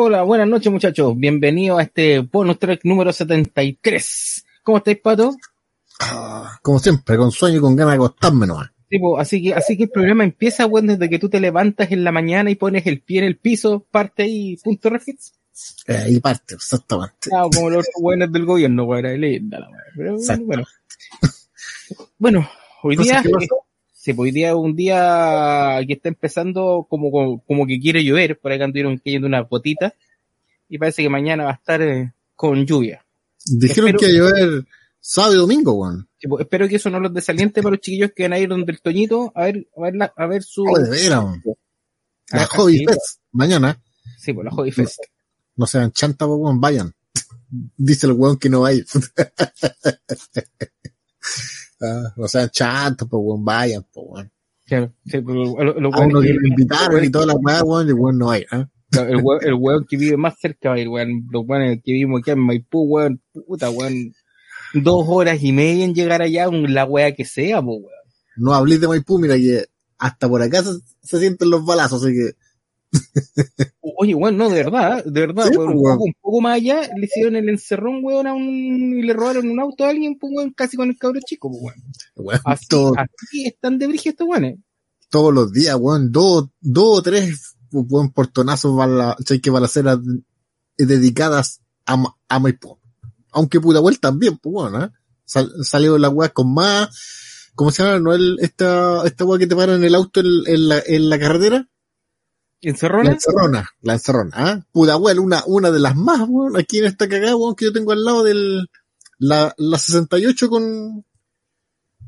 Hola, buenas noches muchachos. Bienvenidos a este bonus track número 73. ¿Cómo estáis, Pato? Ah, como siempre, con sueño y con ganas de acostarme nomás. Sí, po, así que, así que el programa empieza, weón, desde que tú te levantas en la mañana y pones el pie en el piso, parte ahí, punto refits. Eh, ahí parte, exactamente. Claro, como los buenos del gobierno, weón, era leyenda la weón. Pero Exacto. bueno. Bueno, hoy día, ¿qué pasó? Sí, pues, hoy día es un día que está empezando como, como, como que quiere llover, por ahí anduvieron cayendo unas gotitas, y parece que mañana va a estar eh, con lluvia. Dijeron espero- que iba a llover sábado y domingo. Sí, pues, espero que eso no los desaliente para los chiquillos que van a ir donde el Toñito a ver, a ver, la- a ver su... Oh, de. La Ah, Hobby sí, Fest, mañana. Sí, pues la Hobby Fest. No sean chanta, weón, vayan. Dice el weón que no va a ir. Ah, no sean chantas, pues, weón, vayan, pues, weón. Claro, sí, pero lo- lo- uno lo- que lo invitaron y toda la weá, weón, y el weón no ir, ¿ah? el, hue- el weón que vive más cerca ir, weón. Los weones que vivimos aquí en Maipú, weón, puta, weón. Dos horas y media en llegar allá, la weá que sea, po, weón. No hablé de Maipú, mira que hasta por acá se, se sienten los balazos, así que Oye, weón, no, de verdad, de verdad, Sí, weón, pues, un, weón. poco, un poco más allá, le hicieron el encerrón, weón, a un, y le robaron un auto a alguien, pues, weón, casi con el cabro chico, pues, weón. weón, Así, todo- así están de brillo estos weones. todos los días, weón, dos, dos o tres buen portonazos bala, que balaceras dedicadas a, a Maipú. Aunque Pudahuel también, pues bueno, ¿eh? Sal- salió la weá con más, ¿cómo se llama? ¿No el, esta, esta weá que te paran en el auto en, en la, en la carretera? La ¿Encerrona? encerrona, la encerrona, ¿ah? Pudahuel, una, una de las más, weón, aquí en esta cagada, weón, que yo tengo al lado del, la, la 68 con,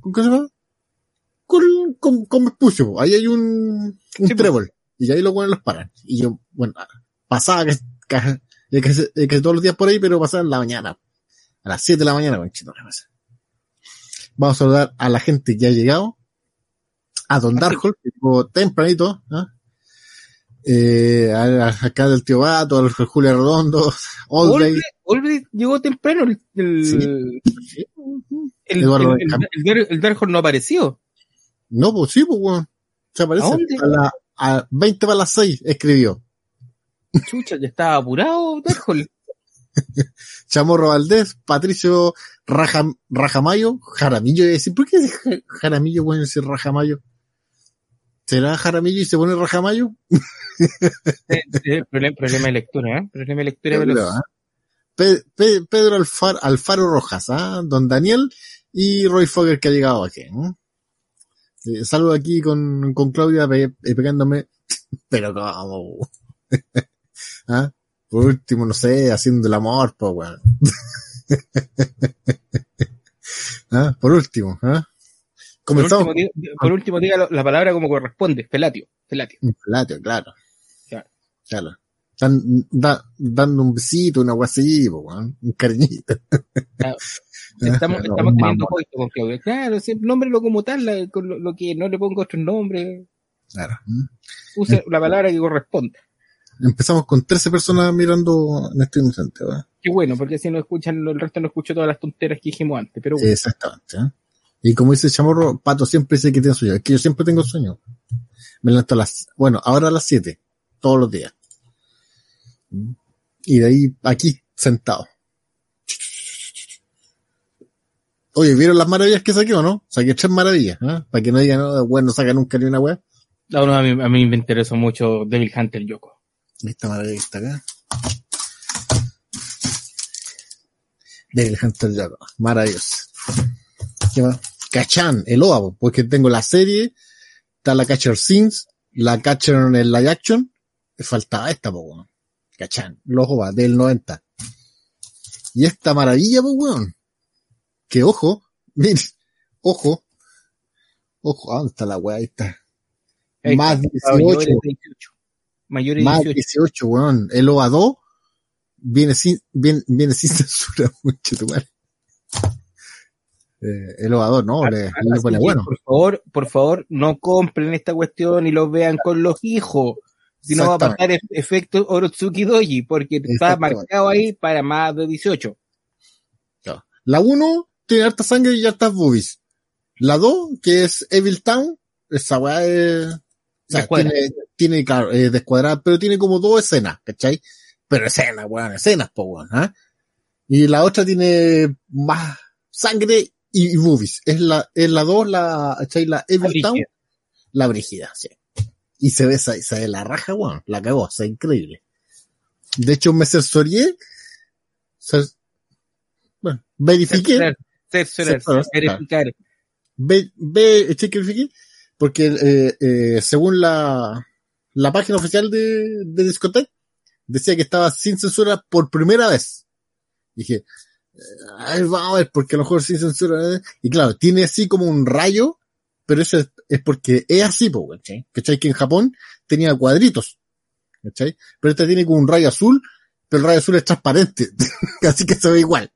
¿con qué se llama? Con, con, con Vespucio, ahí hay un, un Sí, trébol, y ahí los weones los paran. Y yo, bueno, pasaba que, que, que, que- que todos los días por ahí, pero pasaba en la mañana. A las 7 de la mañana, weón, chino, ¿qué pasa? Vamos a saludar a la gente que ha llegado. A Don Darkhold, que llegó tempranito, ¿ah? eh, a- a- acá del tío Bato, al Julio Redondo, Olbre llegó temprano, el, el, Sí. el, Eduardo el, el, el Dar- el Darkhold no apareció. No, pues sí, pues, weón. Se aparece. ¿A dónde? A, la, a 20 para las 6 escribió. Chucha, ya estaba apurado, Darkhold. Chamorro Valdés, Patricio Rajam, Rajamayo, Jaramillo, iba a decir, ¿por qué Jaramillo puede decir Rajamayo? ¿Será Jaramillo y se pone Rajamayo? Eh, eh, problema, problema de lectura, ¿eh? Problema de lectura. Yo veloz. creo, ¿ah? Pe- Pe- Pedro Alfar, Alfaro Rojas, ¿ah? Don Daniel y Roy Fogger que ha llegado aquí. ¿eh? Eh, saludo aquí con, con Claudia pe- eh, pegándome, pero como, ¿Ah? Por último, no sé, haciendo el amor, pues, weón. ¿Ah? Por último, ¿ah? Por último, diga, por último, diga la, la palabra como corresponde. Felatio. Felatio. Un plato, claro. Claro. Claro. Dan, da- dando un besito, una guasilla, weón. Un cariñito. Claro. Ah, Estamos, estamos un teniendo coito con Claudia. Claro, nómbrelo como tal, con lo, lo que no le pongo otro nombre. Claro. Use la palabra que corresponde. Empezamos con 13 personas mirando en este instante, ¿verdad? Qué bueno, porque si no escuchan, el resto no escucho todas las tonteras que dijimos antes. Pero bueno, Exactamente. ¿eh? Y como dice Chamorro, Pato siempre dice que tiene sueño. Es que yo siempre tengo sueño. Me levanto a las, bueno, ahora a las 7, todos los días. Y de ahí, aquí, sentado. Oye, ¿vieron las maravillas que saqué o no? Saqué tres maravillas, ¿eh? Para que no digan, no, bueno, no saca nunca ni una wea. no, no, a, mí, a mí me interesó mucho Devil Hunter Yoko. Esta maravilla que está acá. Del Hunter Yoko. Maravilloso. ¿Qué más? Cachan, el OAB, porque tengo la serie, está la Catcher Scenes, la Catcher en el live action, me faltaba esta, po, weón. Cachan, los OVA, del 90. Y esta maravilla, pues, weón. Que ojo, mire, ojo, ojo, ¿a ¿dónde está la weá? Ahí está. Ahí Más está, 18. Mayores de 18. Mayores de Más 18. 18, weón. El OVA 2 viene sin, viene, viene sin censura, madre. Eh, el OVA 2, no, le, le pone bueno. Por favor, por favor, no compren esta cuestión y lo vean con los hijos. Si no va a pasar e- efecto Orotsuki Doji, porque está marcado ahí para más de 18. La 1 tiene harta sangre y hartas boobies. La 2, que es Evil Town, esa weá es, o sea, tiene, tiene, claro, eh, descuadrada, pero tiene como dos escenas, ¿cachai? pero escenas, weón, escenas, po, weón, ¿ah? Y la otra tiene más sangre y, y boobies. Es la, es la dos, la, ¿cachai? La Evil Town, la brígida, sí. Y se ve, se, se ve la raja, weón, la cagó, sea, increíble. De hecho, me sensorié, cer- bueno, verifiqué, Cerciorar, verificar. ve, ve, verifiqué, porque, eh, eh, según la, la página oficial de, de Discotech, decía que estaba sin censura por primera vez. Dije, ay, vamos a ver, porque a lo mejor sin censura, eh. y claro, tiene así como un rayo, pero eso es, es porque es así, po, ¿cachai? ¿Cachai? Que en Japón tenía cuadritos, ¿cachai? Pero este tiene como un rayo azul, pero el rayo azul es transparente, así que se ve igual.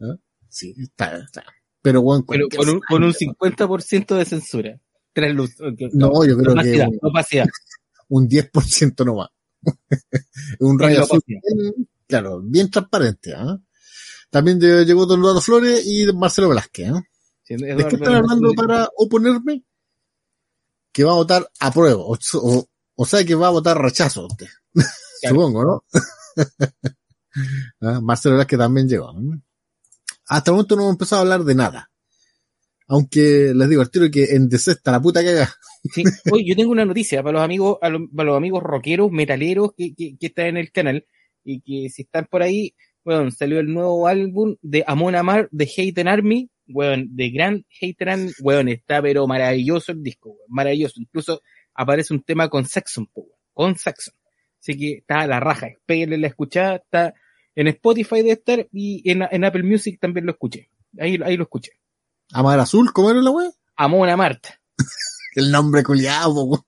¿Ah? Sí, está, está. Pero bueno, Pero con un, con un 50% de censura. Tres luz. No, yo creo que opacidad, un, opacidad. un 10% no va. un rayo azul, bien, claro, bien transparente, ¿ah? También llegó Don Eduardo Flores y Marcelo Velázquez, ¿ah? Sí, ¿De qué están hablando para oponerme? Que va a votar apruebo, o, o, o sea que va a votar rechazo usted. Supongo, ¿no? Ah, Marcelo Velázquez también llegó. ¿no? Hasta el momento no hemos empezado a hablar de nada. Aunque les digo al tiro que en DC está la puta caga. Sí. Oye, yo tengo una noticia para los amigos, a los- para los amigos rockeros, metaleros que, que, que están en el canal y que si están por ahí, bueno, salió el nuevo álbum de Amon Amar de Hater Army, weón, de Grand Hater Army, weón, está pero maravilloso el disco, weón, maravilloso. Incluso aparece un tema con Saxon, weón, con Saxon. Así que está a la raja, péguenle la escuchada, está en Spotify de estar y en, en Apple Music también lo escuché. Ahí, ahí lo escuché. Amar Azul, ¿cómo era la wea? Amon Amart. El nombre culiado, weón.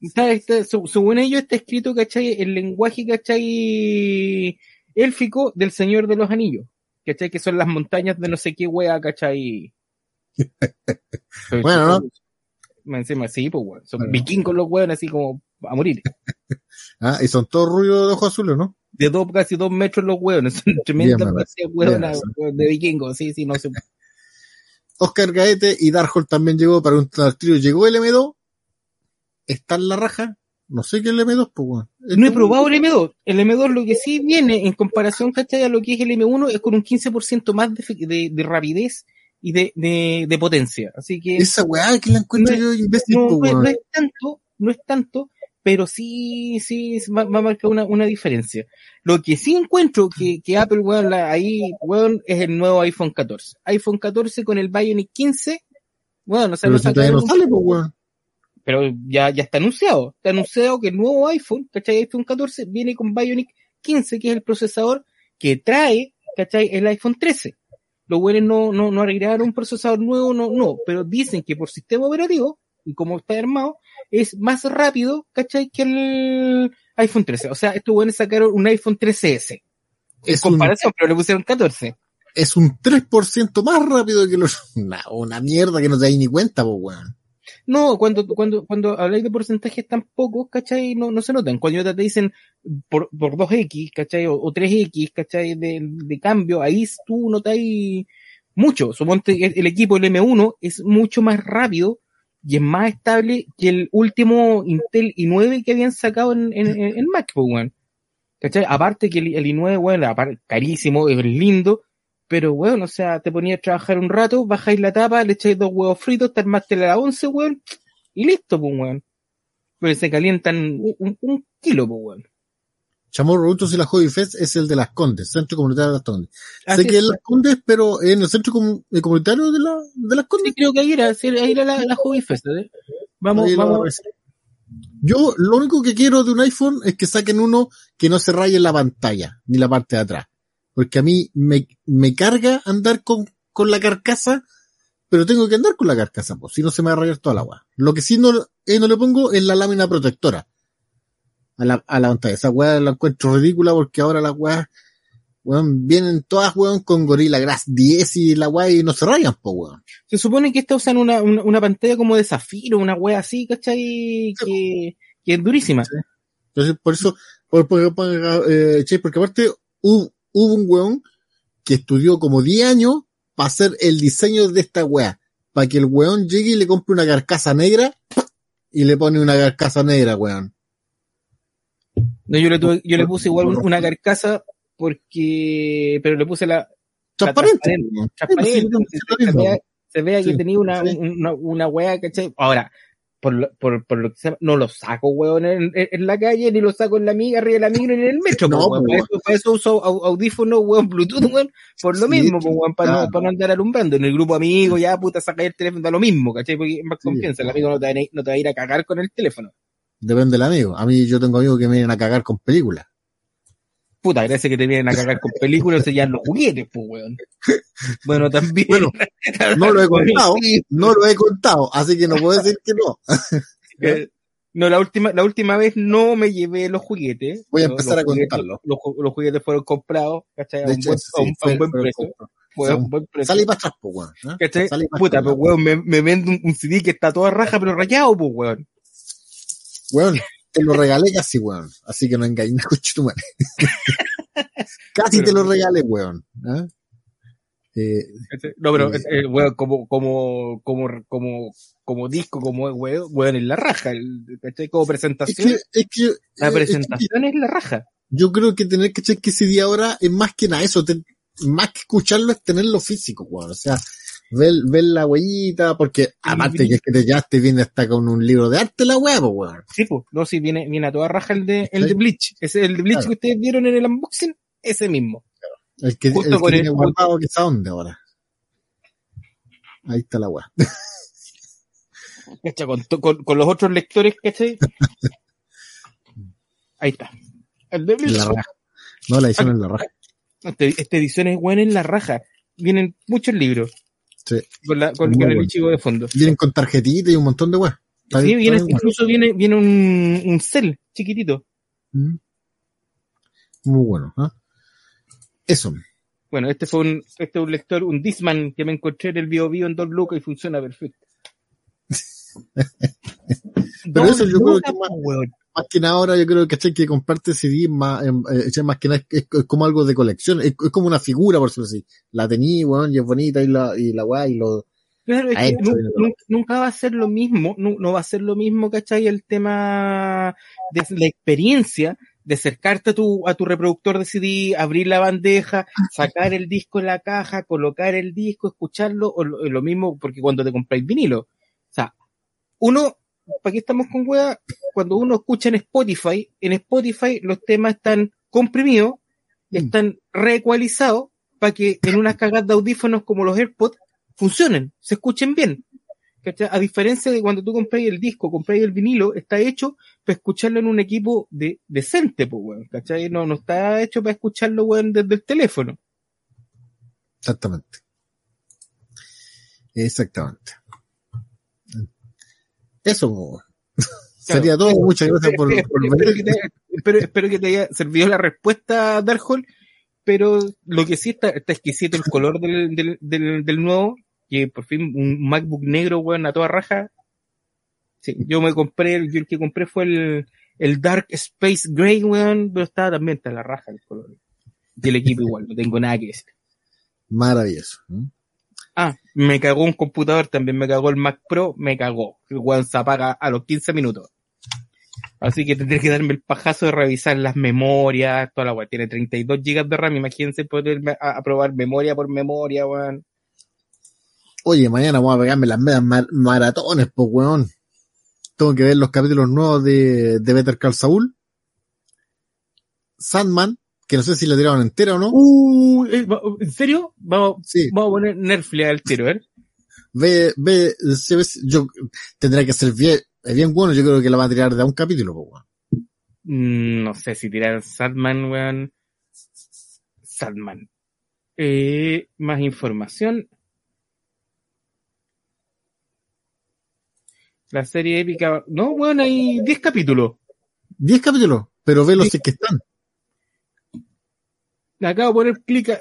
Está, está, según ellos está escrito, ¿cachai? El lenguaje, ¿cachai? Élfico del Señor de los Anillos. ¿Cachai? Que son las montañas de no sé qué wea, ¿cachai? Bueno, son- Más Encima, sí, pues, weón. Son Bueno. vikingos los weones, así como a morir. Ah, y son todos rubios de ojos azules, ¿no? De dos, casi dos metros los weones. Son tremendas weón, de vikingos. Sí, sí, no sé. Oscar Gaete y Darkhold también llegó para un trío. Llegó el M2. Está en la raja. No sé qué es el M2, pues, weón. No he probado el M2. El M2 lo que sí viene en comparación, ¿cachai? A lo que es el M1 es con un 15% más de, de, de rapidez y de, de, de potencia. Así que Esa weá que la encuentro No, yo imbécil, no, no es- weón. no es tanto, no es tanto, pero sí, sí va, va a marcar una, una diferencia. Lo que sí encuentro que, que Apple, weón, la- ahí, weón, es el nuevo iPhone 14. iPhone 14 con el Bionic 15, bueno, o sea, Pero lo si todavía no sacaron- sale, pues, weón. Pero ya, ya está anunciado. Está anunciado que el nuevo iPhone, ¿cachai? iPhone 14 viene con Bionic 15, que es el procesador que trae, ¿cachai? El iPhone 13. Los buenos no, no, no agregaron un procesador nuevo, no, no, pero dicen que por sistema operativo, y como está armado, es más rápido, ¿cachai? Que el iPhone 13. O sea, estos buenos sacaron un iPhone 13S. En un, comparación, pero le pusieron 14. es un 3% más rápido que los, una, una mierda que no te dais ni cuenta, pues, weón. No, cuando, cuando, cuando habláis de porcentajes tan pocos, ¿cachai? No, no se notan. Cuando te dicen por, por 2X, ¿cachai? O, o 3X, ¿cachai? De, de cambio, ahí tú notáis mucho. Suponte que el equipo, el M1, es mucho más rápido y es más estable que el último Intel i9 que habían sacado en, en, en en Mac, pues. ¿Cachai? Aparte que el, el i9, weón, aparte, carísimo, es lindo, pero, weón, o sea, te ponías a trabajar un rato, bajáis la tapa, le echáis dos huevos fritos, te armaste la 11, weón, y listo, pues, weón. Pero se calientan un, un- un kilo, pues, weón. Chamorro Brutos y la Hobby Fest es el de las Condes, Centro Comunitario de las Condes. Así sé que es. las Condes, pero en el Centro Comu- eh, Comunitario de, la, de las Condes. Sí, creo que ahí era, ahí era la, la Hobby Fest, ¿eh? Vamos, Ahí vamos. Yo lo único que quiero de un iPhone es que saquen uno que no se raye la pantalla, ni la parte de atrás. Porque a mí me, me carga andar con, con la carcasa, pero tengo que andar con la carcasa, pues, si no se me va a rayar toda la agua. Lo que sí no, eh, no le pongo es la lámina protectora a la, a la pantalla. Esa weá la encuentro ridícula porque ahora las weas, weón, vienen todas weón con Gorilla Glass 10 y la weá y no se rayan, pues weón. Se supone que esta usan una, una, una pantalla como de zafiro, una wea así, ¿cachai? Que, que es durísima. Entonces, por eso, por, por- por- eh, che, porque aparte hubo, hubo un weón que estudió como 10 años para hacer el diseño de esta weá. Para que el weón llegue y le compre una carcasa negra y le pone una carcasa negra, weón. No, yo le, tuve- yo le puse igual un- una carcasa porque, pero le puse la Transparente. transparente. weón. transparente, Sí, pues, sí, se, vea, mismo. se vea que tenía una, sí. una, una weá, ¿cachai? Ahora, por lo, por, por lo que sea, no lo saco, weón, en, en- en la calle, ni lo saco en la amiga, arriba de la micro, ni en el metro, No, weón. eso, para eso uso au- audífonos, weón, Bluetooth, weón, por lo Sí, mismo, weón, para, claro. no, para no andar alumbrando. En el grupo amigo, ya, puta, saca el teléfono, da lo mismo, ¿cachai? Porque es más Sí. confianza, el amigo no te, va a no te va a ir a cagar con el teléfono. Depende del amigo. A mí yo tengo amigos que me vienen a cagar con películas. Puta, gracias que te vienen a cagar con películas, sellan los juguetes, pues, weón. Bueno, también. Bueno, no lo he contado, Sí, no lo he contado, así que no puedo decir que no. Eh, no, la última, la última vez no me llevé los juguetes. Voy a empezar los a contarlo. Los, ju- los juguetes fueron comprados, ¿cachai? A un hecho, buen, sí, a un- a fue- un buen fue- precio. fue- Fue a un buen precio. Salí para atrás, pues, weón. ¿eh? ¿Cachai? Salí Puta, pues, weón, me, me vende un, un CD que está toda raja, pero rayado, pues, weón. Weón, te lo regalé casi, weón. Así que no engañes, madre. casi te lo regalé, weón. ¿eh? Eh, ¿Cachai? No, pero, Sí. eh, weón, como, como, como, como, como disco, como weón, weón, es la raja. Como es presentación. que, es que, la eh, es que presentación es la raja. yo creo que tener que echar que CD ahora es más que nada eso, te- más que escucharlo es tenerlo físico, weón. O sea, ver, ver la huellita, porque aparte que es que te ya te viene hasta con un libro de arte la huevo, weón. Sí, pues, no, sí, viene, viene a toda raja el de, el de Bleach. Ese, el de Bleach Claro. que ustedes vieron en el unboxing, ese mismo. El que, el que con el- tiene guardado que está dónde ahora. Ahí está la weá. Con, con, con los otros lectores, ¿cachai? Ahí está. El de Bleach. La raja. No, la edición en la raja. Esta edición es buena en la raja. Vienen muchos libros. Sí. Con, la, con, Muy con el ichigo de fondo. Vienen con tarjetita y un montón de. Está Sí, viene, incluso viene, viene un, un cel chiquitito. Mm. Muy bueno, ¿ah? Eso. Bueno, este fue un, este es un lector, un Disman que me encontré en el Bio Bio en dos lucas y funciona perfecto. Pero eso yo creo lucas, que más-. Más que nada ahora yo creo que que comparte CD más, eh, ¿cachai? más que nada es, es como algo de colección, es, es como una figura por decirlo así. La tení, weón, y es bonita y la, y la weá y lo, Claro, es que ¿no? nunca va a ser lo mismo, nu- no, va a ser lo mismo, ¿cachai? El tema de la experiencia de acercarte a tu, a tu reproductor de CD, abrir la bandeja, sacar el disco en la caja, colocar el disco, escucharlo, o lo, lo mismo porque cuando te compráis vinilo. O sea, uno, ¿para qué estamos con wea? Cuando uno escucha en Spotify, en Spotify los temas están comprimidos, Mm. están reecualizados para que en unas cagadas de audífonos como los AirPods funcionen, se escuchen bien. ¿Cachai? A diferencia de cuando tú compras el disco, compras el vinilo, está hecho para escucharlo en un equipo de, decente, pues, weón. ¿Cachai? No, no está hecho para escucharlo, weón, desde el teléfono. exactamente. Exactamente. Eso. Sería todo. Muchas gracias por, por espero, que te, espero, espero que te haya servido la respuesta, Darkhold, pero lo que sí está, está exquisito el color del, del, del, del nuevo, que por fin un MacBook negro, weón, a toda raja. Sí, yo me compré, yo el que compré fue el, el Dark Space Gray, weón, pero estaba también está la raja el color. Y el equipo igual, no tengo nada que decir. Maravilloso. ¿eh? Ah, me cagó un computador, también me cagó el Mac Pro, me cagó. El weón se apaga a los 15 minutos. Así que tendré que darme el pajazo de revisar las memorias, toda la weá. Tiene 32 GB de RAM, imagínense poder a, probar memoria por memoria, weón. Oye, mañana voy a pegarme las medias mar- maratones, pues, weón. Tengo que ver los capítulos nuevos de, de Better Call Saul. Sandman, que no sé si la tiraron entera o no. Uh, ¿en serio? Vamos, Sí, vamos a poner Netflix al tiro, ¿eh? ve, ve, se ve- yo tendrá que ser bien, es bien bueno, yo creo que la va a tirar de a un capítulo, pues, weón. Mm, no sé si tirar Sadman, weón. Sadman. Eh, más información. La serie épica. No, weón, hay 10 capítulos. Diez capítulos, pero ve los que están. Acabo de poner clic. a-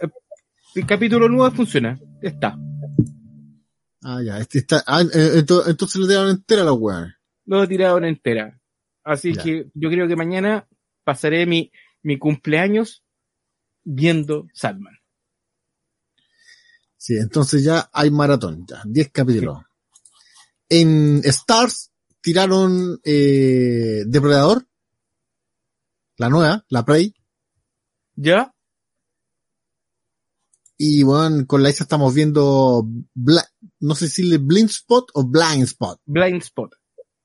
El capítulo nuevo funciona. Está. Ah, ya, este está, ah, eh, ento- entonces le tiraron entera a los weones. Lo tiraron entera. Así Ya. que yo creo que mañana pasaré mi, mi cumpleaños viendo Sadman. Sí, entonces ya hay maratón, ya, 10 capítulos. En Stars tiraron eh, Depredador. la nueva, la Prey. ¿Ya? Y bueno, con la Isa estamos viendo, no sé si le Blind Spot o Blind Spot. Blind Spot.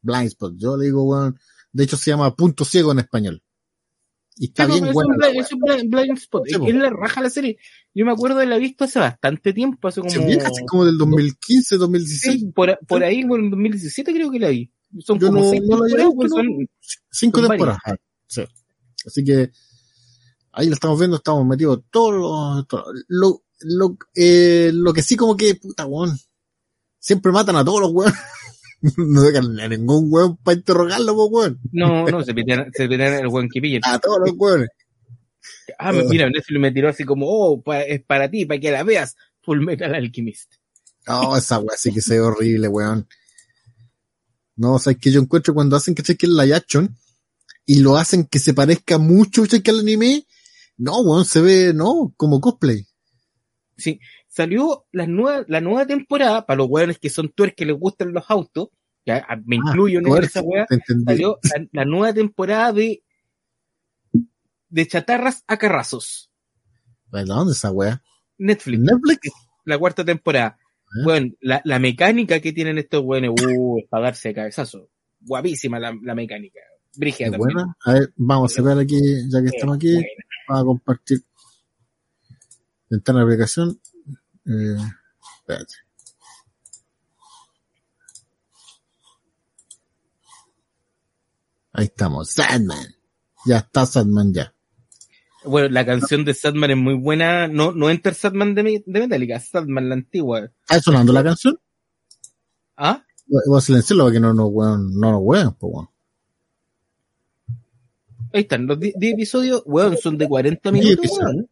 Blind Spot. Yo le digo, weón, de hecho se llama Punto Ciego en español. Y está Sí, bien es buena. un la es un bli- blind spot. Sí, Es la raja la serie. Yo me acuerdo de haberla visto hace bastante tiempo, hace como... Se vieja, así como del 2015, 2016. Sí, por, por ahí, bueno, en 2017 creo que la vi. Son Yo como no- seis no la temporadas, pero- son- Cinco son temporadas. Ah, Sí. Así que ahí lo estamos viendo, estamos metidos todos los, todo- lo, lo, eh, lo que sí como que, puta weón, siempre matan a todos los weón. no dejan a ningún weón para interrogarlo, weón. No, no, se pelean, se el buen que pillen. A todos los weones. Ah, me- mira, Netflix me tiró así como, oh, pa- es para ti, para que la veas. Full Metal Alchemist. No, esa weá sí que se ve horrible, weón. No, o sea, es que yo encuentro cuando hacen que chequen la action y lo hacen que se parezca mucho cheque al anime, no, weón, se ve, no, como cosplay. Sí, salió la nueva, la nueva temporada, para los weones que son tuers que les gustan los autos, ya ah, me incluyo en esa weá, salió la, la nueva temporada de de chatarras a carrazos. ¿De dónde esa weá? Netflix, ¿Netflix? la cuarta temporada. ¿Eh? Bueno, la, la mecánica que tienen estos weones, uh, es para darse de cabezazo. Guapísima la, la mecánica. Brígida ¿Es también. buena? A ver, vamos a ver aquí, ya que estamos aquí, para compartir. Ventana de aplicación. Eh, espérate. Ahí estamos, Sandman. Ya está Sandman ya. Bueno, la canción de Sadman es muy buena. No, no Enter Sadman de, de Metallica, Sadman la antigua. ¿Está sonando la canción? ¿Ah? Voy a silenciarlo para que no nos weón, no nos weón, pues weón. Ahí están, los 10 episodios, weón, son de 40 Diez minutos, weón.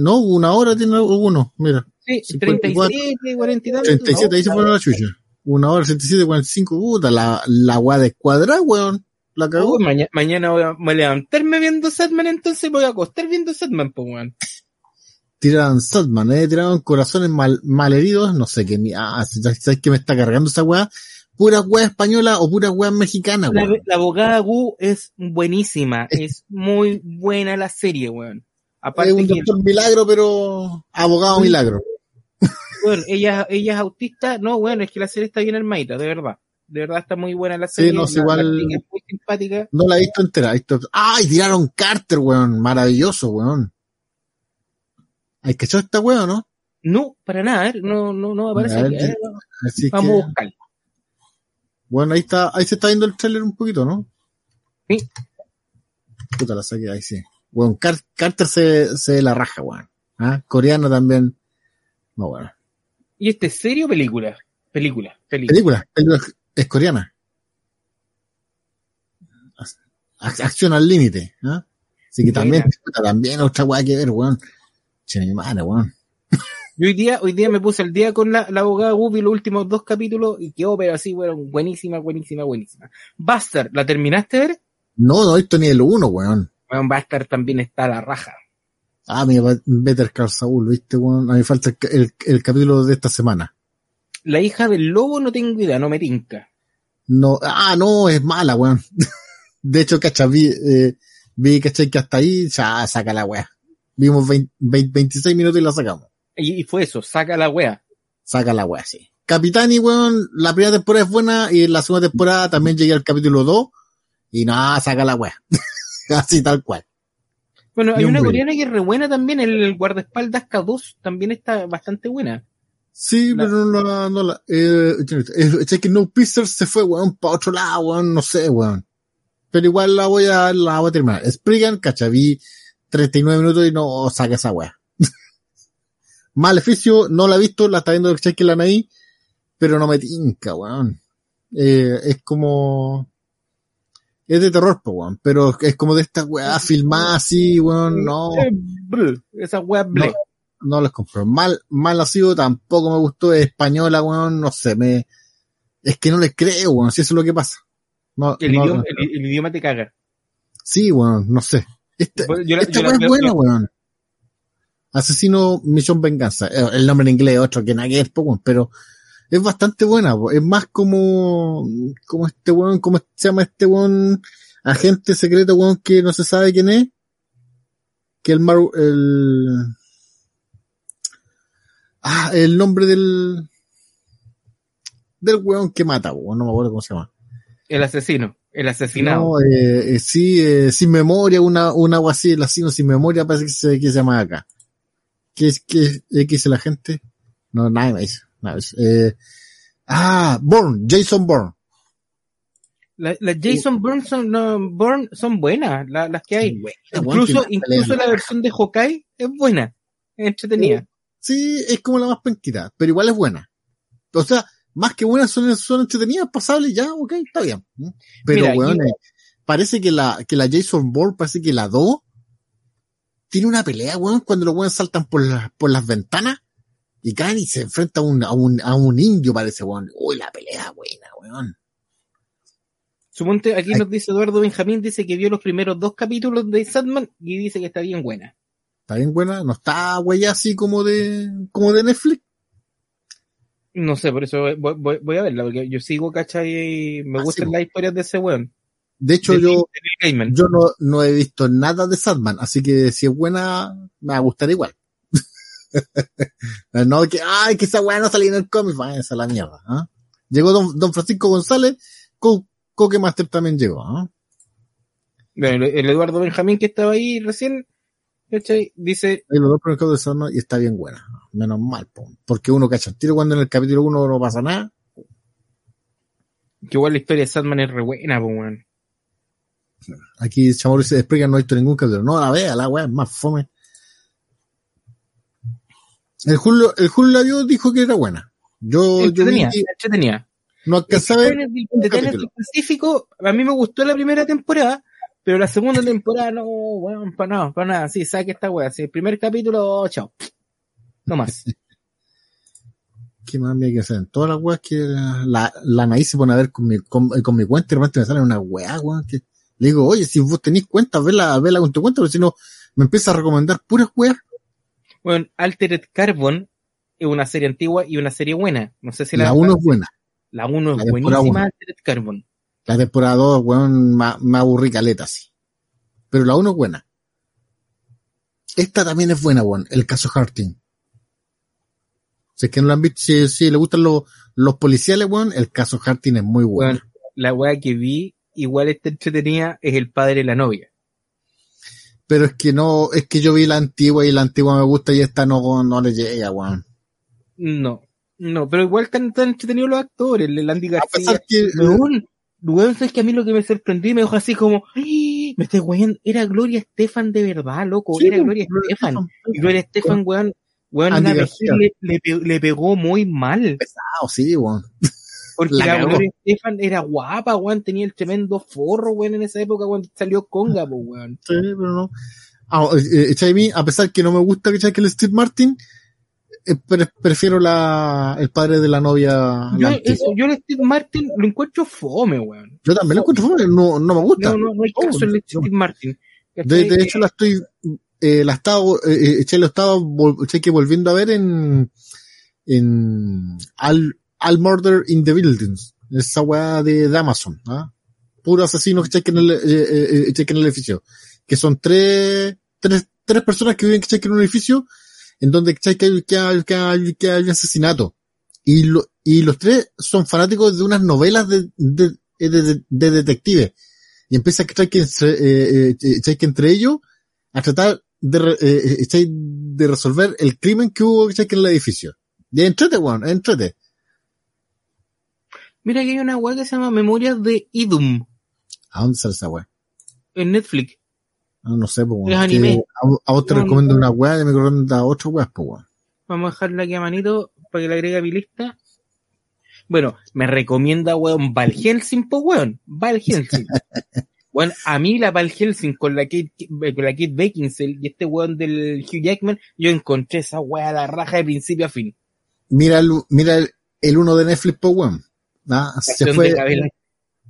No, una hora tiene uno, mira. Sí, 54, 37, 40 y tantos. 37, ahí se pone la chucha. Una hora, 67, 45, puta, la, la weá de cuadra, weón. La cagó. Maña- mañana voy a, voy a levantarme viendo Sadman, entonces voy a acostar viendo Sadman, pues, weón. Tiraron Sandman, eh, tiraron corazones mal, malheridos, no sé qué, mi- ah, ¿sabes que me está cargando esa weá? Pura weá española o pura weá mexicana, La, weón. la abogada Gu es buenísima, es muy buena la serie, weón. Es Aparte un que, doctor milagro, pero abogado milagro. weón, ella, ella es autista, no, weón, es que la serie está bien armadita, de verdad. De verdad está muy buena la serie. no, sí, la- igual- la es muy simpática. No la he visto entera. he visto- ¡Ay! Tiraron Carter, weón. Maravilloso, weón. ¿Hay que echar esta weón, no? No, para nada, no, no, no me parece A ver, Así Vamos que, a buscarla. bueno, ahí está, ahí se está viendo el trailer un poquito, ¿no? Sí. Puta la saqué, ahí sí. Weón, Car- Carter se, se la raja, weón. ¿Ah? Coreano también. No, bueno. ¿Y este es serio o película? Película, película. Película, película es coreana. Ac- Acción al límite, ¿ah? Así que también, también otra weá que ver, weón. Che, mi madre, weón. Yo hoy día, hoy día me puse al día con la, la abogada Guppy los últimos dos capítulos y quedó pero así, bueno, buenísima, buenísima, buenísima. Bastard, ¿la terminaste de ver? No, no he visto ni el uno, weón. Bueno, Bastard también está a la raja. Ah, mira, Better Call Saul, ¿viste, weón? A mí falta el, ca- el, el capítulo de esta semana. La hija del lobo no tengo idea, no me tinca. No, ah, no, es mala, weón. De hecho, cacha, vi, eh, vi, caché, que hasta ahí, ya, saca la weá. Vimos 20, 20 26 minutos y la sacamos. Y, y fue eso, saca la wea. Saca la weá, sí. Capitani, weón, la primera temporada es buena y en la segunda temporada también llegué al capítulo 2 y nada, saca la weá. Así tal cual. Bueno, hay una coreana que es re buena también, el guardaespaldas K2 también está bastante buena. Sí, La- pero no la, no la, eh, eh, que No Pistol se fue, weón, para otro lado, weón, no sé, weón. Pero igual la voy a, la voy a terminar. Spriggan, cacha, vi 39 minutos y no saca esa weá. Maleficio, no la he visto, la está viendo el cheque la ahí, pero no me tinca, weón. Eh, es como, es de terror, po, weón, pero es como de esta weá filmada así, weón, no. Eh, esa wea ble. no los compro. Mal, mal nacido tampoco me gustó, es española, weón, no sé, me, es que no les creo, weón, si eso es lo que pasa. No, el, no- idioma, el, el idioma te caga. sí, weón, no sé. Esta, yo la- esta yo la- weá es buena, yo- weón. Asesino Misión Venganza. Eh, El nombre en inglés otro que po, weón, pero es bastante buena, po. es más como, como este weón, como se llama este weón agente secreto, weón, que no se sabe quién es. Que el Mar, el, ah, el nombre del, del weón que mata, weón, no me acuerdo cómo se llama. El asesino, el asesinado. No, eh, eh, sí, eh, sin memoria, una, una agua así, el asesino sin memoria, parece que se, que se llama acá. ¿Qué es, qué, eh, qué dice la gente? No, nada más, Eh, ah, Bourne, Jason Bourne. La- Las Jason Bourne son, no, Bourne son buenas, la- las que hay. Buena, Incluso, incluso la versión de Hawkeye es buena, es entretenida. Sí, es como la más penquita, pero igual es buena. O sea, más que buenas son, son entretenidas, pasables, ya, ok, está bien. Pero, Mira, weón, eh, parece que la, que la Jason Bourne, parece que la 2 tiene una pelea, weón, cuando los weones saltan por, las por las ventanas y caen y se enfrenta a un, a un, a un indio, parece, weón. Uy, la pelea buena, weón. Suponte, aquí Ay. nos dice Eduardo Benjamín, dice que vio los primeros dos capítulos de Sandman y dice que está bien buena. Está bien buena, no está, wey, así como de, como de Netflix. No sé, por eso voy, voy- voy a verla, porque yo sigo, ¿cachai? Me Ah, gustan sí, las historias de ese weón. De hecho, de yo, yo no, no he visto nada de Sandman, así que si es buena, me va a gustar igual. no, que, ay, que esa weá no salía en el cómic, vaya, esa es la mierda, ¿ah? Llegó don, don Francisco González, Co Coque Master también llegó, ¿ah? Bueno, el, Eduardo Benjamín que estaba ahí recién, ¿cachai? Dice, Ahí los dos primeros de Sandman y está bien buena. Menos mal, po, porque uno cacha el tiro cuando en el capítulo uno no pasa nada. que igual la historia de Sandman es re buena, po, weón. Aquí Chamorro dice, explica, no he visto ningún capítulo. No, la vea, la weá es más fome. El Julio, el Julio la vio, dijo que era buena. Yo, yo vi, entretenida. no alcancé a ver Titanes del- un Titanes capítulo. del Pacífico, a mí me gustó la primera temporada, pero la segunda temporada no, weón, para nada, para nada. Sí, saque esta weá. Sí, el primer capítulo, chao. No más. ¿Qué más me hay que hacer? En todas las weas que la, la maíz se pone a ver con mi, con, con mi cuenta y de repente me sale una weá, weón, que le digo, oye, si vos tenés cuenta, vela, vela con tu cuenta, porque si no, me empieza a recomendar puras weas. Bueno, Altered Carbon es una serie antigua y una serie buena. No sé si la La uno es buena. La 1 la es buenísima, uno. Altered Carbon. La temporada 2, weón, me, aburrí caleta, así. Pero la 1 es buena. Esta también es buena, weón. El caso Harting. Si es que no lo han visto, si, si le gustan los, los policiales, weón, el caso Harting es muy bueno. Bueno, la weá que vi, igual está entretenida, es el padre de la novia. Pero es que no, es que yo vi la antigua y la antigua me gusta y esta no, no le llega, weón. No, no, pero igual están, están entretenidos los actores, el Andy A García. pesar que, Weón, weón, sabes que a mí lo que me sorprendió y me dejó así como, "Ay, me estoy weón, era Gloria Estefan de verdad, loco, Sí, era pues, Gloria Gloria Estefan. Y Gloria Estefan, weón, weón, una vejez le, le, le pegó muy mal. pesado, sí, weón. Porque La la, Estefan era guapa, weón, tenía el tremendo forro, weón, en esa época cuando salió Conga, pues, weón. Sí, pero no. Ah, eh, eh, a pesar que no me gusta que el Steve Martin, eh, pre- prefiero la, el padre de la novia. Yo, eso, yo el Steve Martin lo encuentro fome, weón. Yo también lo encuentro fome, no, no me gusta. No, no, no hay caso en el no. Steve Martin. De, hecho, la estoy, eh, la estaba, eh, eh, che, lo estaba, vol- che, que volviendo a ver en, en All, All Murder in the Buildings, esa weá de, de Amazon, ¿ah? Puro asesino que chequen el, eh, eh, eh, chequen el edificio. Que son tres, tres, tres personas que viven que chequen un edificio en donde que, hay- que, hay- que, hay- que hay asesinato. Y, lo, y los tres son fanáticos de unas novelas de, de, de, de- de detectives y empieza a que, entre, eh, eh, eh, entre ellos a tratar de, eh, eh, de resolver el crimen que hubo que en el edificio. Y entrete, weón, entrete. Mira que hay una weá que se llama Memorias de Idum ¿A dónde sale esa weá? en Netflix. No, no sé, pues, weón. Es anime. A, a vos te No, recomiendo no. una weá y me recomienda otra weá, pues, weón. Vamos a dejarla aquí a manito para que la agregue a mi lista. Bueno, me recomienda, weón, Val Helsing, pues, weón. Val Helsing. Bueno, a mí la Val Helsing con la Kate, con la Kate Beckinsale y este weón del Hugh Jackman, yo encontré esa weá a la raja de principio a fin. Mira el, mira el, el uno de Netflix, pues, weón. ¿Ah? Se fue de.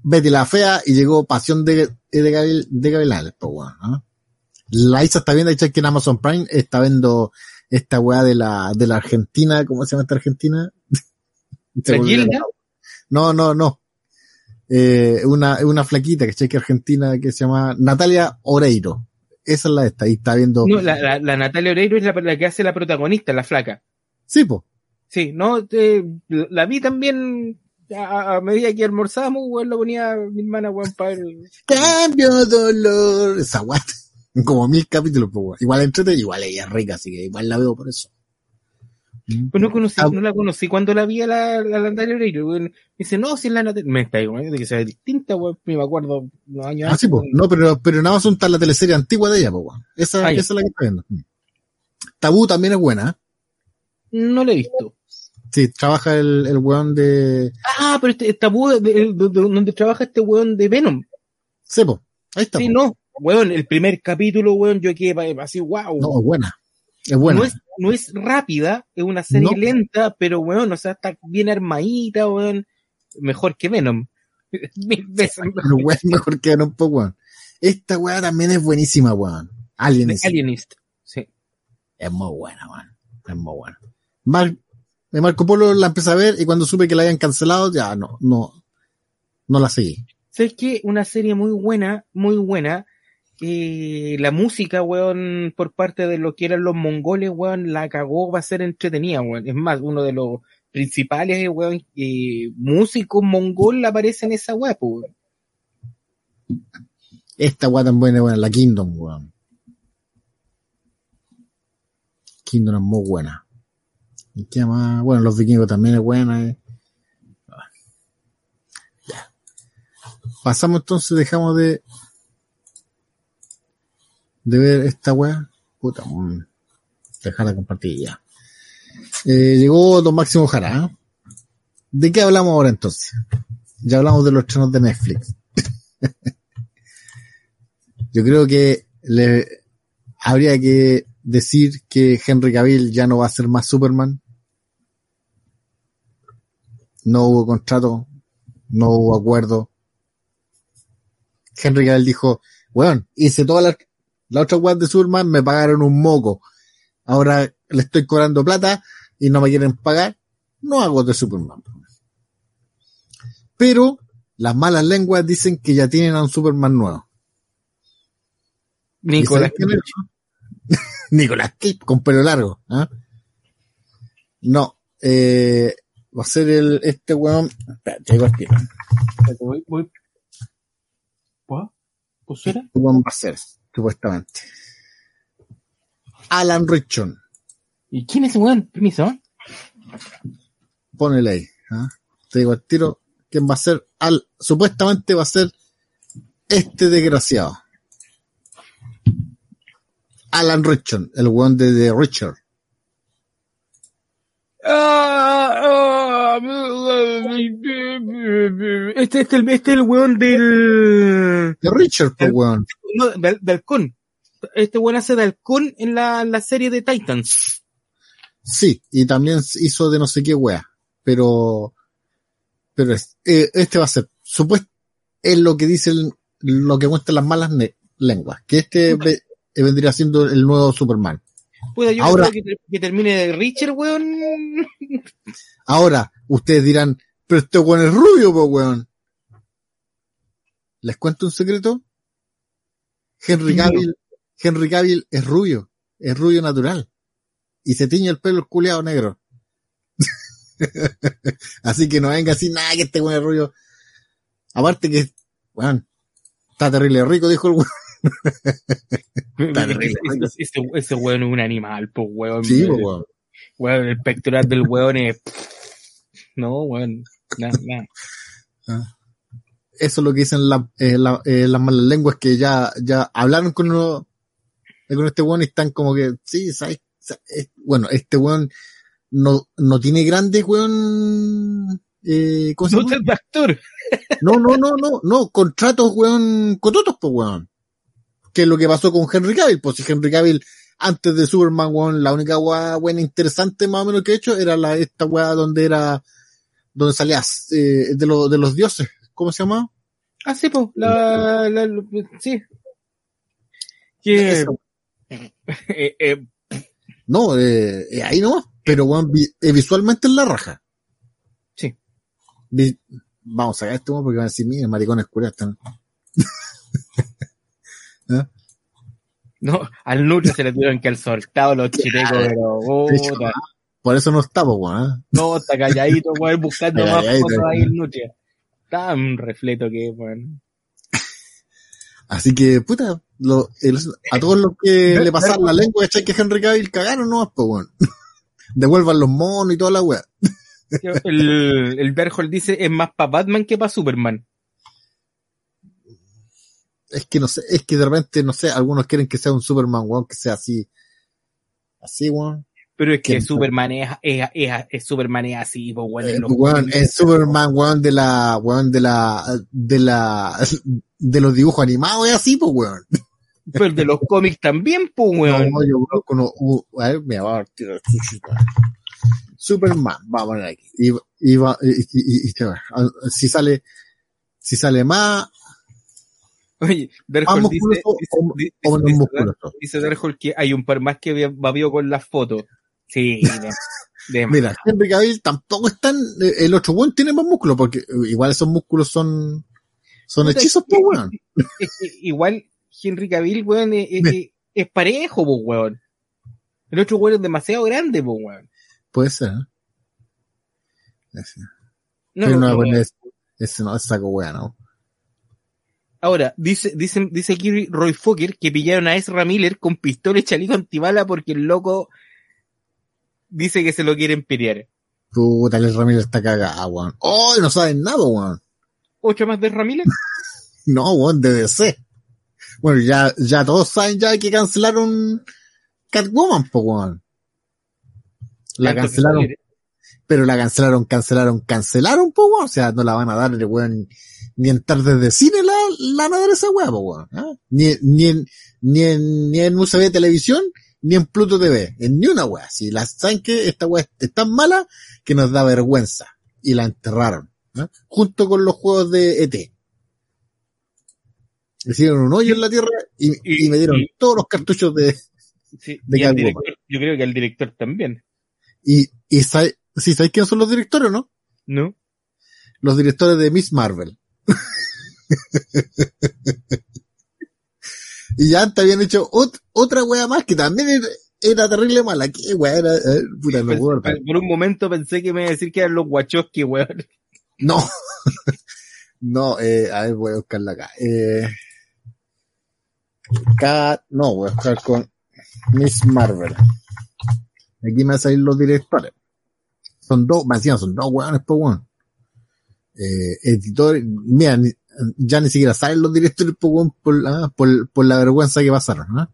Betty la Fea y llegó Pasión de, de, Gabriel- de Gavilanes, pues, weón. ¿ah? La Isa está viendo, dice que en Amazon Prime está viendo esta weá de la, de la Argentina, ¿cómo se llama esta Argentina? No, no, no. eh, una, una flaquita, que que argentina que se llama Natalia Oreiro. Esa es la de esta, y está viendo. No, la, la, la Natalia Oreiro es la, la, que hace la protagonista, la flaca. Sí, po. Sí, no, eh, la vi también a, a, medida que almorzábamos, weón, lo ponía mi hermana, weón, para el... Cambio dolor. Esa weá, como mil capítulos, pues, weón. Igual entrete, igual ella es rica, así que igual la veo por eso. Pues no conocí, ah. no la conocí cuando la vi a la, la Natalia Oreiro, weón. Dice, no, si es la Natalia, me está igual, de que sea distinta, weón, me acuerdo unos años Ah, sí, pues, no, pero, pero nada más está la teleserie antigua de ella, pues, weón. Esa, ah, esa es la que está viendo. Tabú también es buena, ¿eh? No la he visto. Sí, trabaja el, el weón de... Ah, pero este, tabú de, de, de, de, donde trabaja este weón de Venom. Pues, ahí está. Sí, po. no, weón, el primer capítulo, weón, yo quedé así, wow. No, es buena. Es buena. No es, no es rápida, es una serie no. lenta, pero weón, o sea, está bien armadita, weón. Mejor que Venom. Mil veces mejor. Pero weón, mejor que Venom, pues weón. Esta weá también es buenísima, weón. Alienist. Alienist, sí. Es muy buena, weón. Es muy buena. Mar de Marco Polo la empecé a ver y cuando supe que la habían cancelado, ya no, no, no la seguí. ¿Sabes qué? Una serie muy buena, muy buena. Eh, la música, weón, por parte de lo que eran los mongoles, weón, la cagó, va a ser entretenida, weón. Es más, uno de los principales, weón, eh, músicos mongol aparece en esa weá, weón. Esta weá tan buena, weón, la Kingdom, weón. Kingdom es muy buena. ¿Y qué más? Bueno, los vikingos también es buena. Eh. Ya. Pasamos entonces, dejamos de de ver esta weá. Puta, mm, dejar de compartir ya. Eh, llegó Don Máximo Jara. ¿eh? ¿De qué hablamos ahora entonces? Ya hablamos de los estrenos de Netflix. Yo creo que le habría que decir que Henry Cavill ya no va a ser más Superman no hubo contrato, no hubo acuerdo. Henry Cavill dijo, bueno, hice todas las la otra web de Superman, me pagaron un moco. Ahora le estoy cobrando plata y no me quieren pagar, no hago de Superman. Pero las malas lenguas dicen que ya tienen a un Superman nuevo. Nicolás. Nicolás Cage con pelo largo. ¿eh? No, eh, va a ser el, este weón. Espérate, digo aquí. Voy, voy. ¿Pues era? Este weón va a ser, supuestamente. Alan Richon. ¿Y quién es ese weón? Permiso. Ponele ahí. ¿eh? Te digo al tiro, ¿quién va a ser? Al, supuestamente va a ser este desgraciado. Alan Richon, el weón de The Richard. Este, este, este es el weón del. De Richard, pues weón. No, del, del Halcón. Este weón hace de Halcón en la, la serie de Titans. Sí, y también hizo de no sé qué wea. Pero. Pero es, eh, este va a ser. Supuesto. Es lo que dicen. Lo que muestran las malas lenguas. Que este ve, vendría siendo el nuevo Superman. Puta, yo ahora, que, que, termine de Richard, weón. Ahora, ustedes dirán, pero este weón es rubio, po weón. ¿Les cuento un secreto? Henry Cavill, Henry Cavill es rubio, es rubio natural. Y se tiñe el pelo el culeado negro. así que no venga así nada que este weón es rubio. Aparte que, weón, está terrible rico, dijo el weón. ese, ese, weón es un animal, pues weón. Sí, weón. Weón, el pectoral del weón es. No, weón. Nada, nada. Ah. Eso es lo que dicen la, eh, la, eh, las malas lenguas que ya, ya hablaron con, uno, con este weón y están como que, sí, ¿sabes? Bueno, este weón no, no tiene grandes weón. Eh, ¿cómo se llama? No actor. No, no, no, no, no, contratos weón, cototos, pues weón que es lo que pasó con Henry Cavill, pues si Henry Cavill antes de Superman, weón, la única weá buena interesante más o menos que he hecho era la, esta weá donde era, donde salías, eh, de, lo, de los dioses, ¿cómo se llama? Ah, sí, pues, la, la, la, sí. Que, eh, eh, no, eh, ahí no, pero visualmente es la raja. Sí. Vi, vamos a este weón porque van a decir, mira, maricones curios están. No, al Nutria se le tuvieron que al soltado los chilecos, pero puta. Por eso no está, po, weón. ¿eh? No, está calladito, weón, buscando más calladito, fotos ahí el Nutria. Tan refleto que es, weón. Así que, puta, lo- el- a todos los que le pasaron la lengua, ¿cachai? Que Henry Cavill cagaron nomás, pues, weón. Devuelvan los monos y toda la weá. El, el Berhold dice, es más para Batman que para Superman. Es que no sé, es que de repente, no sé, algunos quieren que sea un Superman, weón, que sea así. Así, weón. Pero es que ¿Quién Superman es, es, es, es Superman es así, pues, weón. Eh, weón, es Superman, weón, de la, weón, de la, de la, de los dibujos animados, es así, pues, weón. Pero de los cómics también, pues, weón. No, yo conozco uno, u- a ver, me va a Superman, vamos a poner aquí. Y, y, va- y, y- y- y- si sale, si sale más, Oye, Berhold dice, dice, dice, dice- Berhold que hay un par más que babió con las fotos. Sí, de, de- Mira, Henry Cavill tampoco están, eh, el otro weón tiene más músculo, porque eh, igual esos músculos son, son Puta, hechizos, es pues, weón. es igual Henry Cavill, weón, es, es- es- es parejo, pues, weón. El otro weón es demasiado grande, pues, weón. Puede ser, ¿eh? No, Pero no, no, es- ese no, es saco weón, ¿no? Ahora, dice, dice, dice aquí Roy Fokker que pillaron a Ezra Miller con pistola y chaleco antibala porque el loco dice que se lo quieren pelear. Puta, el Ramírez está cagado, weón. ¡Oh! No saben nada, weón. ¿Ocho más de Miller? No, weón, de DC. Bueno, ya, ya todos saben ya que cancelaron Catwoman, po, weón. La Tanto cancelaron, pero la cancelaron, cancelaron, cancelaron, po, weón. O sea, no la van a dar, weón, ni en tardes de cine la, la van a dar esa weá, po, weón. ¿ah? Ni, ni en, ni en, ni en UCB Televisión, ni en Pluto TV. En ni una weá. Si la saben que esta weá es tan mala que nos da vergüenza. Y la enterraron. ¿ah? Junto con los juegos de ET. Hicieron un hoyo en la tierra y, Y- y me dieron y- todos los cartuchos de, Sí, de y director, yo creo que al director también, y, y sabe, sí, ¿sabes quiénes son los directores, no? ¿no? Los directores de Miss Marvel. y ya antes habían hecho ot- otra wea más que también era, era terrible mala. ¿Qué wea era? Eh, puta, no puedo por, por un momento pensé que me iba a decir que eran los Wachowski, weón. No. no, eh, a ver, voy a buscarla acá. Eh, Cat, no, voy a buscar con Miss Marvel. Aquí me van a salir los directores. Son dos, me decían, son dos weones, pues weón. Eh, editores, mira, ya ni siquiera salen los directores, pues por, ah, por, por la vergüenza que pasaron, ¿no?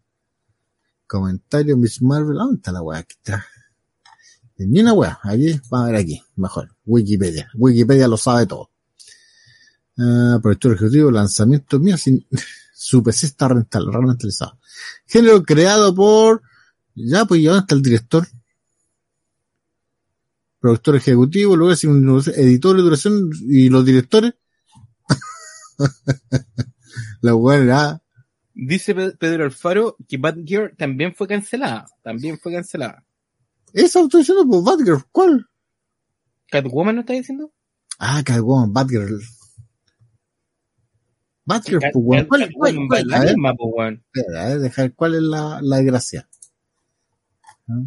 Comentario, Miss Marvel, ¿dónde está la weá? Aquí está. Ni una weá, aquí, vamos a ver aquí, mejor. Wikipedia. Wikipedia lo sabe todo. Ah, proyector ejecutivo, lanzamiento, mira, sin, su PC está rental, rentalizado. Género creado por, ya, pues, ¿y dónde está el director? Productor ejecutivo, luego editor de duración y los directores. la era, Dice Pe- Pedro Alfaro que Batgirl también fue cancelada. También fue cancelada. esa autorización por Batgirl, ¿cuál? ¿Catwoman no está diciendo? Ah, Catwoman, Batgirl. Batgirl, Cat- pues. Cat- ¿Cuál, la A ver, misma, po, weón. espera, a ver, dejar, ¿cuál es la, la desgracia? ¿Ah?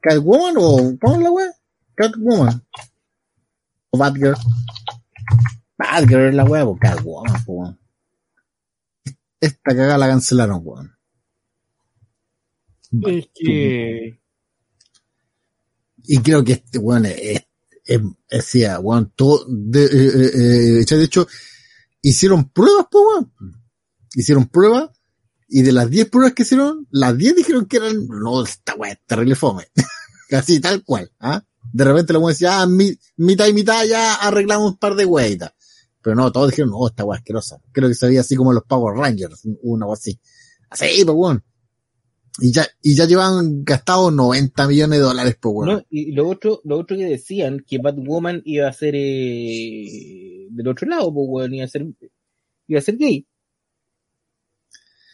¿Catwoman o cómo es la weá? Catwoman. O Batgirl. Batgirl es la weá, pues Catwoman, weón. Esta cagada la cancelaron, weón. Es que... Y creo que este weón es- decía, weón, todo, de, eh, eh, eh, de hecho, hicieron pruebas, pues, weón. Hicieron pruebas, y de las 10 pruebas que hicieron, las 10 dijeron que eran, no, esta weá es terrible fome. Así, tal cual, ¿ah? De repente la weón decía, ah, mi- mitad y mitad ya arreglamos un par de weitas. Pero no, todos dijeron, no, esta es asquerosa. Creo que se veía así como los Power Rangers, una weá así. Así, pues, weón. Y ya, y ya llevan gastado 90 millones de dólares, pues, weón. No, y lo otro, lo otro que decían, que Batwoman iba a ser eh, del otro lado, pues, weón, iba a ser, iba a ser gay.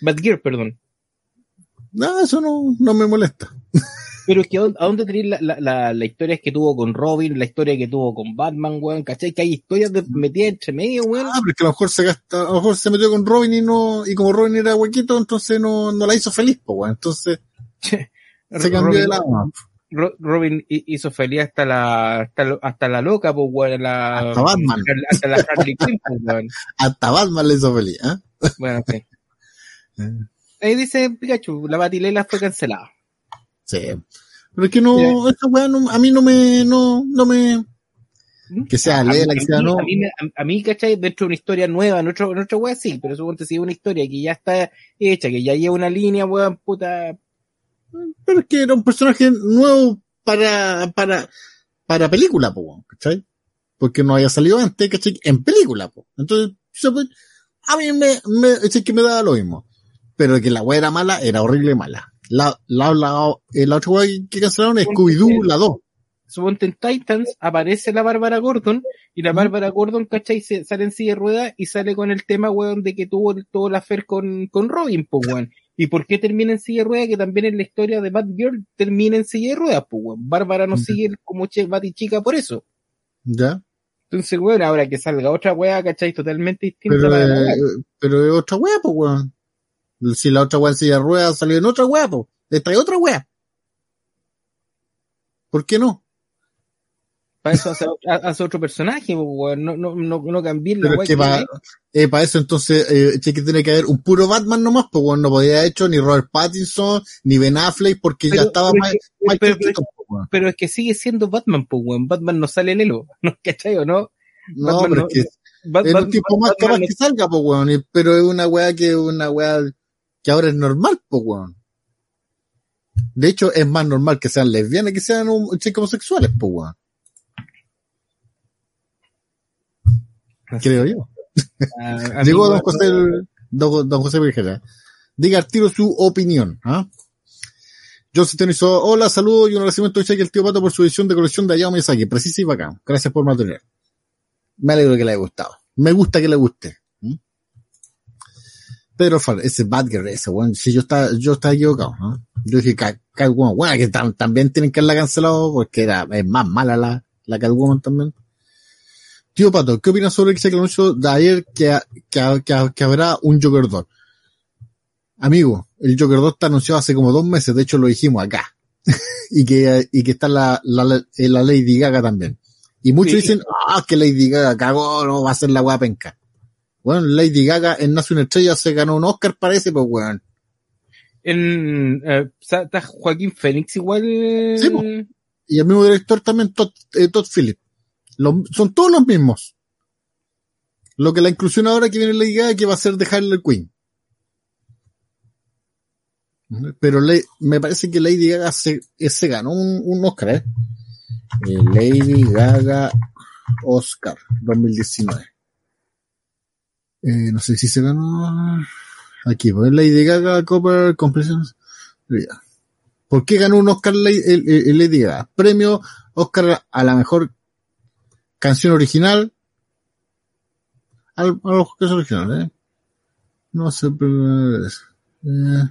Batgirl, perdón. No, eso no, no me molesta. Pero es que ¿a dónde- tenéis la, la, la, la historia que tuvo con Robin, la historia que tuvo con Batman, weón, ¿cachai? Que hay historias de, metidas entre medio, weón. Ah, pero es que a lo mejor se gasta, a lo mejor se metió con Robin y no, y como Robin era huequito, entonces no, no la hizo feliz, pues, weón. Entonces se cambió Robin, de lado. Robin hi- hizo feliz hasta la, hasta, hasta la loca, pues, weón, la, Hasta Batman. hasta la Harley Quinn, weón. Hasta Batman le hizo feliz, ¿eh? Bueno, sí. Ahí dice Pikachu, la Batilela fue cancelada. Sí. Pero es que no, esta weá no, a mí no me, no, no me, que sea Lela, que sea no. A mí, a, a mí, ¿cachai? Dentro de una historia nueva, en otra weá sí, pero suponte si es una historia que ya está hecha, que ya lleva una línea, weón, puta. Pero es que era un personaje nuevo para, para, para película, po, ¿cachai? Porque no había salido antes, ¿cachai? En película, po. Entonces, a mí me, me, es que me daba lo mismo. Pero que la weá era mala, era horrible mala. La, la, la, eh, la otra weá que cancelaron es Scooby-Doo, la 2. Suponte en Titans aparece la Bárbara Gordon, y la Bárbara Gordon, ¿cachai? Se, sale en silla de ruedas y sale con el tema, weón, de que tuvo todo el affair con, con Robin, pues, weón. ¿Y por qué termina en silla de ruedas? Que también en la historia de Batgirl termina en silla de ruedas, pues, weón. Bárbara no sigue como che, Batichica por eso. ¿Ya? Entonces, weón, ahora que salga otra weá, ¿cachai? Totalmente distinta Pero, la eh, pero es otra weá, pues weón. Si la otra weá en silla de ruedas salió en otra weá, pues. Esta es otra weá. ¿Por qué no? Para eso hace, hace otro personaje, weón. No, no, no, no cambié la Pero weá es que para eh, eso entonces eh, que tiene que haber un puro Batman nomás, pues weón, no podía haber hecho ni Robert Pattinson, ni Ben Affleck, porque ya estaba pero que- Michael pero- pero- es que sigue siendo Batman, pues, weón. Batman no sale en Elo, ¿no? ¿cachai o no? No, Batman pero es que Bat- es Bat- un tipo más Batman capaz que salga, pues weón, y- pero es una weá que es una weá que ahora es normal, pues weón. De hecho, es más normal que sean lesbianas que sean un, chicos homosexuales, pues weón. Creo yo. a- a Llegó don José, don, don José Virgera. Diga al tiro su opinión. ¿ah? John Centeno hizo, hola, saludos y un agradecimiento a Cheque el tío Pato por su edición de colección de Hayao Miyazaki. Precisa y bacán. Gracias por material. Me alegro que le haya gustado. Me gusta que le guste. Pedro Far, ese Badger, ese weón, si yo estaba, yo estaba equivocado, ¿no? Yo dije Cat- Catwoman, bueno, que tam- también tienen que haberla cancelado porque era, es más mala la, la Catwoman también. Tío Pato, ¿qué opinas sobre el anuncio de ayer que, que, que, que habrá un Joker 2? Amigo, el Joker 2 está anunciado hace como dos meses, de hecho lo dijimos acá. y que, y que está la, la, la Lady Gaga también. Y muchos Sí. dicen, ah, que Lady Gaga cagó, no va a ser la weá penca. Bueno, Lady Gaga en Nace una estrella se ganó un Oscar, parece, pues weón. En, eh, está Joaquín Phoenix igual. Sí, po. Y el mismo director también, Todd, eh, Todd Phillips. Son todos los mismos. Lo que la inclusión ahora que viene Lady Gaga que va a ser de Harley Quinn. Pero le- me parece que Lady Gaga se, eh, se ganó un, un Oscar, ¿eh? Eh, Lady Gaga Oscar 2019. Eh, no sé si se ganó. Aquí, pues Lady Gaga Copper Compressions. Ya. ¿Por qué ganó un Oscar Lady, el- el- Lady Gaga? Premio Oscar a la mejor canción original. Al, a los canciones originales, ¿eh? No sé, pero. Eh,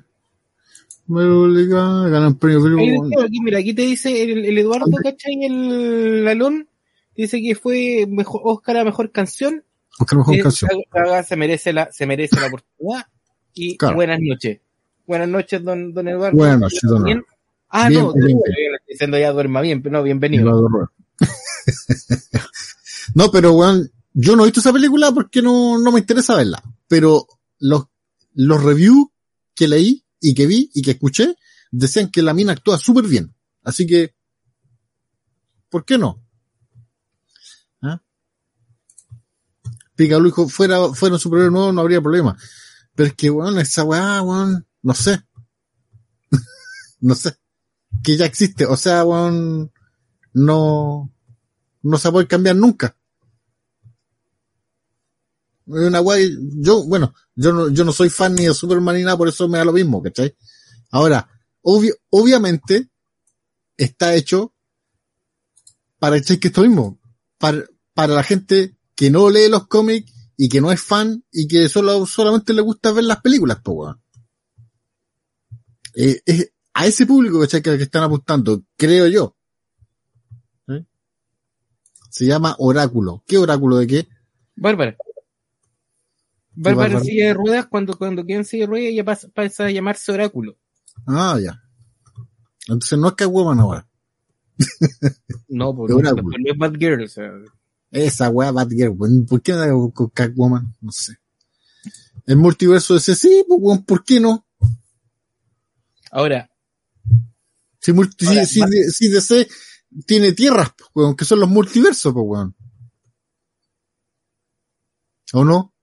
un premio. Billboard. dice, aquí, mira, aquí te dice el, el Eduardo, ¿cachai? El Lalón. Dice que fue mejor, Oscar a mejor canción. Oscar Eh, canción. Gaga se merece la, se merece la oportunidad. Y Claro. buenas noches. Buenas noches, don, don Eduardo. Buenas noches, don Bien. Ah, Bien, no, bien, estoy diciendo ya duerma bien, pero no, bienvenido. Eduardo no, pero weón, yo no he visto esa película porque no, no me interesa verla. Pero los, los reviews que leí y que vi y que escuché decían que la mina actúa súper bien. Así que, ¿por qué no? Picalu dijo, fuera, fuera un superhéroe nuevo no habría problema. Pero es que, weón, esa weá, weón, no sé. no sé. Que ya existe. O sea, weón, no, no se puede cambiar nunca. Una weá, yo, bueno, yo no, yo no soy fan ni de Superman ni nada, por eso me da lo mismo, ¿cachai? Ahora, obviamente, está hecho para echar que esto mismo, para, para la gente que no lee los cómics y que no es fan y que solo, solamente le gusta ver las películas, pues weón. Eh, es- a ese público que, que están apuntando, creo yo. ¿Eh? Se llama oráculo. ¿Qué oráculo de qué? Bárbara. Bárbara de ruedas, cuando, cuando queda en silla de ruedas, ella pasa, pasa a llamarse oráculo. Ah, ya. Entonces no es Catwoman ahora. No, por De no, oráculo. no es Bad Girl, o sea, Esa weá Batgirl, weón. ¿Por qué no con Catwoman? No sé. El multiverso ese sí, pues weón, ¿por qué no? Ahora, Si, multi- Ahora, si, si, si DC tiene tierras, pues, weón, que son los multiversos, pues weón. ¿O no?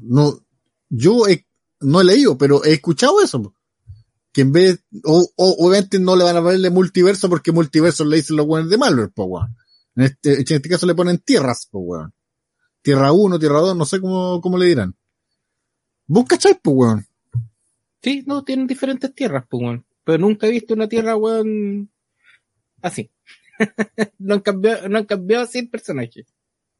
No, yo he- no he leído, pero he escuchado eso. Po. Que en vez, o, o- obviamente no le van a ponerle multiverso porque multiverso le dicen los weones de Marvel, pues weón. En este, en este caso le ponen tierras, pues weón. Tierra 1, Tierra 2, no sé cómo, cómo le dirán. ¿Vos cacháis, pues weón? sí, no, tienen diferentes tierras, pues, weón. Pero nunca he visto una tierra, weón, así. no han cambiado, no han cambiado así el personaje.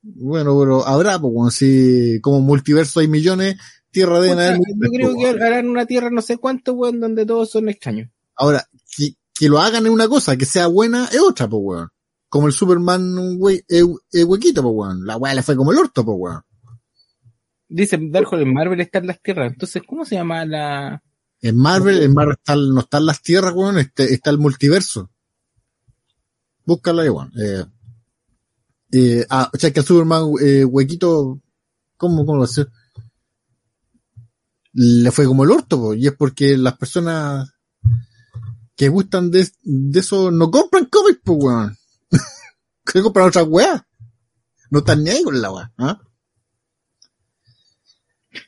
Bueno, pero habrá, pues, weón, si como multiverso hay millones, tierra de haber yo creo que harán una tierra no sé cuánto, weón, donde todos son extraños. Ahora, que, que lo hagan es una cosa, que sea buena es otra, pues, weón. Como el Superman, eh, eh, huequito, pues, weón. La weá le fue como el orto, pues, weón. Dice Darkhold en Marvel están las tierras. Entonces, ¿cómo se llama la...? En Marvel, en Marvel está- no están las tierras, weón, este, está el multiverso. Búscala ahí, weón. Eh, eh, ah, o sea, que el Superman, eh, huequito, ¿cómo, cómo lo hace? Le fue como el orto, po, y es porque las personas que gustan de, de eso no compran cómics, pues, weón. que compran otras weas. No están ni ahí con la wea, ¿ah?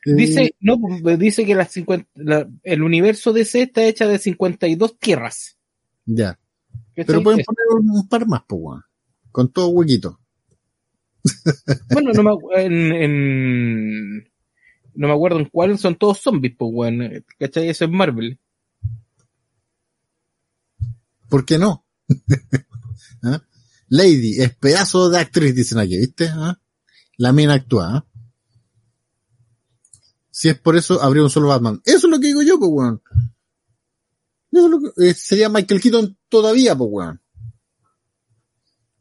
Eh, Dice, no, pues, dice que las 50, la- el universo DC está hecha de 52 tierras. Ya. Pero pueden poner un, par más, pues, weón. Con todo huequito. Bueno, no me, en, en- no me acuerdo en cuál son todos zombies, pues, weón. ¿Cachai? Eso es Marvel. ¿Por qué no? ¿Ah? Lady, es pedazo de actriz, dicen aquí, ¿viste? ¿Ah? La mina actúa, ¿ah? Si es por eso, habría un solo Batman. Eso es lo que digo yo, pues, weón. Eso es lo que- eh, sería Michael Keaton todavía, pues, weón.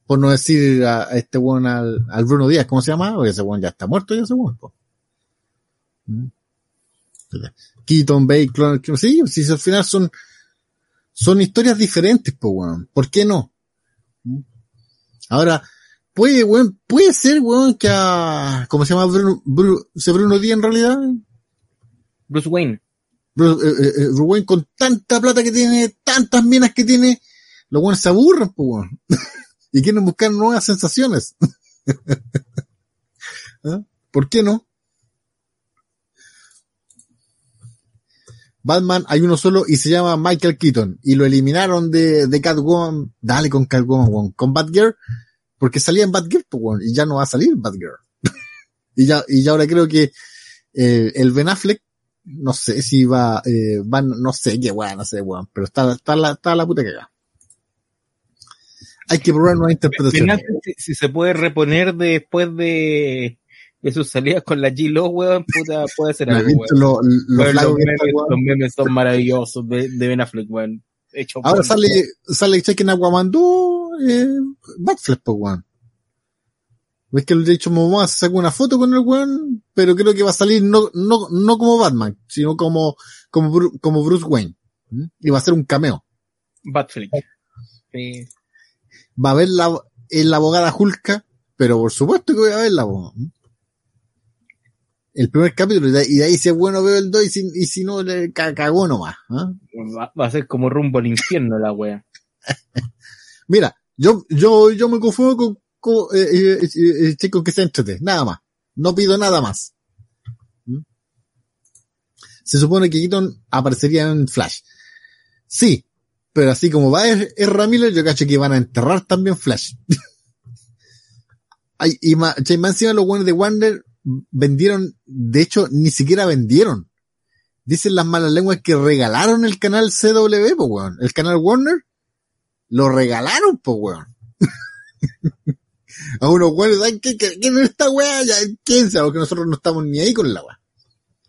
Por no decir a, este weón al, al Bruno Díaz, ¿cómo se llama? Porque ese weón ya está muerto, ya ese. Keaton, Bacon, sí, si al final son, son historias diferentes, pues, weón. ¿Por qué no? ¿Mm? Ahora, puede, weón, puede ser, weón, que a, ¿cómo se llama Bruno, Bruno, Bruno Díaz en realidad? Bruce Wayne. Bruno, eh, eh, eh, Rubén con tanta plata que tiene, tantas minas que tiene, los weones se aburren, pues, weón. y quieren buscar nuevas sensaciones. ¿Ah? ¿Por qué no? Batman hay uno solo y se llama Michael Keaton y lo eliminaron de, de Catwoman, dale con Catwoman, con Batgirl, porque salía en Batgirl, pues, y ya no va a salir Batgirl. y ya, y ya ahora creo que eh, el Ben Affleck, no sé si va, eh, van, no sé qué weón, no sé, weón, pero está, está la, está la puta cagada. Hay que probar nuevas interpretaciones. Ben Affleck, si, si se puede reponer después de, de sus salidas con la G-Lo, weón, puta, puede ser ¿No has algo, visto weón. lo, lo Weón, los, que está, memes, weón? los memes son maravillosos de, de Ben Affleck, weón. Hecho Ahora por- sale, sale Chequen Aquaman 2, eh, Batfleck, pues, weón. Ves que el de hecho Momoa se sacó una foto con el weón, pero creo que va a salir no, no, no como Batman, sino como, como, como Bruce Wayne. ¿Mm? Y va a ser un cameo. Batfleck. Sí. Va a ver la, en la abogada Hulka, pero por supuesto que voy a verla. ¿Mm? El primer capítulo, y de, ahí si es bueno veo el 2 y si, y si no le ca- cagó nomás. ¿ah? Va, va a ser como rumbo al infierno la wea. Mira, yo, yo, yo me confundo con, con, eh, eh, eh, eh, con que se entrete, nada más. No pido nada más. ¿Mm? Se supone que Keaton aparecería en Flash. Sí, pero así como va es, es Ramírez, yo cacho que van a enterrar también Flash. Ay, y más, más encima los buenos de Warner vendieron, de hecho, ni siquiera vendieron. Dicen las malas lenguas que regalaron el canal CW, pues weón. El canal Warner lo regalaron, pues weón. A unos weones, ¿saben qué? ¿Qué, qué no está weá? Ya, ¿Quién sabe? Porque nosotros no estamos ni ahí con la weá.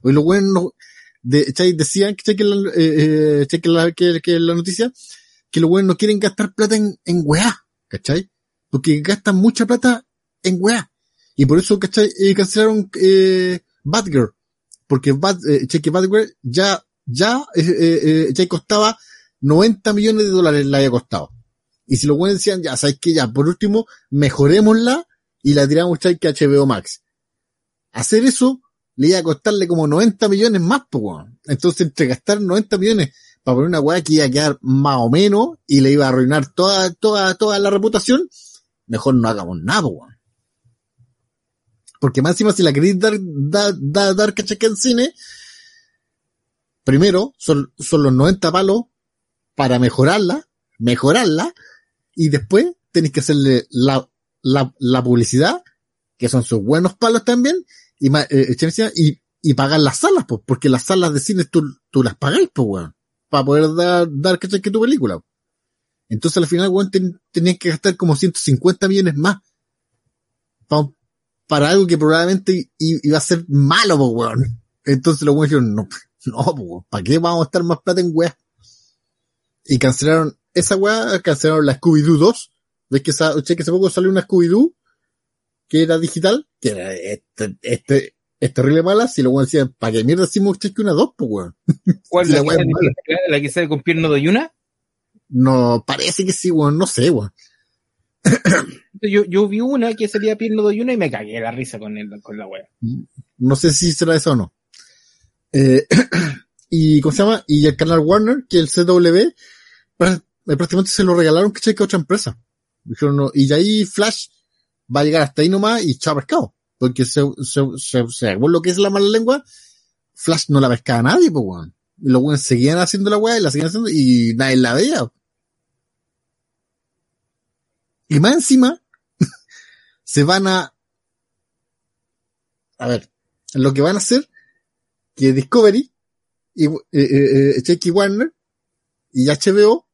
Hoy los weones no, de, ¿cachai? Decían. Que la, eh, eh, que la, que, que la noticia, que los buenos no quieren gastar plata en, en weá, ¿cachai? Porque gastan mucha plata en weá. Y por eso, ¿cachai? Eh, cancelaron, eh, Batgirl. Porque Bad, eh, que Batgirl ya, ya, eh, eh, ya costaba 90 millones de dólares la había costado. Y si los buenos decían, ya, sabes que ya, por último, mejorémosla y la tiramos, ¿cachai? Que HBO Max. Hacer eso, le iba a costarle como 90 millones más, pues, weón. Entonces, entre gastar 90 millones para poner una weá que iba a quedar más o menos y le iba a arruinar toda, toda, toda la reputación, mejor no hagamos nada, weón. Porque más si la queréis dar, dar, dar, dar cachaca en cine, primero son, son los 90 palos para mejorarla, mejorarla, y después tenéis que hacerle la, la, publicidad, que son sus buenos palos también, y, ma- eh, y, y pagar las salas, pues, porque las salas de cine tú, tú las pagáis, pues, weón, para poder dar, dar que tu película. Entonces al final, weón, ten- que gastar como 150 millones más pa- para algo que probablemente iba a ser malo, pues, weón. Entonces los weones dijeron, no, no, weón, ¿para qué vamos a gastar más plata en weá? Y cancelaron esa weá, cancelaron la Scooby-Doo 2. ¿Ves que, esa, che, que hace poco salió una Scooby-Doo que era digital? Que era este, este, es terrible mala. Si los weones decían, ¿para qué mierda decimos che, que una 2, pues, weón? ¿Cuál? Sí, la, la que sale, la que sale con pierna de Yuna? No, parece que sí, weón, no sé, weón. Yo, yo vi una que salía pierna de Yuna y me cagué la risa con, el, con la wea. No sé si será eso o no. Eh, y, ¿cómo se llama? Y el canal Warner, que el CW, eh, prácticamente se lo regalaron que cheque a otra empresa. Dijeron, no, y de ahí Flash va a llegar hasta ahí nomás y chao pescado. Porque se, se, lo que es la mala lengua, Flash no la pescaba a nadie, pues weón. Los weones seguían haciendo la weá y la seguían haciendo y nadie la veía. Y más encima, se van a, a ver, lo que van a hacer, que Discovery, y, eh, eh, eh, Warner, y HBO,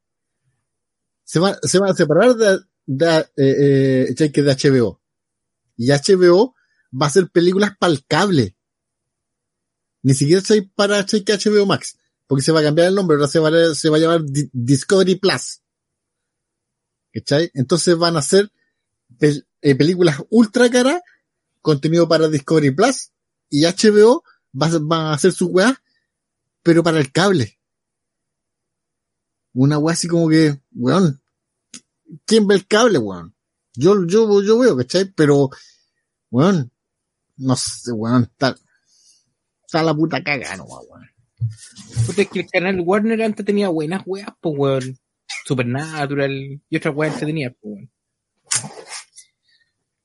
se van, se van a separar de, de, eh, eh, de HBO. Y HBO va a hacer películas para el cable. Ni siquiera para HBO Max. Porque se va a cambiar el nombre, ahora se va a, se va a llamar Di- Discovery Plus. ¿Cachai? Entonces van a hacer eh, películas ultra caras, contenido para Discovery Plus, y HBO va, a- hacer su weá, pero para el cable. Una weá así como que, weón, ¿quién ve el cable, weón? Yo, yo, yo veo, ¿cachai? Pero, weón, no sé, weón, está, está la puta caga, no, weón. Puta, es que el canal Warner antes tenía buenas weas, pues weón. Supernatural y otras weas tenía, pues weón.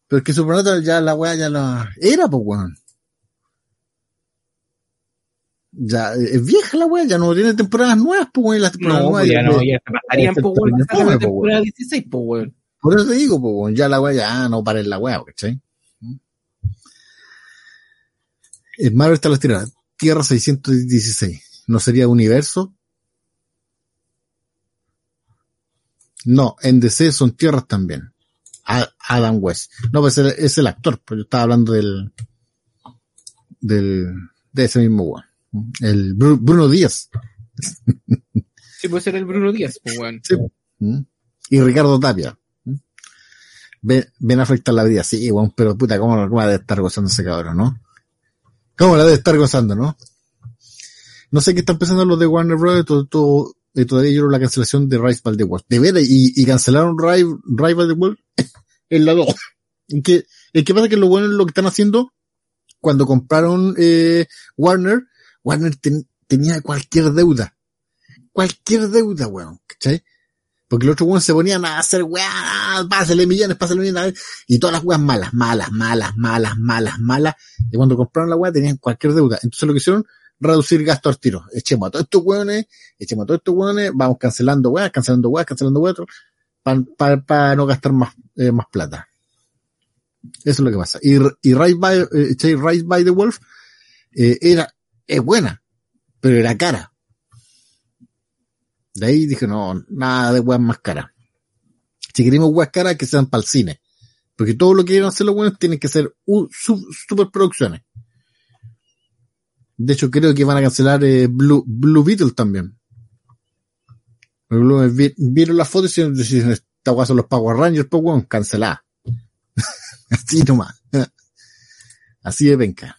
Pero es que Supernatural ya la weá ya la, era, pues, weón. Ya, eh, es vieja la weá, ya no tiene temporadas nuevas, pues, weón, las temporadas No, nuevas pues ya ya- no, ya se pasarían, pues weón, hasta la pues, temporada 16, pues weón. Por eso te digo, pues, weón, ya la weá ya no para en la weá, ¿cachai? El Marvel está las tiradas. Tierra 616. ¿No sería universo? No, en DC son tierras también. A- Adam West. No, pues es el, actor, pero yo estaba hablando del, del, de ese mismo weón. El Bru- Bruno Díaz. Sí, puede ser el Bruno Díaz, pues weón. Sí. Y Ricardo Tapia. ¿Mm? Ben, ben Affleck está en la vida, sí, weón, pero puta, ¿cómo, cómo la debe estar gozando ese cabrón, no? ¿Cómo la debe estar gozando, no? No sé qué están pensando los de Warner Bros. Todo, todo, eh, todavía yo la cancelación de Rise by the World. De veras, y, y cancelaron Rise, Rise by the World en la 2. ¿En qué, en qué pasa que lo bueno es lo que están haciendo cuando compraron eh, Warner, Warner ten- tenía cualquier deuda. Cualquier deuda, weón, ¿cachai? Porque los otros weones se ponían a hacer weá, pásale millones, pásale millones, y todas las weas malas, malas, malas, malas, malas, malas. Y cuando compraron la weá tenían cualquier deuda. Entonces lo que hicieron, reducir gastos al tiro. Echemos a todos estos weones, echemos a todos estos weones, vamos cancelando weas, cancelando weas, cancelando weas, para no gastar más, eh, más plata. Eso es lo que pasa. Y, y Rise by, eh, Rise by the Wolf, eh, era, es buena, pero era cara. De ahí dije, no, nada de weas más caras. Si queremos weas caras, que sean para el cine. Porque todo lo que quieren hacer los buenos tienen que ser uh, su- superproducciones. De hecho, creo que van a cancelar eh, Blue, Blue Beetle también. Blue- vi- Vieron las fotos y decían, esta weá son los Power Rangers, pues weón, cancelada. Así nomás. Así de penca.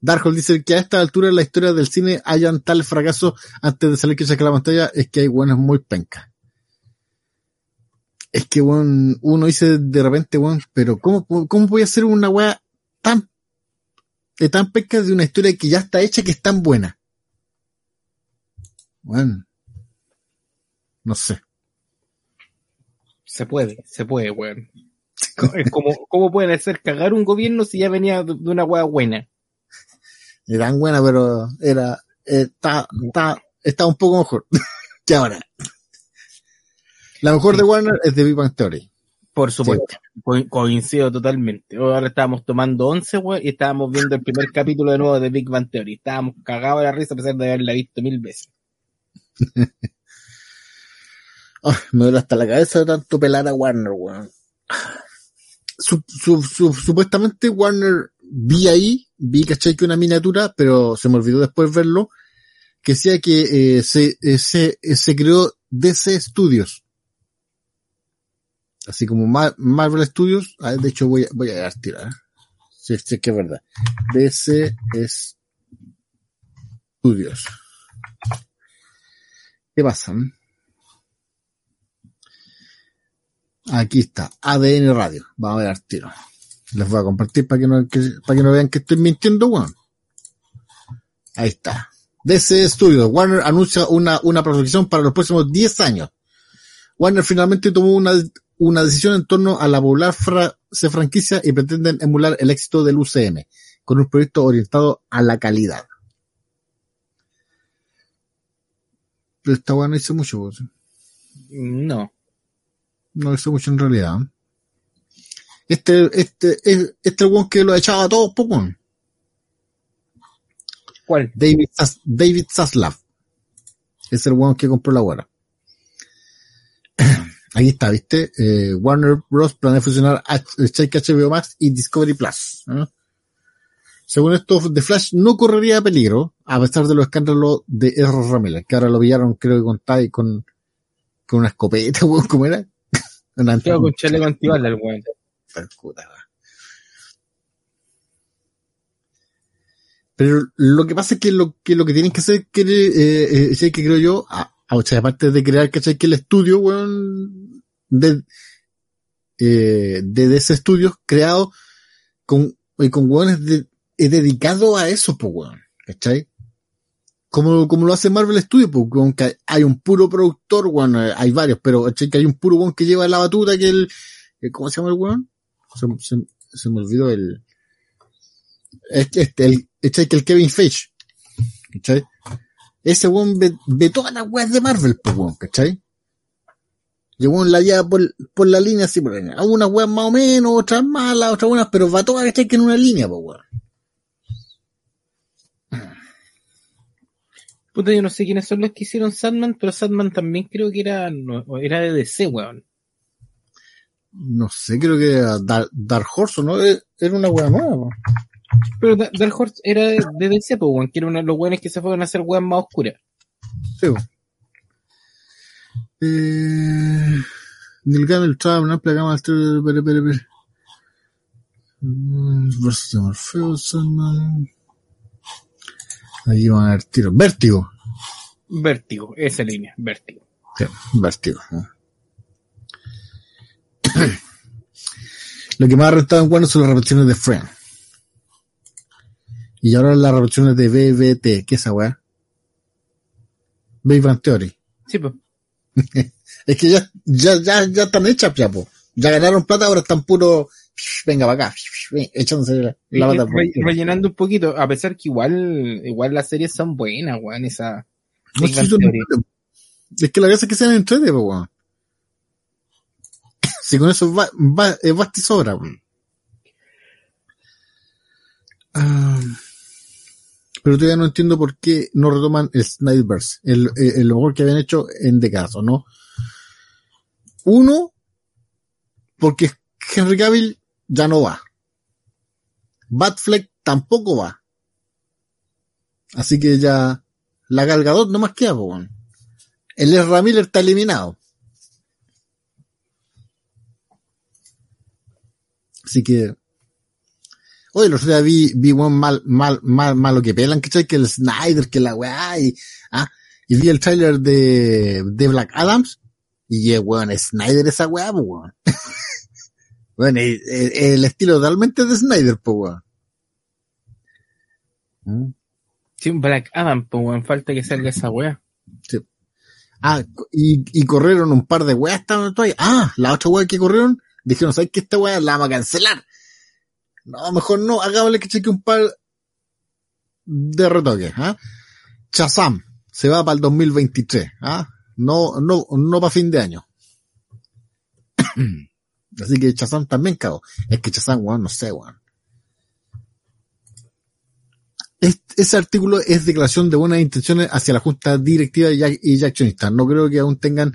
Darkhold dice que a esta altura de la historia del cine hayan tal fracaso antes de salir que saque la pantalla es que hay buenas muy penca. Es que weón, uno dice de repente, weón, pero ¿cómo, cómo voy a hacer una weá tan, de tan penca de una historia que ya está hecha que es tan buena? Bueno, no sé. Se puede, se puede, weón. Como, ¿Cómo pueden hacer cagar un gobierno si ya venía de una weá buena? Era tan buena, pero era, está, está, está un poco mejor que ahora. La mejor de Warner es de Big Bang Theory. Por supuesto. Co- coincido totalmente. Ahora estábamos tomando 11, weón, y estábamos viendo el primer capítulo de nuevo de Big Bang Theory. Estábamos cagados de la risa a pesar de haberla visto mil veces. Me duele hasta la cabeza de tanto pelar a Warner, weón. Su- su- su- supuestamente Warner vi ahí, vi caché que una miniatura, pero se me olvidó después verlo, que decía que eh, se, eh, se, eh, se creó DC Studios. Así como Ma- Marvel Studios, ah, de hecho voy a, voy a tirar. Sí, sí, que es verdad. DC Studios. ¿Qué pasa? Aquí está, ADN Radio. Vamos a ver tiro. Les voy a compartir para que no, que- para que no vean que estoy mintiendo, weón. Ahí está. DC Studios. Warner anuncia una, una proyección para los próximos 10 años. Warner finalmente tomó una, una decisión en torno a la popular fra- se franquicia y pretenden emular el éxito del UCM con un proyecto orientado a la calidad. Pero esta weá no hizo mucho. No. No hizo mucho en realidad. Este, este, este, este weón que lo echaba a todos, po, weón. ¿Cuál? David, David Zaslav. Es el weón que compró la guara. Ahí está, ¿viste? Eh, Warner Bros. planea fusionar HBO Max y Discovery Plus. ¿eh? Según esto, The Flash no correría peligro, a pesar de los escándalos de Ezra Ramírez, que ahora lo pillaron, creo que con con, con una escopeta, weón, ¿cómo era? Una con chaleco antibala el weón. Pero lo que pasa es que lo que, lo que tienen que hacer, que, eh, eh, que creo yo, a, a o sea, aparte de crear, ¿cachai? Que el estudio, weón, de, eh, de ese estudio creado con, y con weones de, dedicado a eso, pues, weón, ¿cachai? Como, como lo hace Marvel Studios, pues, weón, que hay un puro productor, weón, eh, hay varios, pero, ¿cachai? Que hay un puro weón que lleva la batuta, que el, eh, ¿cómo se llama el weón? Se, me olvidó el, este, este, el. Que el Kevin Feige, ¿cachai? Ese weón ve, ve todas las weas de Marvel, pues weón, ¿cachai? Y el weón la lleva por, por la línea así, por ahí. Algunas weas más o menos, otras malas, otras buenas, pero va todas, ¿cachai? Que en una línea, pues weón. Puta, yo no sé quiénes son los que hicieron Sandman, pero Sandman también creo que era, no, era de DC, weón. No sé, creo que era Dark, Dark Horse, ¿o ¿no? Eh, Era una wea nueva, po. Pero Da- Dark Horse era de de DC, pues, weón, que era uno de los weones que se fueron a hacer weón más oscuras. Sí, po. Eh, Neil Gaiman trae una amplia gama de pere, pere, pere. Mm, Versus de Morpheus, Sandman. Ahí van a ver tiro. Vértigo. Vértigo, esa línea, vértigo. Sí, vértigo. Lo que más ha rentado en Warner son las repeticiones de Friend. Y ahora las repeticiones de BBT. ¿Qué es esa weá? Big Bang Theory. Sí, pues. Es que ya, ya, ya, ya están hechas, ya, po. Ya ganaron plata, ahora están puro, venga para acá, echándose la, la bata re- rellenando un poquito, a pesar que igual, igual las series son buenas, weón, esa. No. Es que la cosa es que sean entrete, weón. Si con eso va, va, es basta y sobra, weón. Ah, pero todavía no entiendo por qué no retoman el Snyderverse, el, el, el mejor que habían hecho en décadas, ¿o no? Uno, porque Henry Cavill ya no va. Batfleck tampoco va. Así que ya la Galgadot no más queda, weón. El Ezra Miller está eliminado. Así que. Oye, los otro día vi, vi weón mal, mal, mal, malo que pelan, ¿cachai? Que el Snyder, que la weá, y, ah, y vi el trailer de, de Black Adams, y eh, weón, Snyder esa weá, pues weón. bueno, el, el estilo totalmente de Snyder, pues weón. ¿Mm? Sí, Black Adam, pues weón, falta que salga esa weá. Sí. Ah, y, y corrieron un par de weas todavía. Ah, la otra wea que corrieron, dijeron, ¿sabes qué? Esta wea la vamos a cancelar. No, mejor no, hagámosle que cheque un par de retoques, ¿ah? Chazam, se va para el 2023, ¿ah? No, no, no para fin de año. Así que Chazam también cagó. Es que Chazam, weón, no sé, weón. Es- ese artículo es declaración de buenas intenciones hacia la junta directiva y, y accionistas. No creo que aún tengan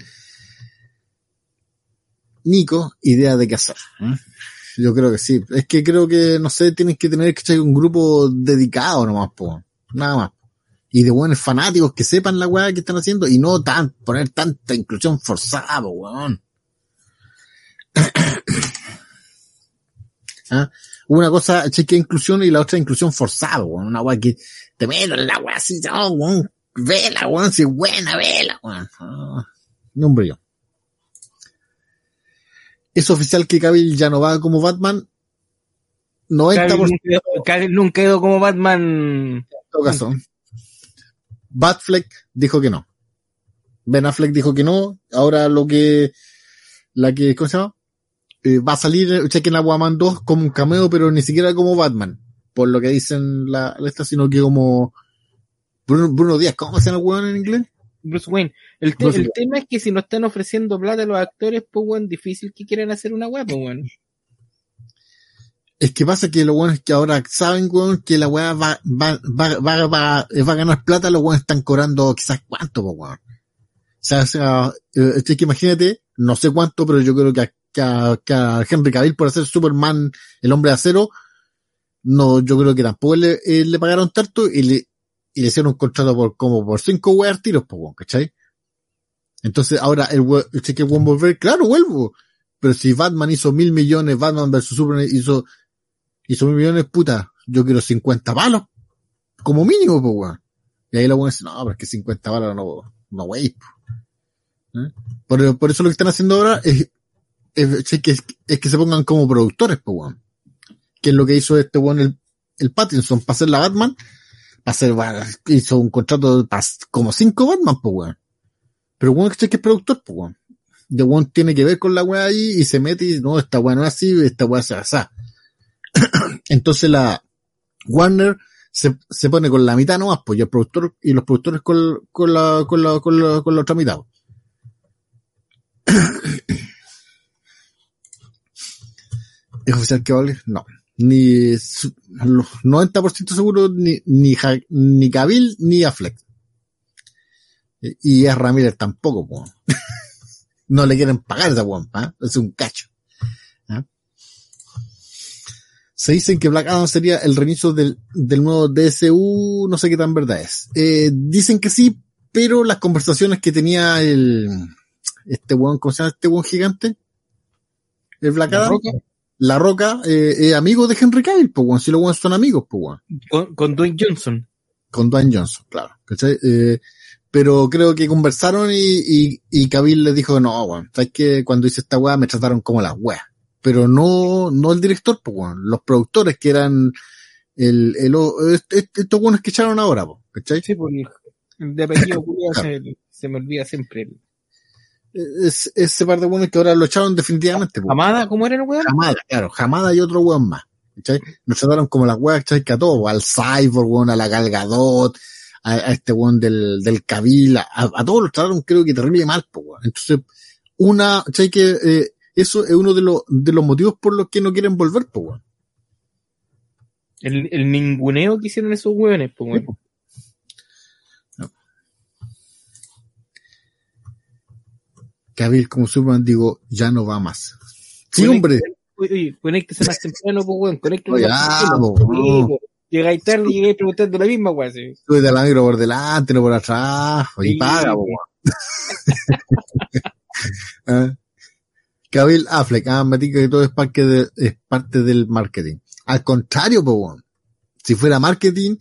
Nico idea de qué hacer. ¿eh? Yo creo que sí. Es que creo que, no sé, tienen que tener que un grupo dedicado nomás, po. Nada más. Y de buenos fanáticos que sepan la weá que están haciendo y no tan, poner tanta inclusión forzada, po, weón. ¿Ah? Una cosa chequea inclusión y la otra inclusión forzada, weón. Una weá que te meto en la weá así, oh, weón. Vela, weón, si es buena, vela, weón. Ah, no, hombre, yo. Es oficial que Cavill ya no va como Batman. 90% Cavill nunca, quedó- Cavill nunca quedó como Batman. en todo caso. Batfleck dijo que no. Ben Affleck dijo que no. Ahora lo que, la que, ¿cómo se llama? Eh, va a salir Chequen Aquaman 2 como un cameo, pero ni siquiera como Batman. Por lo que dicen la, la esta, sino que como Bruno, Bruno Díaz, ¿cómo se llama el weón en inglés? Bruce Wayne. El, te- Bruce el Wayne. tema es que si no están ofreciendo plata a los actores, pues weón, difícil que quieran hacer una weá, pues weón. Es que pasa que los buenos que ahora saben, weón, que la weá va, va, va, va, va, va a ganar plata, los weones están cobrando quizás cuánto, po, weón. O sea, o sea, eh, es que imagínate, no sé cuánto, pero yo creo que a, que a, que a Henry Cavill por hacer Superman, el hombre de acero, no, yo creo que tampoco le, eh, le pagaron tanto y le, y le hicieron un contrato por como por cinco weas tiros, po, weón, ¿cachai? Entonces ahora el we- el cheque weón volver, claro, vuelvo. Pero si Batman hizo mil millones, Batman versus Superman hizo hizo mil millones, puta, yo quiero 50 palos, como mínimo, pues, weón. Y ahí la weón dice, no, pero es que 50 palos no, no, wey. po". ¿Eh? Por, por eso lo que están haciendo ahora es, es, es que, es que se pongan como productores, pues, weón. Que es lo que hizo este weón, el, el Pattinson, para hacer la Batman, hacer, hizo un contrato para como cinco Batman, pues, weón. Pero weón, que es productor, pues, weón. De weón tiene que ver con la weá ahí y se mete y no, esta weá no es así, esta weá se así. Entonces la Warner se, se pone con la mitad nomás, pues, y el productor, y los productores con, con la, con la, con la, con la otra mitad. ¿Es oficial que vale? No. Ni, su- los 90% seguro, ni, ni, ni Cavill, ni Affleck. Y es Ramírez tampoco, pues. no le quieren pagar esa guampa, es un cacho. ¿Ah? Se dicen que Black Adam sería el reinicio del, del nuevo DSU, no sé qué tan verdad es. Eh, dicen que sí, pero las conversaciones que tenía el, este weón, ¿cómo se llama este weón gigante? El Black La Adam. La Roca, eh, es amigo de Henry Cavill, pues weón, si los weones son amigos, pues weón Con, con Dwayne Johnson. con Dwayne Johnson, claro. ¿cachai? Eh, pero creo que conversaron y, y, y Cavill les dijo, no, weón, sabes que cuando hice esta weá me trataron como la weá. Pero no, no el director, pues weón, los productores que eran el, el, est- estos weones que echaron ahora, pues, ¿cachai? Sí, el, el de apellido culiao se, se me olvida siempre. Es, ese par de weones que ahora lo echaron definitivamente, pues. Amada, ¿cómo era el weón? Jamada, claro, Jamada y otro weón más. ¿cachai? Nos trataron como las weas, ¿cachai? Que a todos, al Cyborg, weón, a la Galgadot, a, a este weón del, del Cabil, a, a todos los trataron creo que terrible mal, pues, weón. Entonces, una, ¿cachai? Que, eh, eso es uno de los, de los motivos por los que no quieren volver, pues, weón. El, el ninguneo que hicieron esos weones, pues weón. Cabil como Superman, digo, ya no va más. Sí, hombre. Oye, conéctese más temprano, pues weón, conéctese Oye, más ah, temprano. Sí, po. Llegáis tarde y llegáis preguntando la misma, weón. Sí. Sube de la micro por delante, no por atrás, y Sí. paga, po, weón. Ah. Cabil Affleck, ah, me que todo es parte, de- es parte del marketing. Al contrario, po, weón. Si fuera marketing,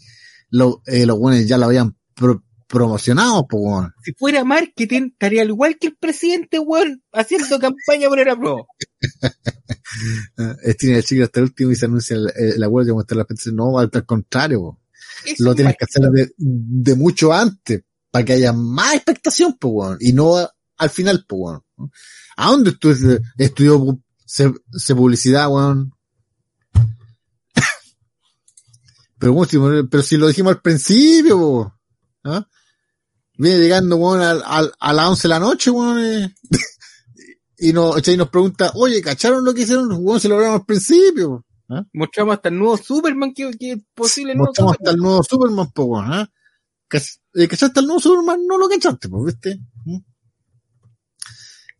lo, eh, los buenos ya lo habían pro- promocionado, po, weón. Si fuera marketing, estaría al igual que el presidente, weón, haciendo campaña por el apruebo. Steven el chico hasta el último y se anuncia el, el acuerdo de mostrar la petición. No, al al contrario. Eso lo es tienes que hacer de, de mucho antes, para que haya más expectación, pues, weón, y no al final, pues, weón. ¿A dónde estudió pu- se, se publicidad, weón? pero, weón, si, pero si lo dijimos al principio, ¿ah? Viene llegando, weón, al, al- a las 11 de la noche, weón, eh, y, nos, y nos pregunta, oye, ¿cacharon lo que hicieron? Weón, se lo hablamos al principio, Mostramos hasta el nuevo Superman que, es posible nuevo Mostramos hasta Superman. el nuevo Superman, weón, ¿ah? Eh, ¿Cachaste el nuevo Superman? No lo cachaste, pues, ¿viste? ¿Mm?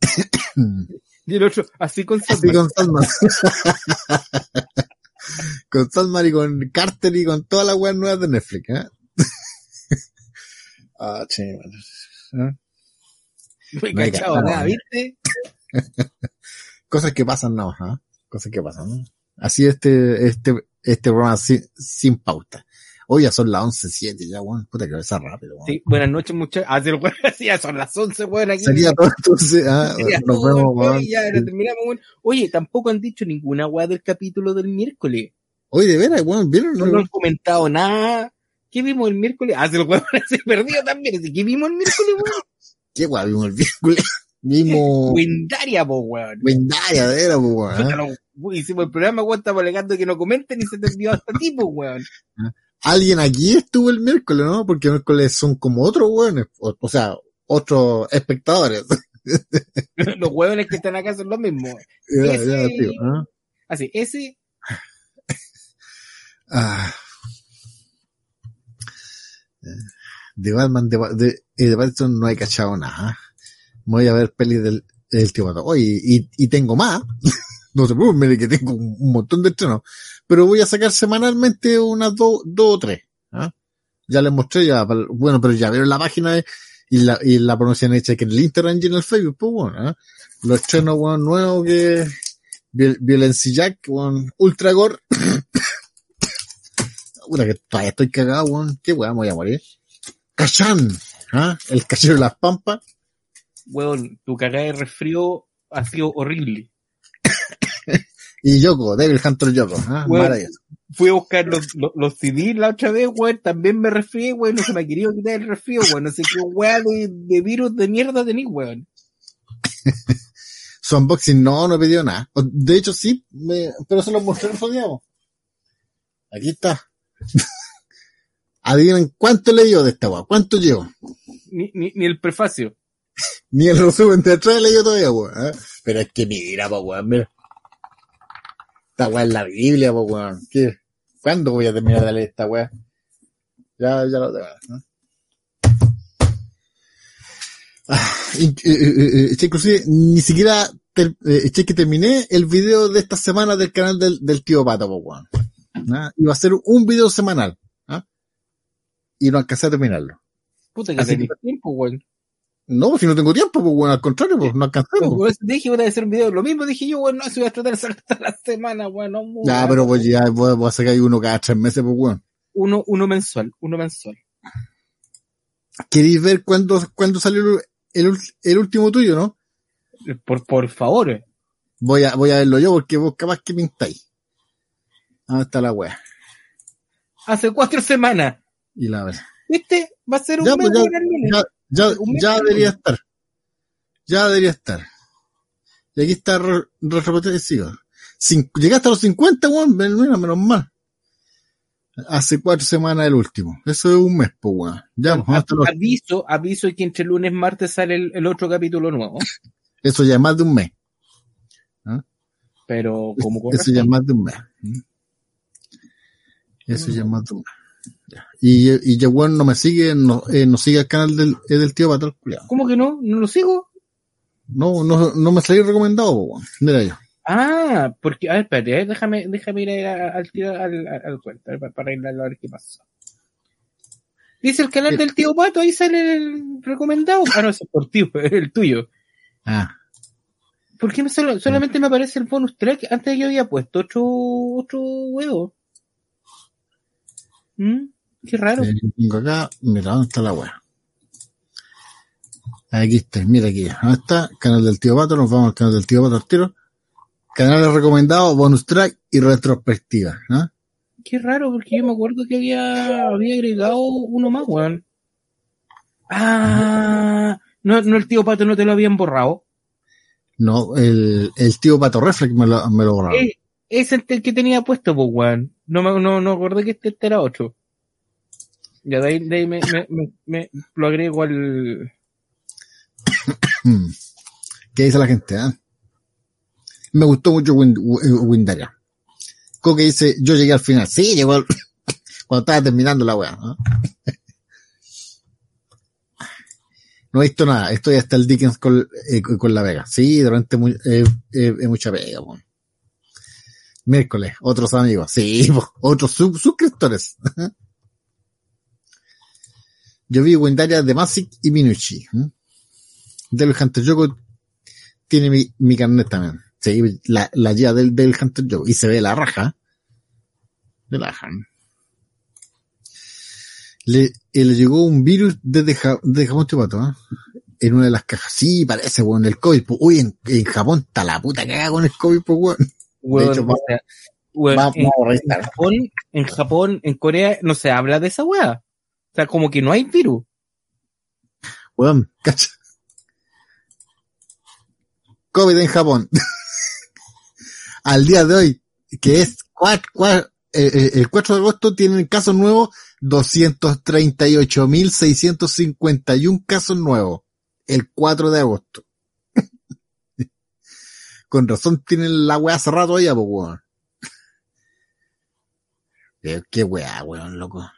Y el otro, así con Así Superman. con Salman. con Salman y con Carter y con todas las weas nuevas de Netflix, ¿eh? Ah, che, bueno. ¿Ah? No No cachado nada, ¿no? ¿viste? Cosas que pasan más, ¿ah? Cosas que pasan, ¿no? Así este, este, este programa sin, sin pauta. Hoy ya son las 11.07 ya, weón. Puta que ser rápido, weón. Sí, buenas noches, muchachos. Ah, sí, el weón, sí, ya son las 11, weón, aquí. Sería todo entonces, ah, nos vemos, weón, ya lo terminamos, weón. Oye, tampoco han dicho ninguna weá del capítulo del miércoles. Oye, de veras, weón, ¿vieron? No, no han comentado nada. ¿Qué vimos el miércoles? Ah, se lo weón se perdió también. ¿Qué vimos el miércoles, weón? ¿Qué weón? Vimos el vínculo. Vimos Wendaria, po, weón. Wendaria, de veras, po, weón. Lo- Hicimos el programa, weón, estamos alegando que no comenten y se te envió hasta ti, po, weón. Alguien aquí estuvo el miércoles, ¿no? Porque el miércoles son como otros weones. O, o sea, otros espectadores. Los weones que están acá son los mismos. Ya, Ese- ya, tío, ¿ah? Así, ese, Ah. De Batman, de, de, eh, de Batman no he cachado nada. Voy a ver pelis del, del tío Pato. Oye, y, y tengo más. no se preocupen, que tengo un, montón de estrenos. Pero voy a sacar semanalmente unas dos, dos o tres. ¿ah? Ya les mostré ya, bueno, pero ya vieron la página y la, y la promoción hecha que en el Instagram y en el Facebook, pues bueno, ¿ah? Los estrenos, weón, nuevos que, Viol- Violency Jack, weón, Ultra Gore. Puta que todavía estoy cagado, weón. Qué weón, voy a morir. Cachán, ¿ah? El cachero de las pampas. weón, tu cagada de resfrío ha sido horrible. Y Yoko, Devil Hunter Yoko, ¿ah? Weón. Maravilloso. Fui a buscar los, los, los CD la otra vez, weón, también me resfrié, weón, no se me ha querido quitar el resfrío, weón, no sé qué weón de, de virus de mierda tenés, weón. Su unboxing no, no he pedido nada. De hecho, sí, me- pero se lo mostré el otro día. Aquí está. Adivinen cuánto le dio de esta weón. ¿Cuánto llevo? Ni, ni, ni el prefacio. Ni el resumen de atrás le dio todavía, weón. ¿eh? Pero es que mira, po, weón, mira. Esta weón es la Biblia, po, weón. ¿Qué? ¿Cuándo voy a terminar de leer esta weón? Ya, ya lo tengo. ¿no? Ah, in- eh, eh, inclusive, ni siquiera ter- eh, che, que terminé el video de esta semana del canal del, del tío Pato, po, weón. ¿Ah? Iba a ser un video semanal. ¿ah? Y no alcancé a terminarlo. Puta que Así tiempo, weón. No, si no tengo tiempo, pues bueno, al contrario, pues no po. Por eso te dije, voy a hacer un video. Lo mismo dije yo, weón, no, si voy a tratar de hacer toda la semana, weón, no, Ya, pero pues ya voy, a sacar uno cada tres meses, pues bueno. Uno, uno mensual, uno mensual. ¿Queréis ver cuándo, cuándo salió el, el último tuyo, no? Por, por favor. eh. Voy a, voy a verlo yo porque vos capaz que pintáis. ¿Dónde está la wea? Hace cuatro semanas. Y la ver. ¿Viste? Va a ser un Ya, mes, pues, ya. Ya, ya, Un mes ya de debería estar. Ya debería estar. Y aquí está re- retrospectivo. Cin- Llegaste a los 50, weón, menos mal. Hace cuatro semanas el último. Eso es un mes, pues weón. Ya, pues, hasta los- Aviso, aviso que entre lunes y martes sale el, el otro capítulo nuevo. eso ya es más de un mes. Pero como Eso ya es más de un mes. Eso de un mes. Ya. Y, y no me sigue, no, eh, no sigue el canal del, eh, del tío Patrón. ¿Cómo que no? ¿No lo sigo? No, no, no me salí recomendado, po. Mira yo. Ah, porque, a ver, espérate, ver, déjame, déjame ir al tiro al, al, cuento, para, para ir a ver qué pasó. Dice el canal del tío Pato, ahí sale el recomendado. Ah, no, es por tío, el tuyo. Ah, ¿Por qué me solo- solamente me aparece el bonus track? Antes yo había puesto otro, otro huevo. ¿Mm? Qué raro. tengo acá, mira, ¿dónde está la wea? Aquí está, mira aquí, ¿dónde está? Canal del tío Pato, nos vamos al canal del tío Pato al tiro. Canales recomendados, bonus track y retrospectiva, ¿no? Qué raro, porque yo me acuerdo que había, había agregado uno más, weón. Ah, no, no el tío Pato no te lo habían borrado. No, el, el tío Pato Reflex me lo, me lo borraron. Eh, es el que tenía puesto, pues, weón. No me, no, no acordé que este, este era otro. Ya de ahí, de ahí me, me, me, me- lo agrego al. ¿Qué dice la gente? ah? Me gustó mucho Win- Win- Windaria. Coque dice, yo llegué al final. Sí, llegó al- cuando estaba terminando la weá. ¿no? No he visto nada. Estoy hasta el Dickens con, eh, con la Vega. Sí, de repente muy, eh, eh, mucha pega. weón. Miércoles, otros amigos. Sí, otros sub- suscriptores. Yo vi Windaria de Masic y Minucci. Del Hunter Yoko tiene mi, mi carnet también. Sí, la, la guía del, del Hunter Yoko. Y se ve la raja. De la. Le, eh, le llegó un virus desde, Ja- de Japón este pato, ¿eh? En una de las cajas. Sí, parece, weón, el COVID. Uy, en, en Japón está la puta cagada con el COVID, pues, weón. Weón, hecho, o sea, weón, Vamos, en, vamos a en. Japón, en Japón, en Corea, no se habla de esa weá. O sea, como que no hay virus. Weón, cacha. COVID en Japón. Al día de hoy, que es cuat- cua- eh, eh, el 4 de agosto, tienen casos nuevos 238.651 casos nuevos. El 4 de agosto. Con razón tienen la weá cerrada todavía, pues weón. Eh, Qué weá, weón, loco.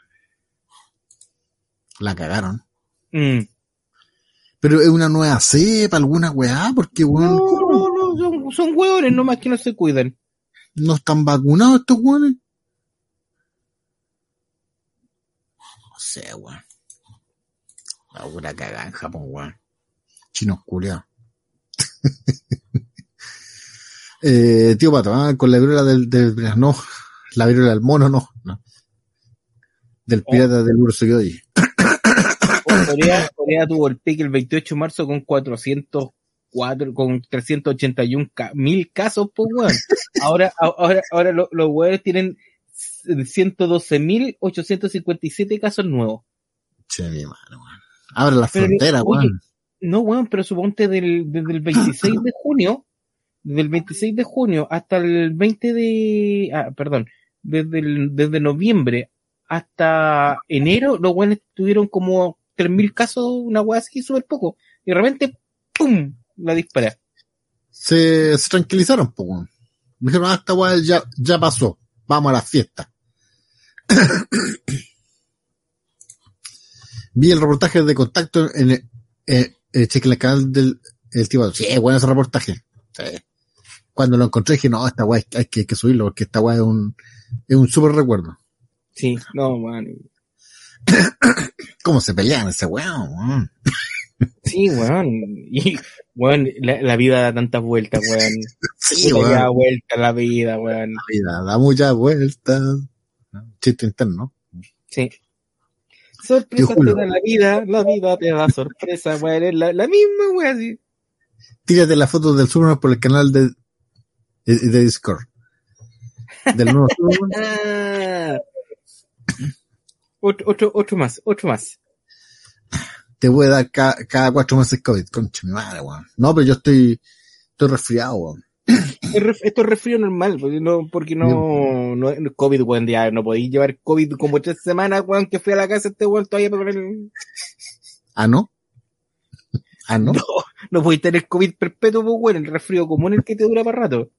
La cagaron. Mm. Pero es una nueva cepa, alguna weá, porque No, weón, ¿cómo no, no, son, son hueones nomás que no se cuidan. no están vacunados estos weones. No sé, weón. La pura cagada en Japón, weón. Chinos culiados. eh, tío Pato, ah, con la viruela del, del, no, la viruela del mono, no, no. Del pirata del urso Yoyi. Corea, Corea tuvo el pique el 28 de marzo con 404, con 381 ca- mil casos, pues weón. Ahora, ahora, ahora lo- los weones tienen 112.857 casos nuevos. Che, mi mano, weón. Abre la Pero, frontera, oye, weón. No, weón, pero suponte del, desde el 26 de junio, desde el 26 de junio hasta el 20 de, ah, perdón, desde el, desde noviembre hasta enero, los weones tuvieron como 3.000 casos, una weá así, súper poco. Y de repente, ¡pum! La dispara. se, se tranquilizaron, weón. Dijeron, ah, esta weá ya, ya pasó. Vamos a la fiesta. Vi el reportaje de contacto en el, eh, cheque en el canal del el tío. Sí, bueno ese reportaje. Sí. Cuando lo encontré dije, no, esta weá hay, que- hay subirlo porque esta weá es un, es un súper recuerdo. Sí, no, weón. ¿Cómo se pelean ese weón? Sí, weón. Y, weón, la, la vida da tantas vueltas, weón. Sí, weón. da vuelta la vida, weón. La vida da muchas vueltas. Chiste interno. Sí. Sorpresa te da la vida, la vida te da sorpresa, weón. Es la, la misma, weón, así. tírate la foto del Superman por el canal de, de, Discord. Del nuevo. Ah. Otro, otro, otro más, otro más. Te voy a dar ca- cada cuatro meses COVID. Concha mi madre, weón. No, pero yo estoy, estoy resfriado, weón. Esto es resfrío normal, porque no, porque no, no es COVID, weón, ya no podéis llevar COVID como tres semanas, weón, que fui a la casa este weón todavía para el... Ah, ¿no? Ah, ¿no? No, no podéis tener COVID perpetuo, pues, weón, el resfrío común el que te dura para rato.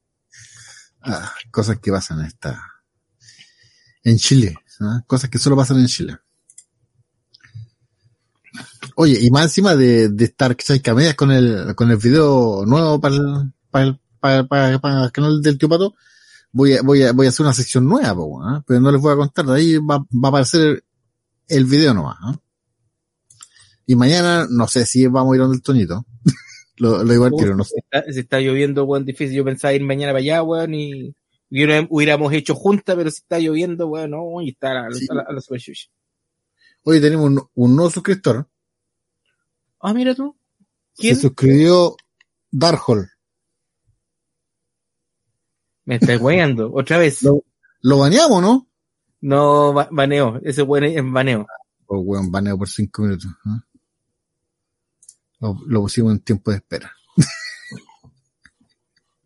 Ah, cosas que pasan en esta, en Chile. ¿ah? Cosas que solo pasan en Chile. Oye, y más encima de, de estar, medias con el, con el video nuevo para el, para el, para el canal del tío Pato, voy a, voy a, voy a hacer una sección nueva, ¿ah? pero no les voy a contar, de ahí va, va a aparecer el video nomás. ¿ah? Y mañana, no sé si vamos a ir donde el Toñito. Lo, lo igual quiero, no sé. Si está, si está lloviendo, weón, difícil. Yo pensaba ir mañana para allá, weón, y hubiera- hubiéramos hecho junta, pero si está lloviendo, weón, no, y está a la, Sí. a la, a la super. Hoy tenemos un, un nuevo suscriptor. Ah, mira tú. ¿Quién? Se suscribió Darhol. Me está weando. Otra vez. Lo- Lo baneamos, ¿no? No, ba- baneo. Ese weón es baneo. Oh, weón, baneo por cinco minutos. Lo, lo pusimos en tiempo de espera.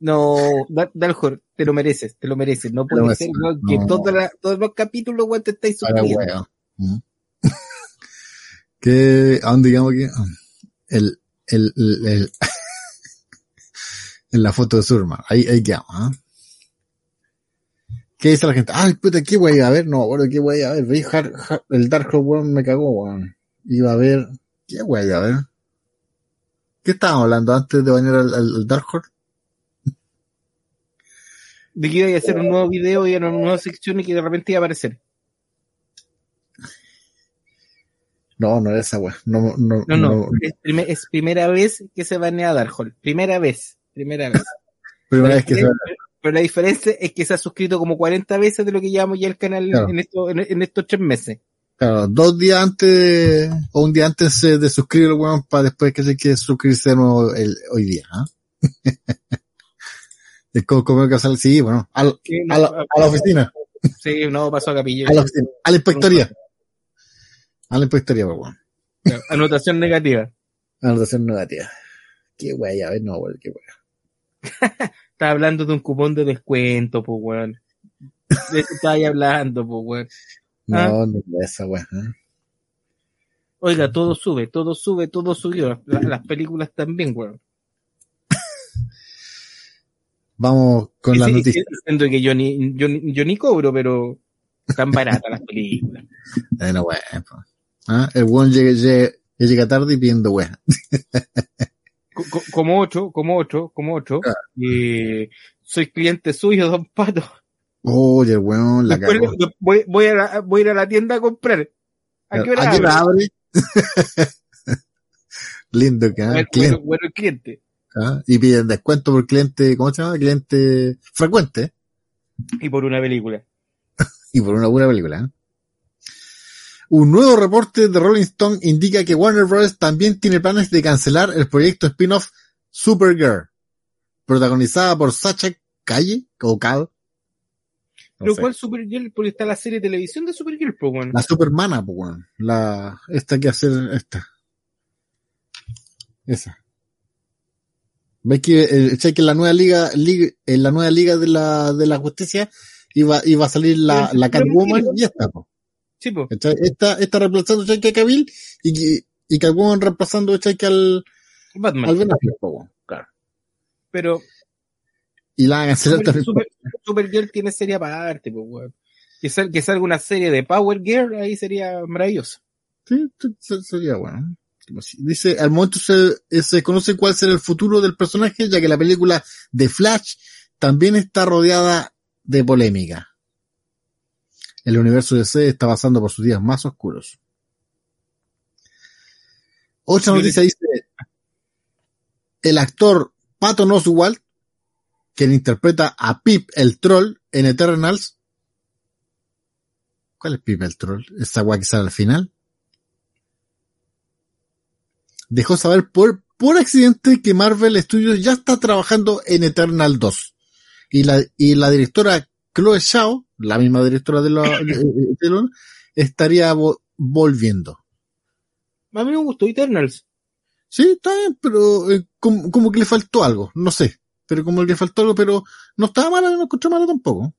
No, Da- Dalhor, te lo mereces, te lo mereces. No puede ser, que no. toda la- todos los capítulos, weón, te estáis weón. ¿Mm? ¿Qué, ¿A dónde llegamos aquí? Ah, El, el, el, el- en la foto de Surma. Ahí, ahí quedamos, ¿ah? ¿Qué dice la gente? Ay, puta, ¿qué wey a ver? No, bueno, ¿qué wey a ver? El Dark Horse, weón, me cagó, weón. Iba a ver, ¿qué wey a ver? ¿Qué estábamos hablando antes de bañar al, al, al Dark Horse? De que iba a hacer un nuevo video y una nueva sección y que de repente iba a aparecer. No, no era esa weón. No, no, No, no, Es, prime- es primera vez que se banea Darkhold. Primera vez. Primera vez. Primera vez que se Pero la diferencia es que se ha suscrito como 40 veces de lo que llevamos ya el canal Claro. en, esto, en, en estos tres meses. Claro, dos días antes o un día antes eh, de suscribir el weón para después que se quiere suscribirse de nuevo el, hoy día. ¿ah? es como, que sale, sí, bueno, al- a, la, a la oficina, Sí, no, pasó a capilla. a la oficina, a la inspectoría. A la inspectoría, pues, weón. Anotación negativa. Anotación negativa. Qué wey, a ver, no, weón, qué wey. Estaba hablando de un cupón de descuento, pues, weón. De eso estaba ahí hablando, pues, weón. No, Ah. no es esa weón. ¿eh? Oiga, todo sube, todo sube, todo subió. La- las películas también, weón. Vamos con sí, noticias. sí, Siento que yo ni, yo, ni- yo ni cobro, pero están baratas las películas. Bueno, weón. ¿Ah? El weón llega, llega, llega tarde y pidiendo weón. Co- co- como ocho, como ocho, como ocho. Eh, soy cliente suyo, don Pato. Oye, weón, la Después voy, voy, a la- voy a ir a la tienda a comprar. ¿A qué hora ¿A qué hora abre? Lindo que. Bueno, cliente. bueno, cliente. ¿ah? Y piden descuento por cliente, ¿cómo se llama? Cliente frecuente. Y por una película. Y por una buena película. ¿eh? Un nuevo reporte de Rolling Stone indica que Warner Bros. también tiene planes de cancelar el proyecto spin-off Supergirl, protagonizada por Sacha Calle, o Cal. Lo sé. cual Supergirl, porque está la serie de televisión de Supergirl, pues bueno. La Supermana, pues, weón. La, esta que hacer, esta. Esa. ¿Ves que, eh, que en la nueva liga, liga, en la nueva liga de la, de la justicia iba, iba a salir la, Pero- la pero Catwoman y esta, po. Sí, pues. Esta, esta reemplazando a Cheque Cavill y, y Catwoman reemplazando a Cheque al, Batman. al Ben Affleck, po, weón. Claro. Pero Y la van a Super- también. Super- Supergirl tiene serie aparte, pues weón. Que, sal- que salga una serie de Power Girl, ahí sería maravilloso. Sí, sería bueno. Dice, al momento se, eh, se conoce cuál será el futuro del personaje, ya que la película de Flash también está rodeada de polémica. El universo de DC está pasando por sus días más oscuros. Otra noticia dice, el actor Patton Oswalt, quien interpreta a Pip el Troll en Eternals. ¿Cuál es Pip el Troll? ¿Esa guay que sale al final? dejó saber por, por accidente que Marvel Studios ya está trabajando en Eternal 2. Y la, y la directora Chloe Zhao, la misma directora de la, de- estaría vo- volviendo. A mí me gustó Eternals. Sí, está bien, pero eh, como, como que le faltó algo, no sé. Pero como que le faltó algo, pero no estaba mala, no encontré mala tampoco.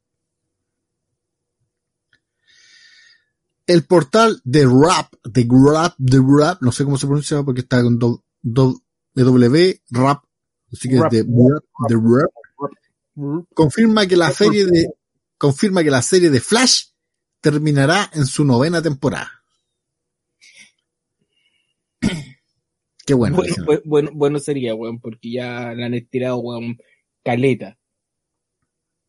El portal de Rap, de Rap, de Rap, no sé cómo se pronuncia porque está con do, do- W, Rap, así que Rap. de, de Rap, confirma que la serie de, confirma que la serie de Flash terminará en su novena temporada. Qué bueno. Bueno, bueno, bueno sería, weón, porque ya la han estirado, weón, caleta.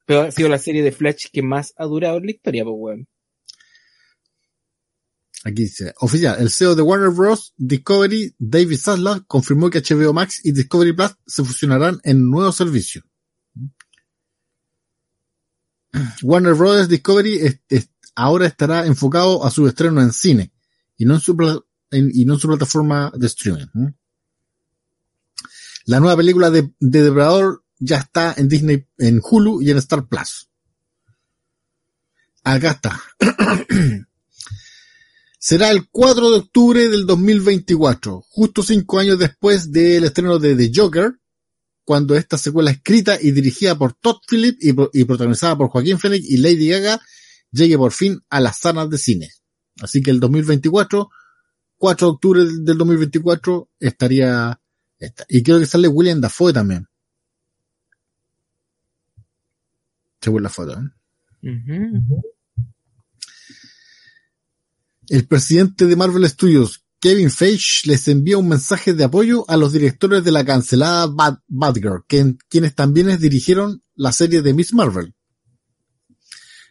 Pero ha sido la serie de Flash que más ha durado en la historia, pues weón. Aquí dice, oficial, el CEO de Warner Bros. Discovery, David Zaslav, confirmó que HBO Max y Discovery Plus se fusionarán en nuevo servicio. Warner Bros. Discovery es- es- ahora estará enfocado a su estreno en cine y no en su, en- y no en su plataforma de streaming. La nueva película de, de Depredador ya está en Disney, en Hulu y en Star Plus. Acá está. Será el 4 de octubre del 2024, justo cinco años después del estreno de The Joker, cuando esta secuela escrita y dirigida por Todd Phillips y protagonizada por Joaquín Phoenix y Lady Gaga llegue por fin a las salas de cine. Así que el 2024, 4 de octubre del del 2024, estaría esta. Y creo que sale William Dafoe también. Según la foto. ¿eh? El presidente de Marvel Studios, Kevin Feige, les envía un mensaje de apoyo a los directores de la cancelada Bad, Batgirl, que- quienes también dirigieron la serie de Miss Marvel.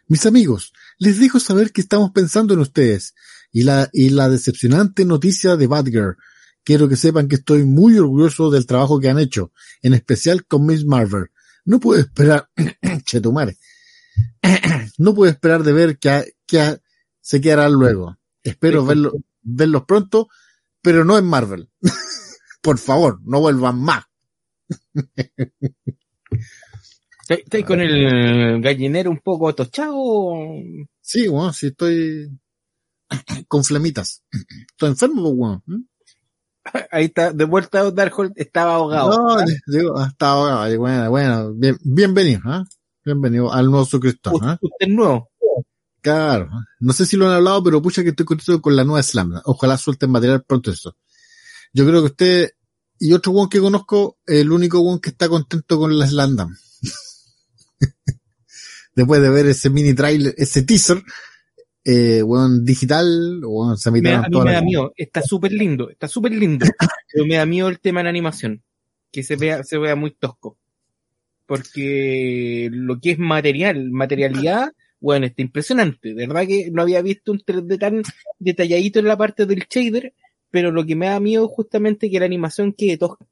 Mis amigos, les dejo saber que estamos pensando en ustedes y la, y la decepcionante noticia de Batgirl. Quiero que sepan que estoy muy orgulloso del trabajo que han hecho, en especial con Miss Marvel. No puedo esperar, chetumare, no puedo esperar de ver qué, qué se quedará luego. Espero verlo, verlos pronto, pero no en Marvel. Por favor, no vuelvan más. ¿Estás estás con el gallinero un poco atochado? Sí, bueno, sí estoy con flemitas. Estoy enfermo, weón. ¿Mm? Ahí está, de vuelta a Darkhold, estaba ahogado. No, digo, hasta ahora, ay, bueno, bueno, bien, bienvenido, ¿ah? Bienvenido al nuevo suscriptor, Usted, ¿ah? usted es nuevo. Claro. ¿ah? No sé si lo han hablado, pero pucha que estoy contento con la nueva Slam. Ojalá suelten material pronto eso. Yo creo que usted y otro one que conozco, el único one que está contento con la Slam. Después de ver ese mini trailer, ese teaser, eh, weón, digital, weón, se Me- a mí me da miedo, está súper lindo, está súper lindo, pero me da miedo el tema en animación, que se vea, se vea muy tosco. Porque lo que es material, materialidad, bueno, está impresionante. De verdad que no había visto un 3D tan detalladito en la parte del shader, pero lo que me da miedo es justamente que la animación quede tosca.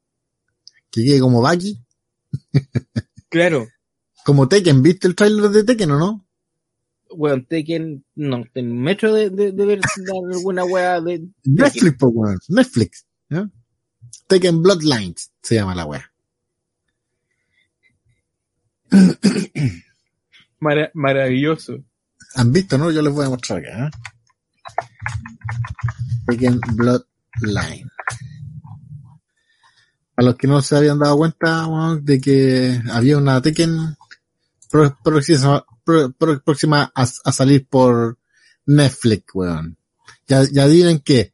que quede como Baki, Claro, como Tekken, ¿viste el trailer de Tekken o no? Weón, Tekken, no, en metro de, de, de ver alguna wea de, Netflix, po, weón, Netflix, ¿ya? Tekken Bloodlines se llama la wea. Mara- maravilloso. ¿Han visto, no? Yo les voy a mostrar acá, ¿eh? Tekken Bloodline. A los que no se habían dado cuenta weón, de que había una Tekken pro- próxima, pro- pro- próxima a, a salir por Netflix, weón. Ya, ya adivinen que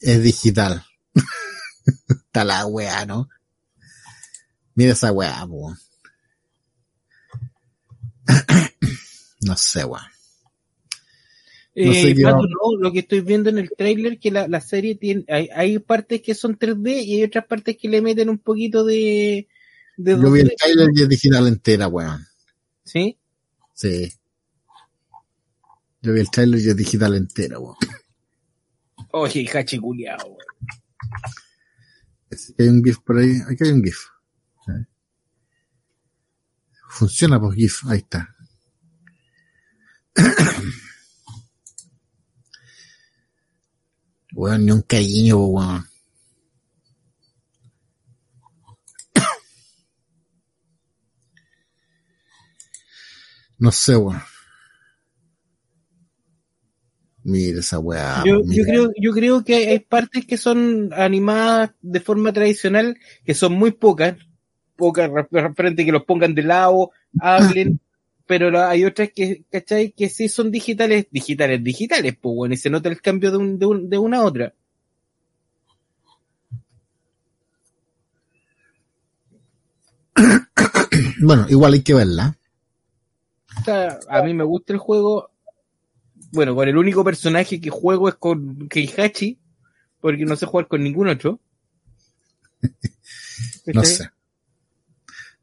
es digital. Está la weá, ¿no? Mira esa weá, weón. no sé, weón. No Eh, sé qué Pato, va- no, lo que estoy viendo en el tráiler que la, la serie tiene, hay, hay partes que son 3D y hay otras partes que le meten un poquito de, de Yo vi el 2D, trailer y es digital entera, weón. ¿sí? Sí. Yo vi el trailer y es digital entera, weón. Oye, hachi culiao, weón. Hay un GIF por ahí. Aquí hay un GIF. Funciona por GIF. Ahí está. Weón, ni un cariño, weón. No sé, weón. Mira esa weá. Yo, yo creo, yo creo que hay, partes que son animadas de forma tradicional, que son muy pocas, pocas re- referente que los pongan de lado, hablen, pero hay otras que, ¿cachai? Que sí son digitales, digitales, digitales, pues bueno, y se nota el cambio de, un, de, un- de una a otra. Bueno, igual hay que verla. A mí me gusta el juego. Bueno, con el único personaje que juego es con Keihachi, porque no sé jugar con ningún otro. No sé.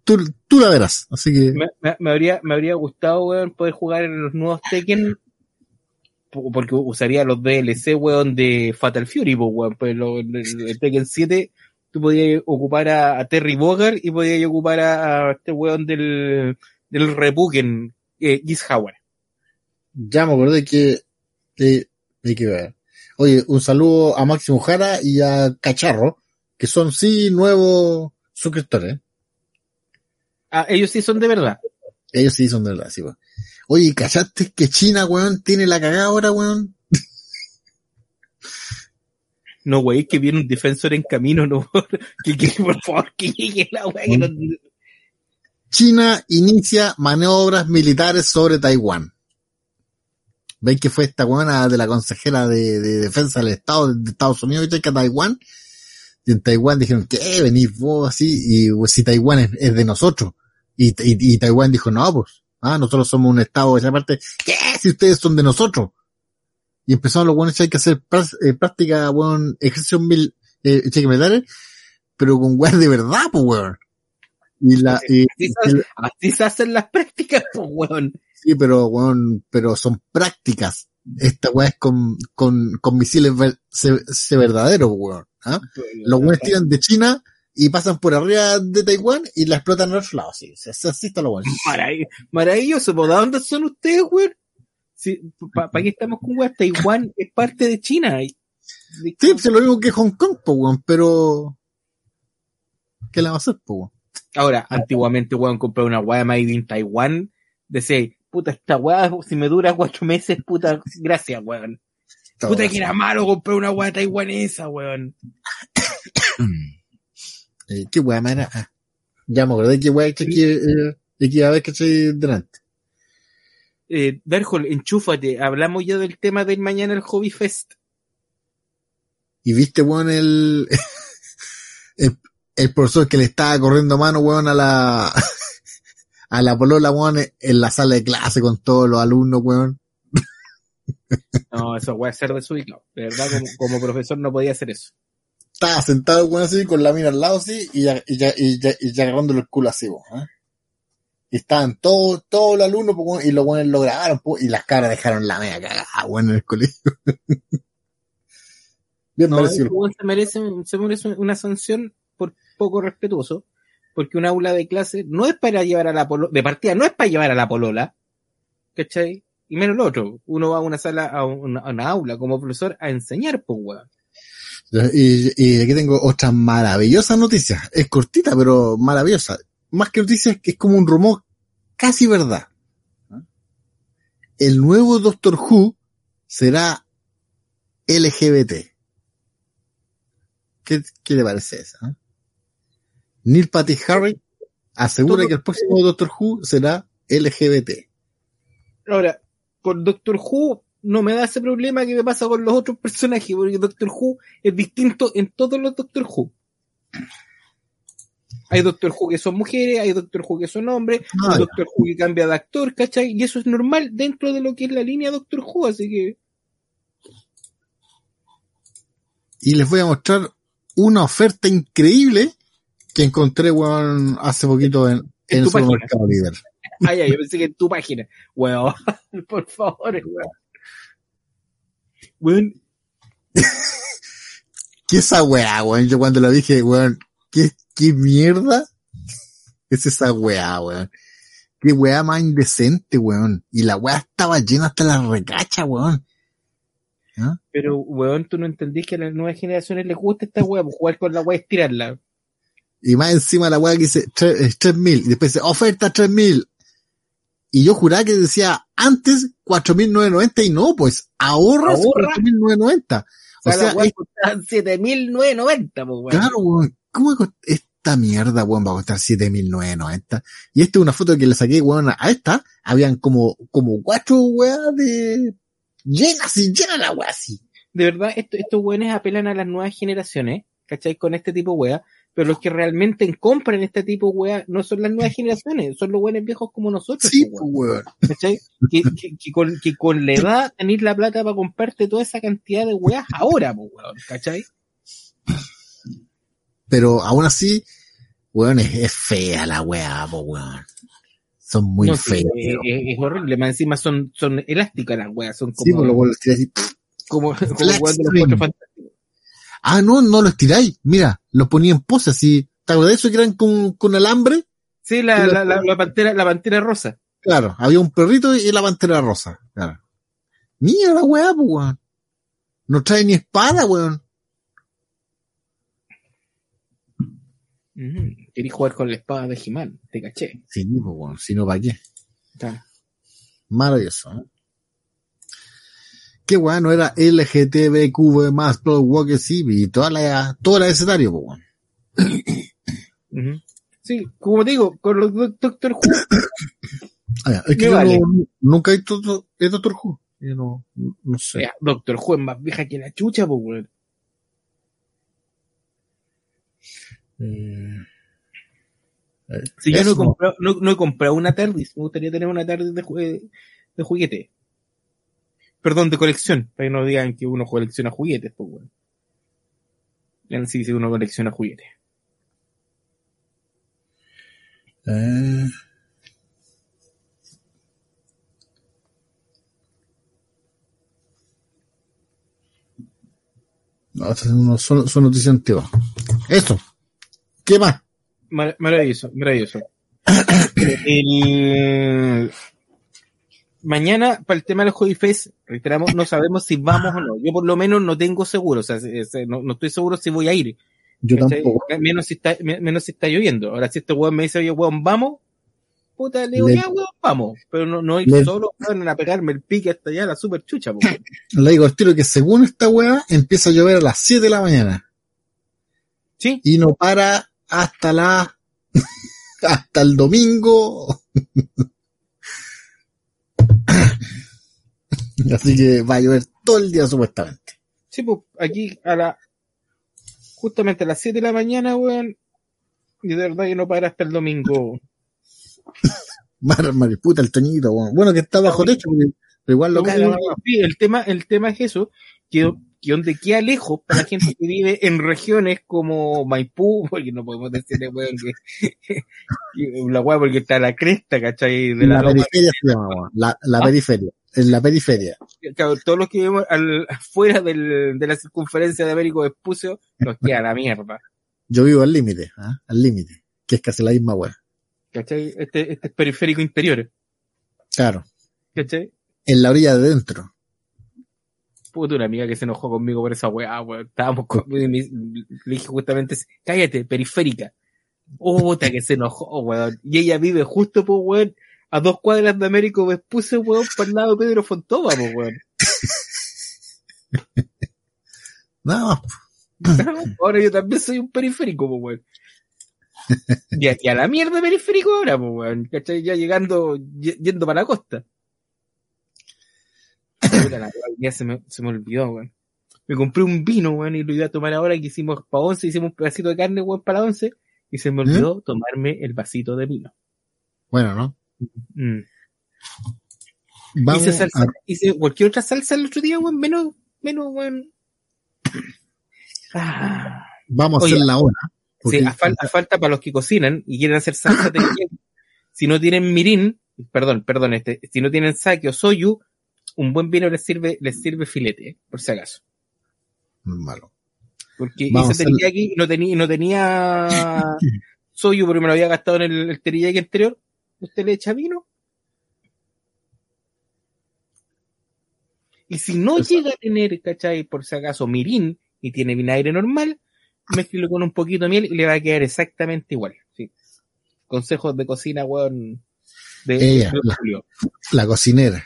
tú, tú la verás. Así que. Me, me- me habría, me habría gustado, weón, poder jugar en los nuevos Tekken. po- Porque usaría los DLC, weón, de Fatal Fury, weón. Pues el, el Tekken 7, tú podías ocupar a, a Terry Bogard y podías ocupar a, a este weón del, del Repuken, eh, Giz Howard. Ya me acordé que, que hay que ver. Oye, un saludo a Máximo Jara y a Cacharro, que son sí nuevos suscriptores. Ah, ellos sí son de verdad. Ellos sí son de verdad, sí, weón. Oye, ¿cachaste que China, weón, tiene la cagada ahora, weón? No, wey, que viene un defensor en camino, no. que, que, por favor, que llegue la weá. que no- China inicia maniobras militares sobre Taiwán. ¿Veis que fue esta buena de la consejera de, de defensa del Estado de Estados Unidos que a Taiwán? Y en Taiwán dijeron, ¿qué? Venís vos así, y pues, si Taiwán es, de nosotros. Y, y, y Taiwán dijo, no, pues, ah, nosotros somos un Estado de esa parte. ¿Qué? Si ustedes son de nosotros. Y empezaron los buenos hay que hacer eh, práctica, weón, ejercicios mil, eh, militares, pero con weón de verdad, pues, weón. Y la, y- Así se, así se hacen las prácticas, pues, weón. Sí, pero, weón, pero son prácticas. Esta weá es con, con, con misiles ver- se, se verdaderos, weón. ¿ah? Los weones tiran de China y pasan por arriba de Taiwán y la explotan al otro lado. Sí, sí, sí, así está lo bueno. Marav- Maravilloso, ¿por dónde son ustedes, weón? Sí, ¿Para qué estamos con weón? Taiwán es parte de China. Sí, pues es lo mismo que Hong Kong, po, weón, pero... ¿Qué le va a hacer, po, weón? Ahora, antiguamente, weón, compré una weá made in Taiwán. Decía, puta, esta weá, si me dura cuatro meses, puta, gracias, weón. Puta, que era malo comprar una weá taiwanesa, weón. Eh, ¿Qué weá, man? era? Ah, ya me acordé qué weá que, que, eh, que iba a ver que estoy delante. Eh, Darjol, enchúfate. Hablamos ya del tema del mañana el Hobby Fest. Y viste, weón, el, el, profesor que le estaba corriendo mano, weón, a la, a la polola, weón, en la sala de clase con todos los alumnos, weón. No, eso weá es ser desubicado. De verdad, como, como profesor no podía hacer eso. Estaba sentado, weón, así, con la mina al lado, así, y ya, y ya, y ya, y ya agarrándole el culo así, weón. ¿eh? Y estaban todos, todos los alumnos, pues, weón, y los weones lo grabaron, pues, y las caras dejaron la media cagada, weón, en el colegio. Bien No, merecido. se merece, se merece una sanción por poco respetuoso, porque un aula de clase no es para llevar a la polola, de partida no es para llevar a la polola, ¿cachai? Y menos lo otro, uno va a una sala, a una, a una aula como profesor a enseñar, pues weón. Y, aquí tengo otra maravillosa noticia. Es cortita, pero maravillosa. Más que noticia, es que es como un rumor casi verdad. El nuevo Doctor Who será LGBT. ¿Qué, qué le parece eso? Neil Patrick Harry asegura que el próximo Doctor Who será LGBT. Ahora, con Doctor Who no me da ese problema que me pasa con los otros personajes, porque Doctor Who es distinto en todos los Doctor Who. Hay Doctor Who que son mujeres, hay Doctor Who que son hombres, Ah, hay. Doctor Who que cambia de actor, ¿cachai? Y eso es normal dentro de lo que es la línea Doctor Who, así que Y les voy a mostrar una oferta increíble que encontré, weón, hace poquito en, En en supermercado líder. Ay, ay, yo pensé que en tu página. Weón, por favor, weón. Weón, ¿Qué esa weá, weón? Yo cuando lo dije, weón, ¿qué, qué mierda es esa weá, weón? Qué weá más indecente, weón. Y la weá estaba llena hasta la recacha, weón. pero weón, tú no entendís que a las nuevas generaciones les gusta esta weá, pues jugar con la weá es tirarla. Y más encima la weá que dice tre- eh, 3000 y después dice oferta 3000. Y yo juraba que decía antes 4990 y no, pues ahorras Ahorra. 4990. O O sea, sea, es- costaba 7.990, pues weón. Claro, weón. ¿Cómo esta mierda, weón, va a costar 7.990? Y esta es una foto que le saqué, weón, a esta. Habían como, como cuatro weas de, llenas y llenas la wea así. De verdad, esto- estos weones apelan a las nuevas generaciones, ¿cachai? Con este tipo de weá. Pero los que realmente compran este tipo de weá no son las nuevas generaciones, son los buenos viejos como nosotros, Sí, pues, pues, weón. ¿cachai? Que, que- que con, que con la edad tenéis la plata para comprarte toda esa cantidad de weas ahora, pues, weón, ¿cachai? Pero aún así, weón, es, es fea la weá, weón. Son muy No, sí, feas. es, es- es horrible, más encima son, son elásticas las weas, son Sí, como, pues los weón los tiráis así, como, como de los cuatro. Ah, no, no los tiráis. Mira, los ponía en pose así. ¿Te acuerdas de eso que eran con, con alambre? Sí, la, la, la, la pantera, la pantera rosa. Claro, había un perrito y la pantera rosa. Claro. Mira la weá, pues, weón. No trae ni espada, weón. Ujú. Querí jugar con la espada de Jimán, te caché. Sí, pues, weón. Si no, ¿para qué? Claro. Maravilloso, ¿eh? Qué bueno, era LGTBQ más Pro Walker y toda la, todo el escenario, weón. Sí, como te digo, con los Doc- Doctor Who, Ah, ya, es que yo vale. no- nunca he visto Doctor Who. Yo no, no sé. Doctor Who es más vieja que la chucha, pues, weón. Eh, Si yo no he, comprado, no, no he comprado una TARDIS, me gustaría tener una TARDIS de, jue- de juguete. Perdón, de colección, para que no digan que uno colecciona juguetes, pues, weón. Ya sí, sí, uno colecciona juguetes. eh, no, son, son, noticias antiguas. Eso. ¿Qué más? Mar- maravilloso, maravilloso. El- Mañana, para el tema del Hobby Fest, reiteramos, no sabemos si vamos o no. Yo por lo menos no tengo seguro, o sea, se- se- no, no estoy seguro si voy a ir. Yo tampoco. Menos si está, me- menos si está lloviendo. Ahora, si este weón me dice, oye, weón, vamos, puta, le digo, Le- ya, weón, vamos. Pero no, no ir Le- solo, weón, a pegarme el pique hasta allá, la super chucha, po. Le digo al tiro que según esta weá empieza a llover a las 7 de la mañana Sí, y no para hasta la hasta el domingo. Así que va a llover todo el día supuestamente. sí, pues, aquí a la, justamente a las 7 de la mañana, weón, y de verdad que no para hasta el domingo. Mar, mariputa el toñito, weón. bueno que está bajo techo, pero igual lo caga. Sí, el tema, el tema es eso, que, que donde queda lejos para la gente que vive en regiones como Maipú, porque no podemos decirle, weón, que, que la weá porque está a la cresta, ¿cachai? De La, la, periferia se llama, weón. La, la Ah. periferia. En la periferia. Claro, todos los que vivimos al, fuera del, de la circunferencia de Américo Vespucio, nos queda la mierda. Yo vivo al límite, ¿ah? al límite, que es casi la misma weá. ¿Cachai? Este, este es periférico interior. Claro. ¿Cachai? En la orilla de dentro. Puta, una amiga que se enojó conmigo por esa weá, weón. Estábamos con, le dije justamente, cállate, periférica. Puta, que se enojó, weón. Y ella vive justo, pues, weón, a dos cuadras de Américo Vespucio, weón, por el lado de Pedro Fontova, pues, weón. No, Ahora yo también soy un periférico, pues, weón. Y a, y a la mierda periférico ahora, pues, weón. ¿Cachai? Ya llegando, yendo para la costa. La ya se me, se me olvidó, weón. Me compré un vino, weón, y lo iba a tomar ahora que hicimos para once, hicimos un pedacito de carne, weón, para once, y se me olvidó tomarme el vasito de vino. bueno, ¿no? Mm. Vamos hice salsa, a- hice cualquier otra salsa el otro día, weón, menos, menos, weón. Ah. vamos a Oye, hacer la hora. Sí, a, fal- a falta para los que cocinan y quieren hacer salsa si no tienen mirin, perdón, perdón, este, si no tienen sake o soyu, un buen vino les sirve, les sirve filete, eh, por si acaso. Malo. Porque Vamos teriyaki y no tenía, no tenía soyu porque me lo había gastado en el, el teriyaki anterior. ¿Usted le echa vino? Y si no llega a tener, ¿cachai? Por si acaso, mirin y tiene vinagre normal, mezclelo con un poquito de miel y le va a quedar exactamente igual. ¿sí? Consejos de cocina, weón, de, Ella, de la- Julio. La cocinera.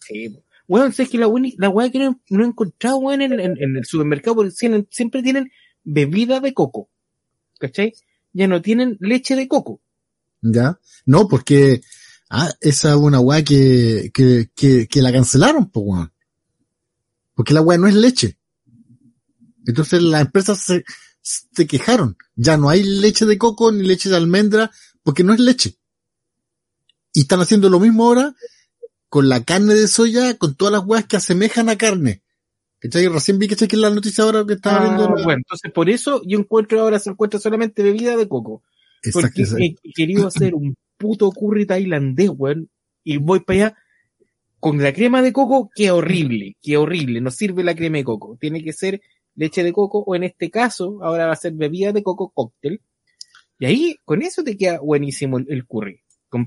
Sí. Weón, sabes que la, la weá que no, no he encontrado, weón, en, en- en el supermercado, porque siempre, siempre tienen bebida de coco. ¿Cachai? Ya no tienen leche de coco. ¿Ya? No, porque ah, esa es una weá que, que, que, que la cancelaron, pues weón. Porque la weá no es leche. Entonces las empresas se, se quejaron. Ya no hay leche de coco ni leche de almendra porque no es leche. Y están haciendo lo mismo ahora con la carne de soya, con todas las weas que asemejan a carne. ¿Cachai? Recién vi que es la noticia ahora que estaba Ah, viendo. bueno, entonces por eso yo encuentro ahora se encuentra solamente bebida de coco. Porque he querido hacer un puto curry tailandés, weón. Y voy para allá con la crema de coco, que horrible, que horrible. No sirve la crema de coco. Tiene que ser leche de coco, o en este caso, ahora va a ser bebida de coco cóctel. Y ahí, con eso te queda buenísimo el, el curry.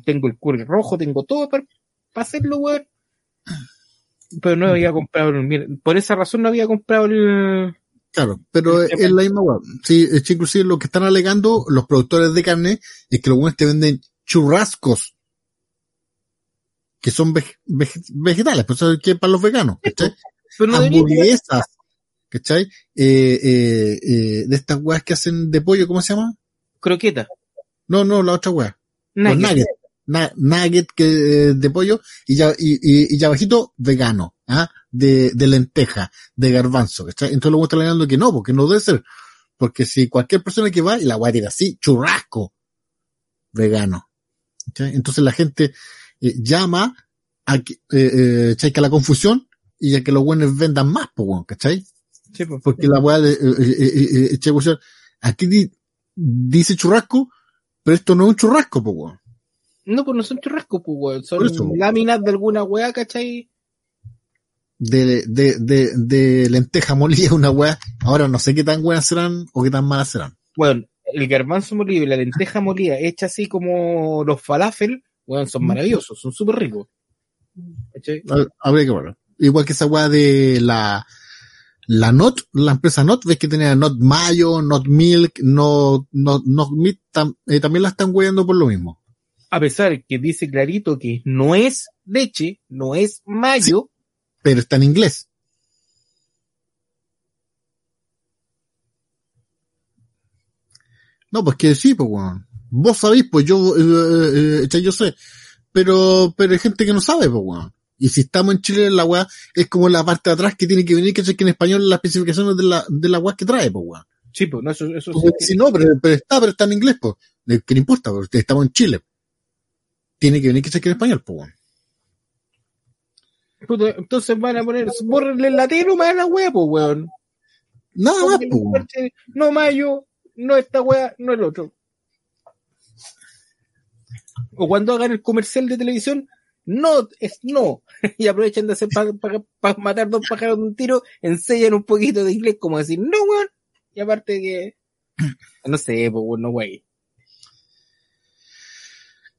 Tengo el curry rojo, tengo todo para, para hacerlo, weón. Pero no había comprado, el- mira, por esa razón no había comprado el, Claro, pero es la misma weá. Sí, es que inclusive lo que están alegando los productores de carne es que los buenos te venden churrascos. Que son veg- veg- vegetales, pues eso es que para los veganos, ¿cachai? pero no debería Hamburguesas, ¿cachai? Eh, eh, eh, de estas weas que hacen de pollo, ¿cómo se llama? croqueta. No, no, la otra wea. Los Nuggets. Na- nugget que, eh, de pollo y ya, y, y, y ya bajito vegano, ¿ah? De, de lenteja, de garbanzo, ¿cachai? Entonces luego están alegando que no, porque no debe ser. Porque si cualquier persona que va y la tira así, churrasco, vegano. ¿cachai? Entonces la gente eh, llama a que, eh, eh, que la confusión y a que los buenos vendan más, pues, ¿cachai? Sí, pues. Porque la weá de, eh, eh, eh, eh, aquí di- dice churrasco, pero esto no es un churrasco, pues. No, pues no son churrascos, pues, weón. Son láminas de alguna weá, ¿cachai? De, de, de, de lenteja molida, una weá. Ahora no sé qué tan buenas serán o qué tan malas serán. Bueno, el garbanzo molido y la lenteja molida hecha así como los falafel, weón, son maravillosos, son súper ricos. Habría que ver. Igual que esa weá de la, la Not, la empresa Not, ves que tenía Not Mayo, Not Milk, Not, Not, Not Meat, tam- eh, también la están weyando por lo mismo. A pesar que dice clarito que no es leche, no es mayo, Pero está en inglés. No, pues que sí, pues, weón. Vos sabéis, pues yo, eh, eh, eh, yo sé. Pero, pero hay gente que no sabe, pues, weón. Y si estamos en Chile, la weá es como la parte de atrás que tiene que venir, que sé que en español las especificaciones de la, de la weá que trae, pues, weón. sí, pues, no, eso, eso sí. Pues, si no, pero, pero está, pero está en inglés, pues. ¿Qué le importa? Porque estamos en Chile. Tiene que venir que sé que en español, pues, weón. Puta, entonces van a poner, borrenle el latino más a la weá, pues, weón. Nada más, pues, No mayo, no esta weá, no el otro. O cuando hagan el comercial de televisión, no es no. y aprovechan de hacer para matar dos pájaros de un tiro, enseñan un poquito de inglés como decir no, weón. Y aparte que, no sé, pues, weón, no, wey.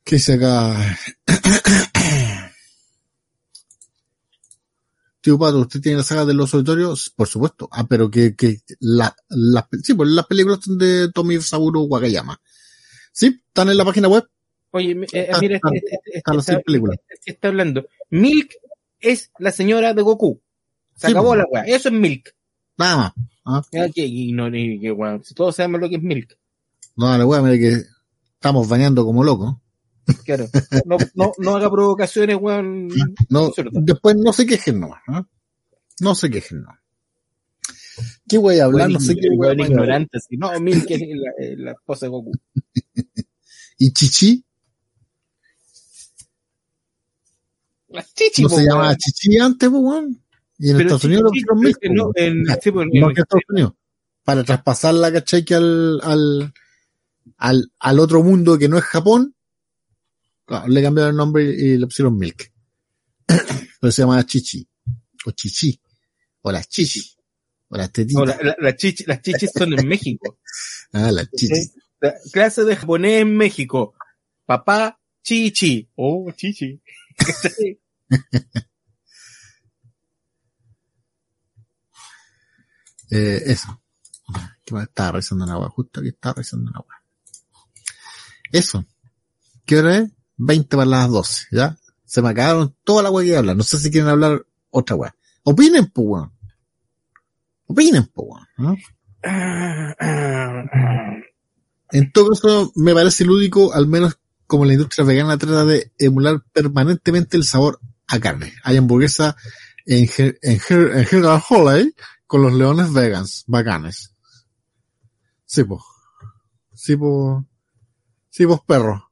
¿Qué dice acá? Tío Pato, ¿usted tiene la saga de los auditorios? Por supuesto. Ah, pero que, que la, la, sí, pues las películas son de Tomi Saburo Wakayama. Sí, están en la página web. Oye, eh, Está- mira, está- este, este- están las este- seis películas. este está hablando. Milk es la señora de Goku. Se Sí, acabó pues. la weá. Eso es Milk. Nada más. ¿ah? Y no, ni- que, weón, si todos sabemos lo que es Milk. No, dale, weá, mira que estamos bañando como locos. Claro. No, no, no haga provocaciones, weón. No, después no se quejen nomás. ¿ah? No se quejen nomás. ¿Qué voy a hablar? No sé qué voy a ignorante. así. No, Milk es la, eh, la esposa de Goku. ¿Y Chichi? La chichi, ¿No po, se llamaba Chichi antes, pues, weón? Y en Pero Estados Unidos lo pusieron sí, Milk, no, pues, en- sí, pues, no en- que Estados Unidos. Para traspasarla, ¿cachai? Que al, al, al, al otro mundo que no es Japón, claro, le cambiaron el nombre y le pusieron Milk. Pero se llama Chichi. O Chichi. O las Chichi. O las tetitas. no, la- la- la chichi- las chichis son en México. Ah, las Chichi. ¿sí? La clase de japonés en México. Papá, chichi. Oh, chichi. Eh, eso. Estaba revisando una agua. Justo aquí estaba revisando una agua. Eso. ¿Qué hora es? 20 para las 12, ¿ya? Se me acabaron toda la agua que hablar. No sé si quieren hablar otra weá. Opinen, pues, weón. Opinen, pues, weón. En todo caso, me parece lúdico, al menos como la industria vegana trata de emular permanentemente el sabor a carne. Hay hamburguesa en, Her- en, General con los leones vegans, bacanes. Sí, pues. Sí, pues. Sí, perro.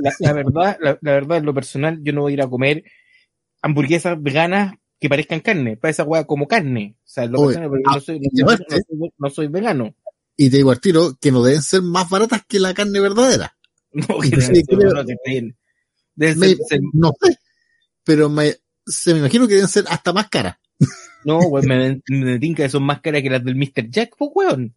La, la verdad, la, la verdad, en lo personal, yo no voy a ir a comer hamburguesas veganas que parezcan carne, para esa weá como carne. O sea, lo Oye, personal, yo no soy, no, soy, no soy vegano. Y te digo al tiro que no deben ser más baratas que la carne verdadera. No, que sí, debe ser, creo- no te creen. Debe Me- ser- no sé. Pero me, se me imagino que deben ser hasta más caras. no, weón, me, me tinca que son más caras que las del Mr. Jack, pues, weón.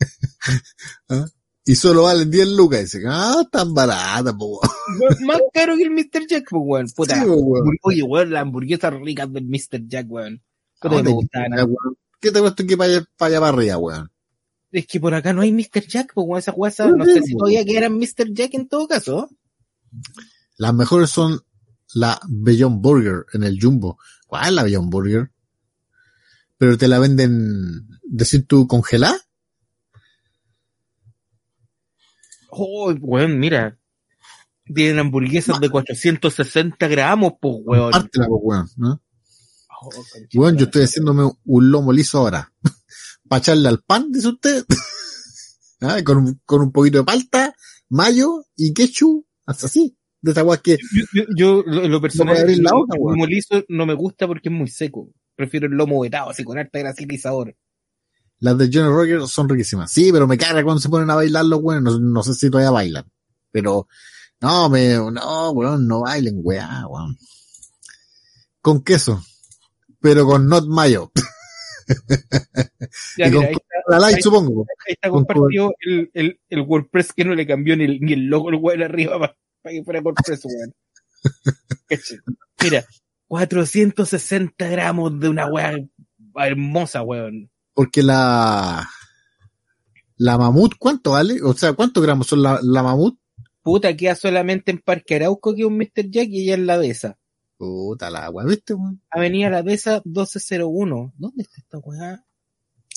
Y solo valen 10 lucas. Y dicen, ah, tan barata, po. weón. más caro que el Mr. Jack, pues, weón. Puta. Sí, po, weón. Oye, weón, las hamburguesas ricas del Mr. Jack, weón. Puta, No que te me gustaban. quitas, weón. ¿Qué te cuesta que allá, para allá para arriba, weón? Es que por acá no hay Mr. Jack, pues, weón. Esas guasas, no sé si po. todavía quedaran Mr. Jack en todo caso. Las mejores son la Beyond Burger en el Jumbo. ¿Cuál es la Beyond Burger? Pero te la venden, decir tú, congelada. Oh, weón, mira. Tienen hamburguesas de 460 gramos, pues, weón. Pártela, pues, weón, ¿no? Oh, Weón, yo estoy haciéndome un lomo liso ahora. Para echarle al pan, dice usted. Ah, con, un- con un poquito de palta, mayo y ketchup, hasta así. De esa que, Yo, yo, yo, lo, lo personal, la el lomo liso no me gusta porque es muy seco. Prefiero el lomo vetado, así con harta grasita y sabor. Las de Johnny Rocker son riquísimas. Sí, pero me carga cuando se ponen a bailar los weones. No, no sé si todavía bailan. Pero, no, me, no, weón, no bailen, weá, weón. Con queso. Pero con not mayo. Ya, Y mira, con ahí está, La light, ahí- supongo. ahí está compartido el, el, el WordPress que no le cambió ni el, ni el logo el weón arriba para que fuera WordPress, weón. Mira, 460 gramos de una weá hermosa, weón. Porque la, la mamut, ¿cuánto vale? O sea, ¿cuántos gramos son la, la mamut? Puta, queda solamente en Parque Arauco que un Mr. Jack y ella en la Deza. Puta la weá, ¿viste, weón? Avenida La Deza 1201. ¿Dónde está esta weá?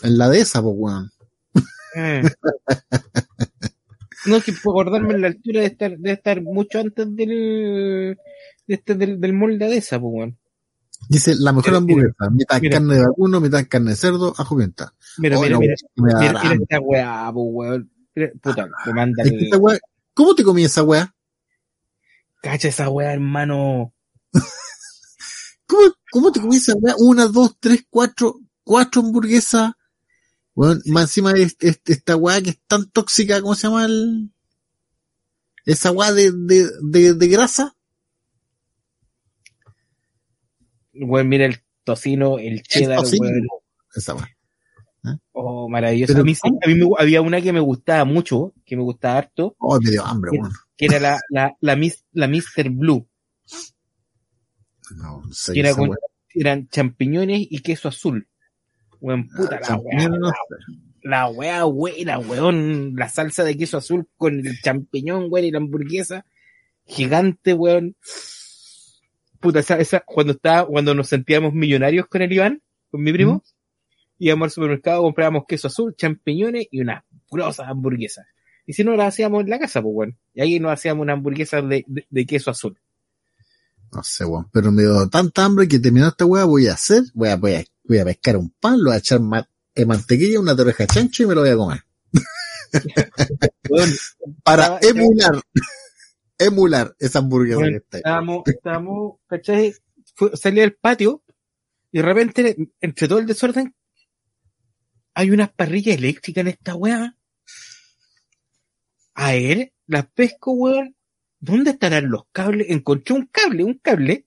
En la de esa, pues, weón. Eh. No, es que por acordarme en la altura de estar, de estar mucho antes del, de este, del, del molde de esa, pues, weón. Dice, la mejor Mira, hamburguesa. mitad mira. carne de vacuno, mitad carne de cerdo, ajo pimienta. Mira, Oh, mira, no, mira, mira, mira esta weá, pues, weón. Puta, me manda Es que el, esa weá- ¿Cómo te comí esa weá? cacha esa weá, hermano. ¿Cómo, cómo te comí esa weá? Una, dos, tres, cuatro, cuatro hamburguesas. Bueno, más encima de este- este- esta weá que es tan tóxica, ¿cómo se llama el? Esa weá de, de, de, de grasa. Weón, mira el tocino, el cheddar, tocino. weón. Esa weá. Oh, maravilloso. Pero a mí, a mí me, había una que me gustaba mucho, que me gustaba harto, Oh, me dio hambre, weón. que era la, la, la, Mis- la Mr. Blue. No, no sé. que era con- eran champiñones y queso azul. Weón, puta, Ah, la champiñones, weá, no la, sé. la weá buena, weón. La salsa de queso azul con el champiñón, weón, y la hamburguesa. Gigante, weón. Puta, esa, esa, cuando estaba, cuando nos sentíamos millonarios con el Iván, con mi primo, íbamos al supermercado, comprábamos queso azul, champiñones y unas grosas hamburguesas. Y si no, las hacíamos en la casa, pues, weón. Y ahí nos hacíamos unas hamburguesas de, de, de queso azul. No sé, weón. Pero me dio tanta hambre que terminando esta weá voy a hacer, voy a, voy a, voy a pescar un pan, lo voy a echar ma- eh, mantequilla, una torreja chancho y me lo voy a comer. Para emular, emular esa hamburguesa Bueno, que está ahí. estábamos, ¿cachai? Salí al patio y de repente, entre todo el desorden, hay unas parrillas eléctricas en esta weá. A ver, las pesco, weón. ¿Dónde estarán los cables? Encontré un cable, un cable.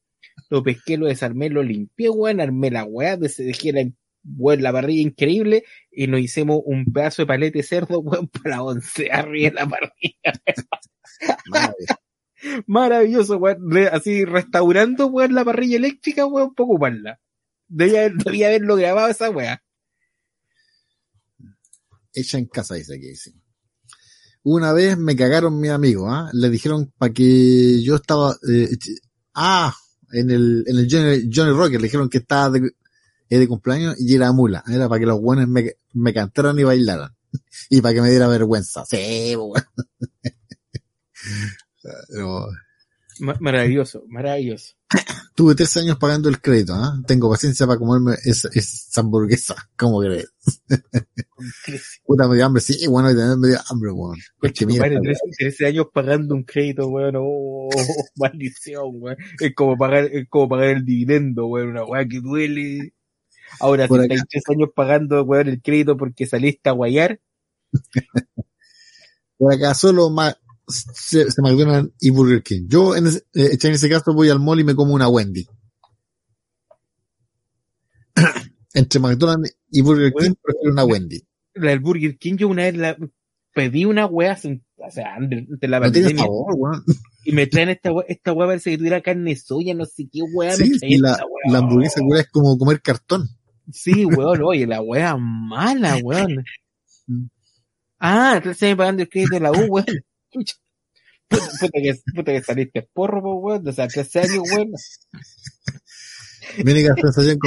Lo pesqué, lo desarmé, lo limpié, weón. Armé la weá, dejé la, weón, la parrilla increíble y nos hicimos un pedazo de palete de cerdo, para once arriba de la parrilla. Maravilloso, weón. Así restaurando, weón, la parrilla eléctrica, weón, para ocuparla. Debía, haber- debía haberlo grabado esa weá. Hecha en casa, dice aquí. dice. Una vez me cagaron mis amigos, ¿ah? Le dijeron para que yo estaba, eh, ah, en el, en el Johnny, Johnny Rocker, le dijeron que estaba de, eh, de cumpleaños y era mula. Era para que los buenos me, me cantaran y bailaran. Y para que me diera vergüenza. Sí. Pero, Ma- maravilloso, maravilloso. tuve tres años pagando el crédito, ¿ah? Tengo paciencia para comerme esa, esa hamburguesa. ¿Cómo crees? Puta, me dio hambre. Sí, bueno, y también me dio hambre, weón. 13, 13 años pagando un crédito, weón. Oh, maldición, weón. Es como pagar, es como pagar el dividendo, weón. Una weá que duele. Ahora, Por si estáis tres años pagando, weón, el crédito porque saliste a guayar, Por acá solo ma- se, se McDonald's y Burger King. Yo en ese, eh, en ese caso voy al mall y me como una Wendy. Entre McDonald's y Burger King prefiero una Wendy. la del Burger King, yo una vez la, pedí una hace- o sea, de la No pandemia, sabor, weón. y me traen esta weá, esta weá parece que tuviera carne soya, no sé qué me Sí, traen sí, la, esta weá. la hamburguesa weón, es como comer cartón. Sí, weón, oye, la weá mala, weón. Ah, entonces me pagando el crédito de la U, weón. Puta, puta que, puta que saliste porro, po, weón, o sea, 13 años, weón. Mi única sensación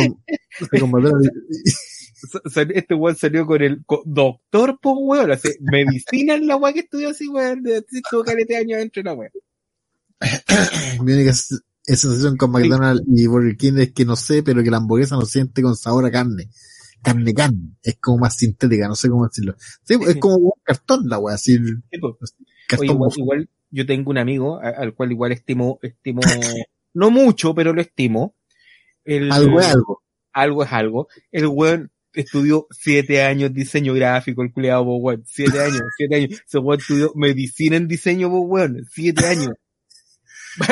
Sa- sal- Este weón salió con el con doctor, po, weón, medicina en la weá que estudió así, weón, de tuvo calete años dentro de la weá. Mi única sensación con McDonald's y Burger King es que no sé, pero que la hamburguesa no siente con sabor a carne. Carne, carne. Es como más sintética, no sé cómo decirlo. Sí, es como un cartón la wea, así. Cartón Oye, igual, igual yo tengo un amigo a- al cual igual estimo, estimo, no mucho, pero lo estimo. El, Algo es algo. algo es algo. El weón estudió siete años diseño gráfico, el culiado, po, weón. Siete años, siete años. Ese weón estudió medicina en diseño, weón. Siete años.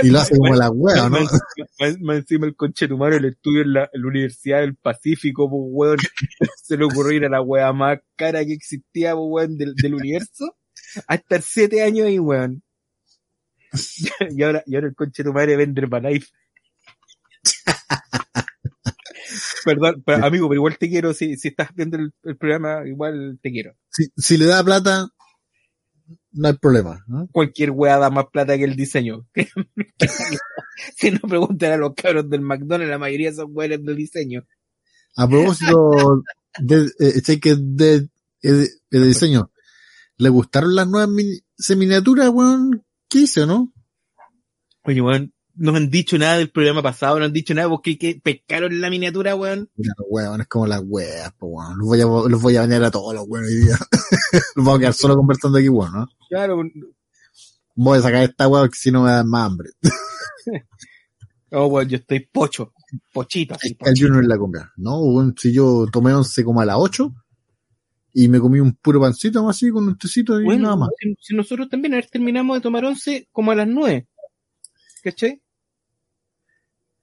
Y lo hace como la wea, ¿no? Más, encima el conchetumano el estudio en la, en la Universidad del Pacífico, po, weón. Se le ocurrió ir a la wea más cara que existía, po, weón, del, del universo. A estar siete años ahí, weón. Y ahora, y ahora el conchetumare vende Herbalife. Perdón, pero, amigo, pero igual te quiero, si, si estás viendo el, el programa, igual te quiero. Si, si le da plata, no hay problema. ¿no? Cualquier wea da más plata que el diseño. si no preguntan a los cabros del McDonald's, la mayoría son weones del diseño. A propósito de, eh, que de, de, de diseño, ¿le gustaron las nuevas miniaturas, weón? ¿Qué hizo, no? Oye, weón, no han dicho nada del programa pasado, no han dicho nada porque que pescaron la miniatura, weón. Los weón, es como las weas, po, weón. Los voy a, los voy a bañar a todos los weones hoy día. los vamos a quedar solo conversando aquí, weón, ¿no? Claro, Voy a sacar esta weá porque si no me da más hambre. oh, weón, yo estoy pocho, pochito, así, El pochito. Junior en la cumbia. No, weón, si yo tomé once como a las 8 y me comí un puro pancito más así con un tecito y Bueno, nada más. si, si nosotros también a ver, terminamos de tomar once como a las nueve. ¿Cachai?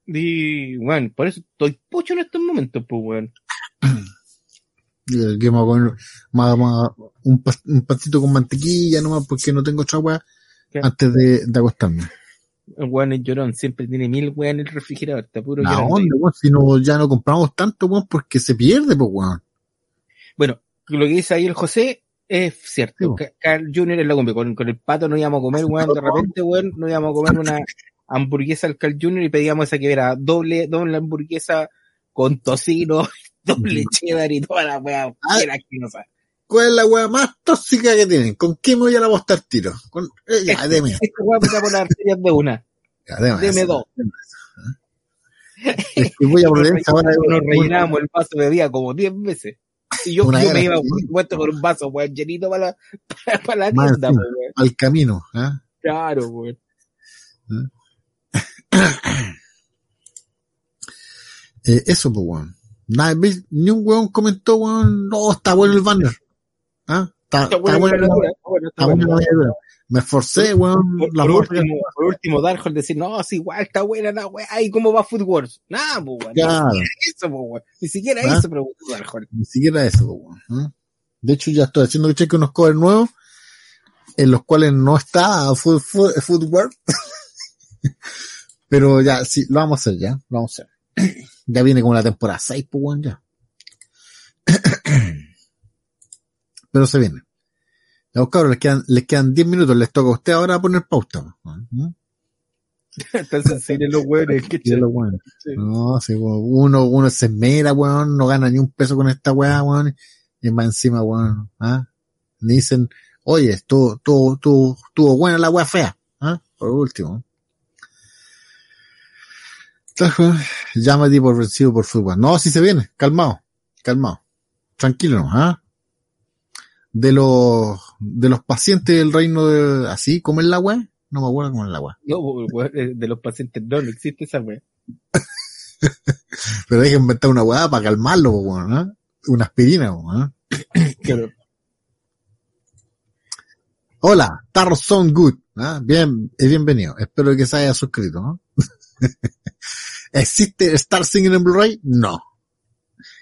Y, bueno, por eso estoy pocho en estos momentos, pues, weón. Que me voy a más- un, pa- un pancito con mantequilla nomás porque no tengo otra weá antes de, de acostarme. El weón es llorón, siempre tiene mil weón en el refrigerador, está puro llorando. onda, weón, si no, ya no compramos tanto, weón, porque se pierde, pues, weón. Bueno, lo que dice ahí el José es cierto. Carl Jr. es la combi. Con, con el pato no íbamos a comer, weón. De repente, weón, no íbamos a comer una hamburguesa al Carl Jr. y pedíamos esa que era doble, doble hamburguesa con tocino, doble cheddar y toda la weá. Ah. Era asquerosa. ¿Cuál es la weá más tóxica que tienen? ¿Con qué me voy a la apostar tiro? Con, eh, ya, deme. Esta weá me por las arterias de una. Ya, deme. Deme dos. deme ¿eh? Es que voy a Nos, ahora. rellenábamos el vaso de día como 10 veces. Y yo, me iba, supuesto, con un vaso, weón, llenito para la, para, para la tienda, pues, al camino, ¿ah? Claro, weón. Eh, eso, pues, weón. Ni un weón comentó, weón, no, está bueno el banner. ¿Ah? Está, Está la bueno, está buena la. Me esforcé, weón, Por, la por foto- último, por último, Darkhold decir, no, sí, igual está buena la weá, ¿y cómo va Food Wars? Nada, pues, weón. Claro, Eso, pues, weón. Ni siquiera ¿Ah? eso preguntó Darkhold. ni siquiera eso, pues, weón. ¿ah? De hecho, ya estoy haciendo que cheque unos covers nuevos, en los cuales no está Food, food, food World. Pero ya, sí, lo vamos a hacer ya, lo vamos a hacer. Ya viene como la temporada 6, pues, weón, ya. Pero se viene. Ya, pues, cabros, les quedan, les quedan 10 minutos, les toca a usted ahora poner pauta. ¿no? Tan sensibles los weones, que Y es lo bueno. Sí. No, sí, weón, uno, uno se mera, weón, no gana ni un peso con esta weá, weón, y más encima, weón, ¿ah? Dicen, oye, estuvo, estuvo, estuvo, estuvo buena la weá fea, ¿ah? Por último. Ya me di por vencido por fútbol. No, si se viene, calmado, calmado. Tranquilo, ¿no? ¿ah? De los, de los pacientes del reino de, así, comen la weá, no me acuerdo cómo es la weá. No, weón, eh, de los pacientes no, no existe esa weá. Pero hay que inventar una weá para calmarlo, po, weón, ¿ah? Una aspirina, weón. ¿ah? Claro. Hola, Tarzan Good. ¿ah? Bien, eh, bienvenido. Espero que se haya suscrito. ¿no? ¿Existe Star Singing en Blu-ray? No.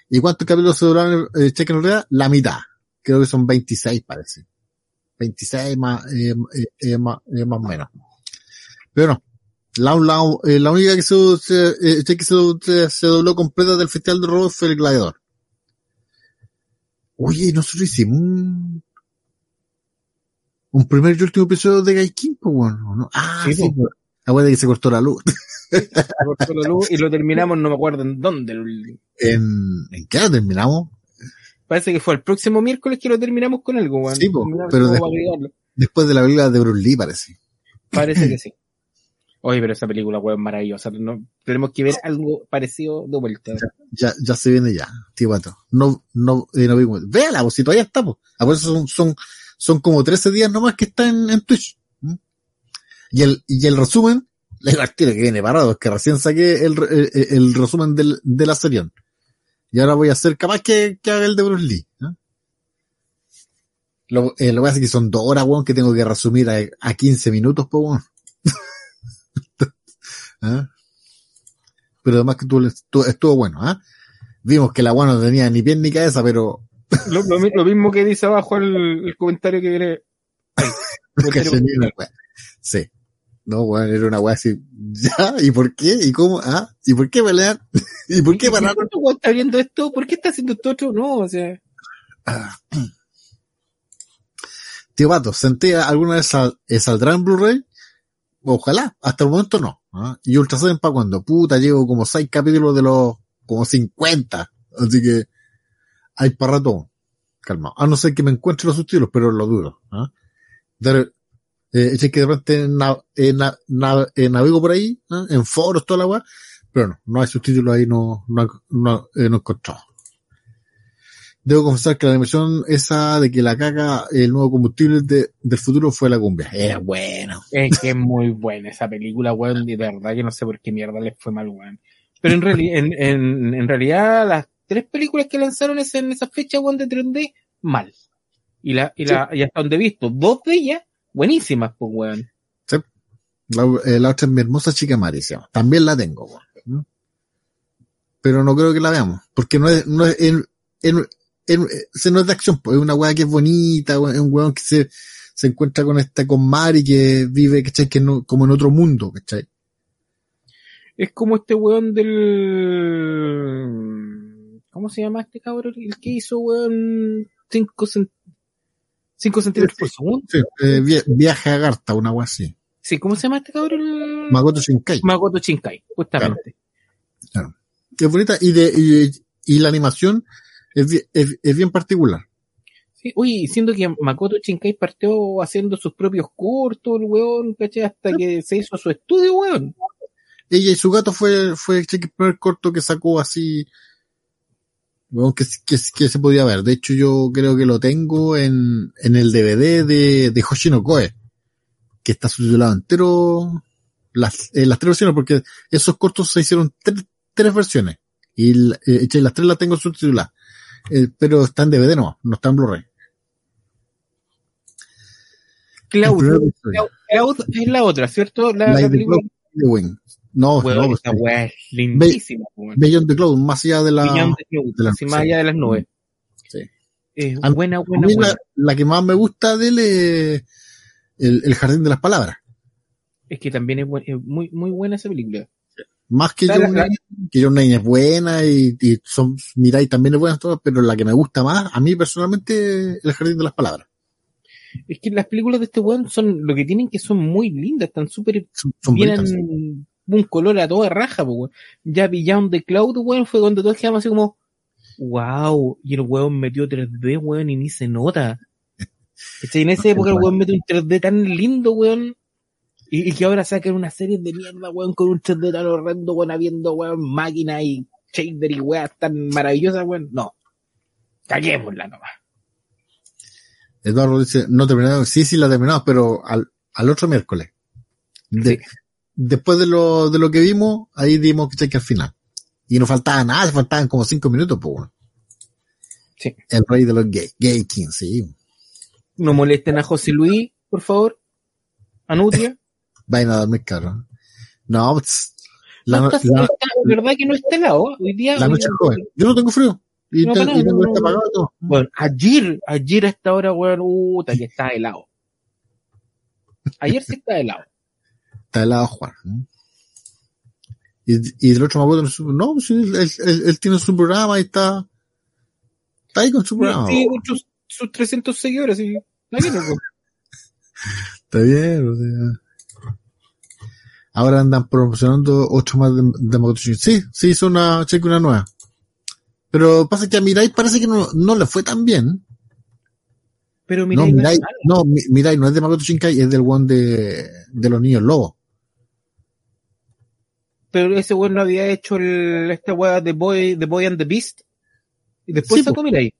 ¿Y cuántos capítulos se duraron eh, cheque en realidad? La mitad. Creo que son 26, parece. 26 más, eh, eh, eh, más, eh, más o menos. Pero no. La, la, eh, la única que se, se, cheque se, dobló completa del Festival de Robo fue el Gladiador. Oye, nosotros hicimos un, un primer y último episodio de Gaikin, pues bueno, ¿no? Ah, Sí, sí, po. pues. La weá de que se cortó la luz. Se cortó la luz y lo terminamos, no me acuerdo en dónde. ¿En, ¿en qué la terminamos? Parece que fue el próximo miércoles que lo terminamos con algo, weón. Sí, po, pero. Después de la película de Bruce Lee, parece. Parece que sí. Oye, pero esa película, weón, maravillosa. No, tenemos que ver algo parecido de vuelta. Ya, ya se viene ya, tío pato. No, no, eh, no vimos. Véala, pues si todavía está, pues. Ah, por eso son, son, son como 13 días nomás que está en, en Twitch. ¿Mm? Y el, y el resumen, al tiro que viene parado, es que recién saqué el, el, el resumen del, de la serie. Y ahora voy a hacer capaz que, que haga el de Bruce Lee. ¿eh? Lo, eh, lo que pasa es que son dos horas, weón, que tengo que resumir a, a 15 minutos, pues, weón. ¿Ah? Pero además que tú, estuvo, estuvo bueno, ¿ah? Vimos que la weá no tenía ni pie ni cabeza, pero Lo, lo mi- lo mismo que dice abajo el, el comentario que viene. ahí. que Comentario-. Sí. No, weón, era una weá así. ¿Ya? ¿Y por qué? ¿Y cómo? ¿Ah? ¿Y por qué pelear? ¿Y por qué parar? ¿Por qué está viendo esto? ¿Por qué está haciendo esto otro? No, o sea. Tío Pato, ¿senté alguna vez sal- eh, saldrá en Blu-ray? Ojalá, hasta el momento no. ¿ah? Y Ultra Seven para cuando, puta, llevo como seis capítulos de los, como 50. Así que, hay para rato. Calma. A no ser que me encuentre los subtítulos, pero lo dudo. ¿ah? Eh, es que de repente na- eh, na- na- eh, navego por ahí, ¿ah? en foros, toda la weá, pero no, no hay subtítulos ahí, no, no, no, eh, no he encontrado. Debo confesar que la animación esa de que la caga el nuevo combustible de- del futuro fue la cumbia. Era bueno. Es que es muy buena esa película, weón, y de verdad que no sé por qué mierda les fue mal, weón. Pero en, reali- en, en, en realidad, las tres películas que lanzaron en esa fecha, weón, de 3D, mal. Y la, y la, y hasta donde he visto, dos de ellas, buenísimas, pues, weón. La, eh, la otra es mi hermosa chica Mari, se llama. También la tengo, weón. ¿Mm? Pero no creo que la veamos. Porque no es, no es, en, en, en- se no es de acción, pues es una weá que es bonita, weón, es un weón que se, se encuentra con esta, con Mari que vive, ¿cachai? Que no, como en otro mundo, ¿cachai? Es como este weón del... ¿Cómo se llama este cabrón? El que hizo, weón, 5 centímetros por segundo. Sí, eh, via- viaje a Garta, una weá así. Sí, ¿cómo se llama este cabrón? Makoto Shinkai. Makoto Shinkai, justamente. que es bonita y de y, y la animación es, bi- es, es bien particular. Sí, oye, siendo que Makoto Shinkai partió haciendo sus propios cortos, el weón, ¿cachai? Hasta que se hizo su estudio, weón. Ella y su gato fue fue el primer corto que sacó así bueno, que, que, que se podía ver. De hecho, yo creo que lo tengo en, en el DVD de, de Hoshino Koe, que está subtitulado entero, las, eh, las tres versiones, porque esos cortos se hicieron tres, tres versiones. Y eh, las tres las tengo subtituladas. Eh, pero está en DVD no, no está en Blu-ray. Cloud. Cloud, es la otra, ¿cierto? La, película. Wing. No, Weón, no, sí. weá es lindísima, weón. Beyond the Cloud, más allá de la, Beyond the Cloud, de la- así más allá de las nubes. Sí. Es A- buena, A buena, mí buena. la, la que más me gusta de él es el, el Jardín de las Palabras. Es que también es, buen- es muy, muy buena esa película. Más que John que John es buena y, y son, Mirai también es buena todas, pero la que me gusta más, a mí personalmente, el Jardín de las Palabras. Es que las películas de este weón son lo que tienen que son muy lindas, están súper vienen bonitas. Un color a toda raja, po, weón. Ya Beyond the Cloud, weón, fue cuando todos quedamos así como, wow, y el weón metió 3D, weón, y ni se nota. ¿Cachai? En esa época el weón metió un 3D tan lindo, weón, y, y que ahora saquen una serie de mierda, weón, con un 3D tan horrendo, weón, habiendo, weón, máquina y shader y weas tan maravillosas, weón. No. Caguémosla nomás. Eduardo dice, no terminado, sí, sí la terminamos, pero al, al otro miércoles. De- Sí. Después de lo, de lo que vimos, ahí dimos que al final. Y no faltaba nada, faltaban como cinco minutos, pues, weón. Sí. El rey de los gay, gay king, sí. No molesten a José Luis, por favor. A Nutria. Vayan a dormir, cabrón. No, pues, la, No no- está- la- está- verdad que no está helado. Hoy día. la noche joven. Yo no tengo frío. Y, No, te- y tengo este apagado todo. Bueno, ayer, ayer a esta hora, weón, puta, que está helado. Ayer sí está helado. Está helado Juan. Y, y del otro Makoto, no, pues, él, él- él- tiene su programa y está, está ahí con su programa. Sí, sus, sus 300 seguidores, sí. Está bien, weón. Está bien, o sea. Ahora andan promocionando ocho más de, de Shinkai. Sí, sí, hizo una, cheque una nueva. Pero pasa que a Mirai parece que no, no le fue tan bien. Pero no, Mirai, no, Mi- Mirai no es de Makoto Shinkai, es del one de, de los niños lobos. Pero ese weón no había hecho el, esta weá de Boy, The Boy and the Beast. Y después Sí, sacó Mirai.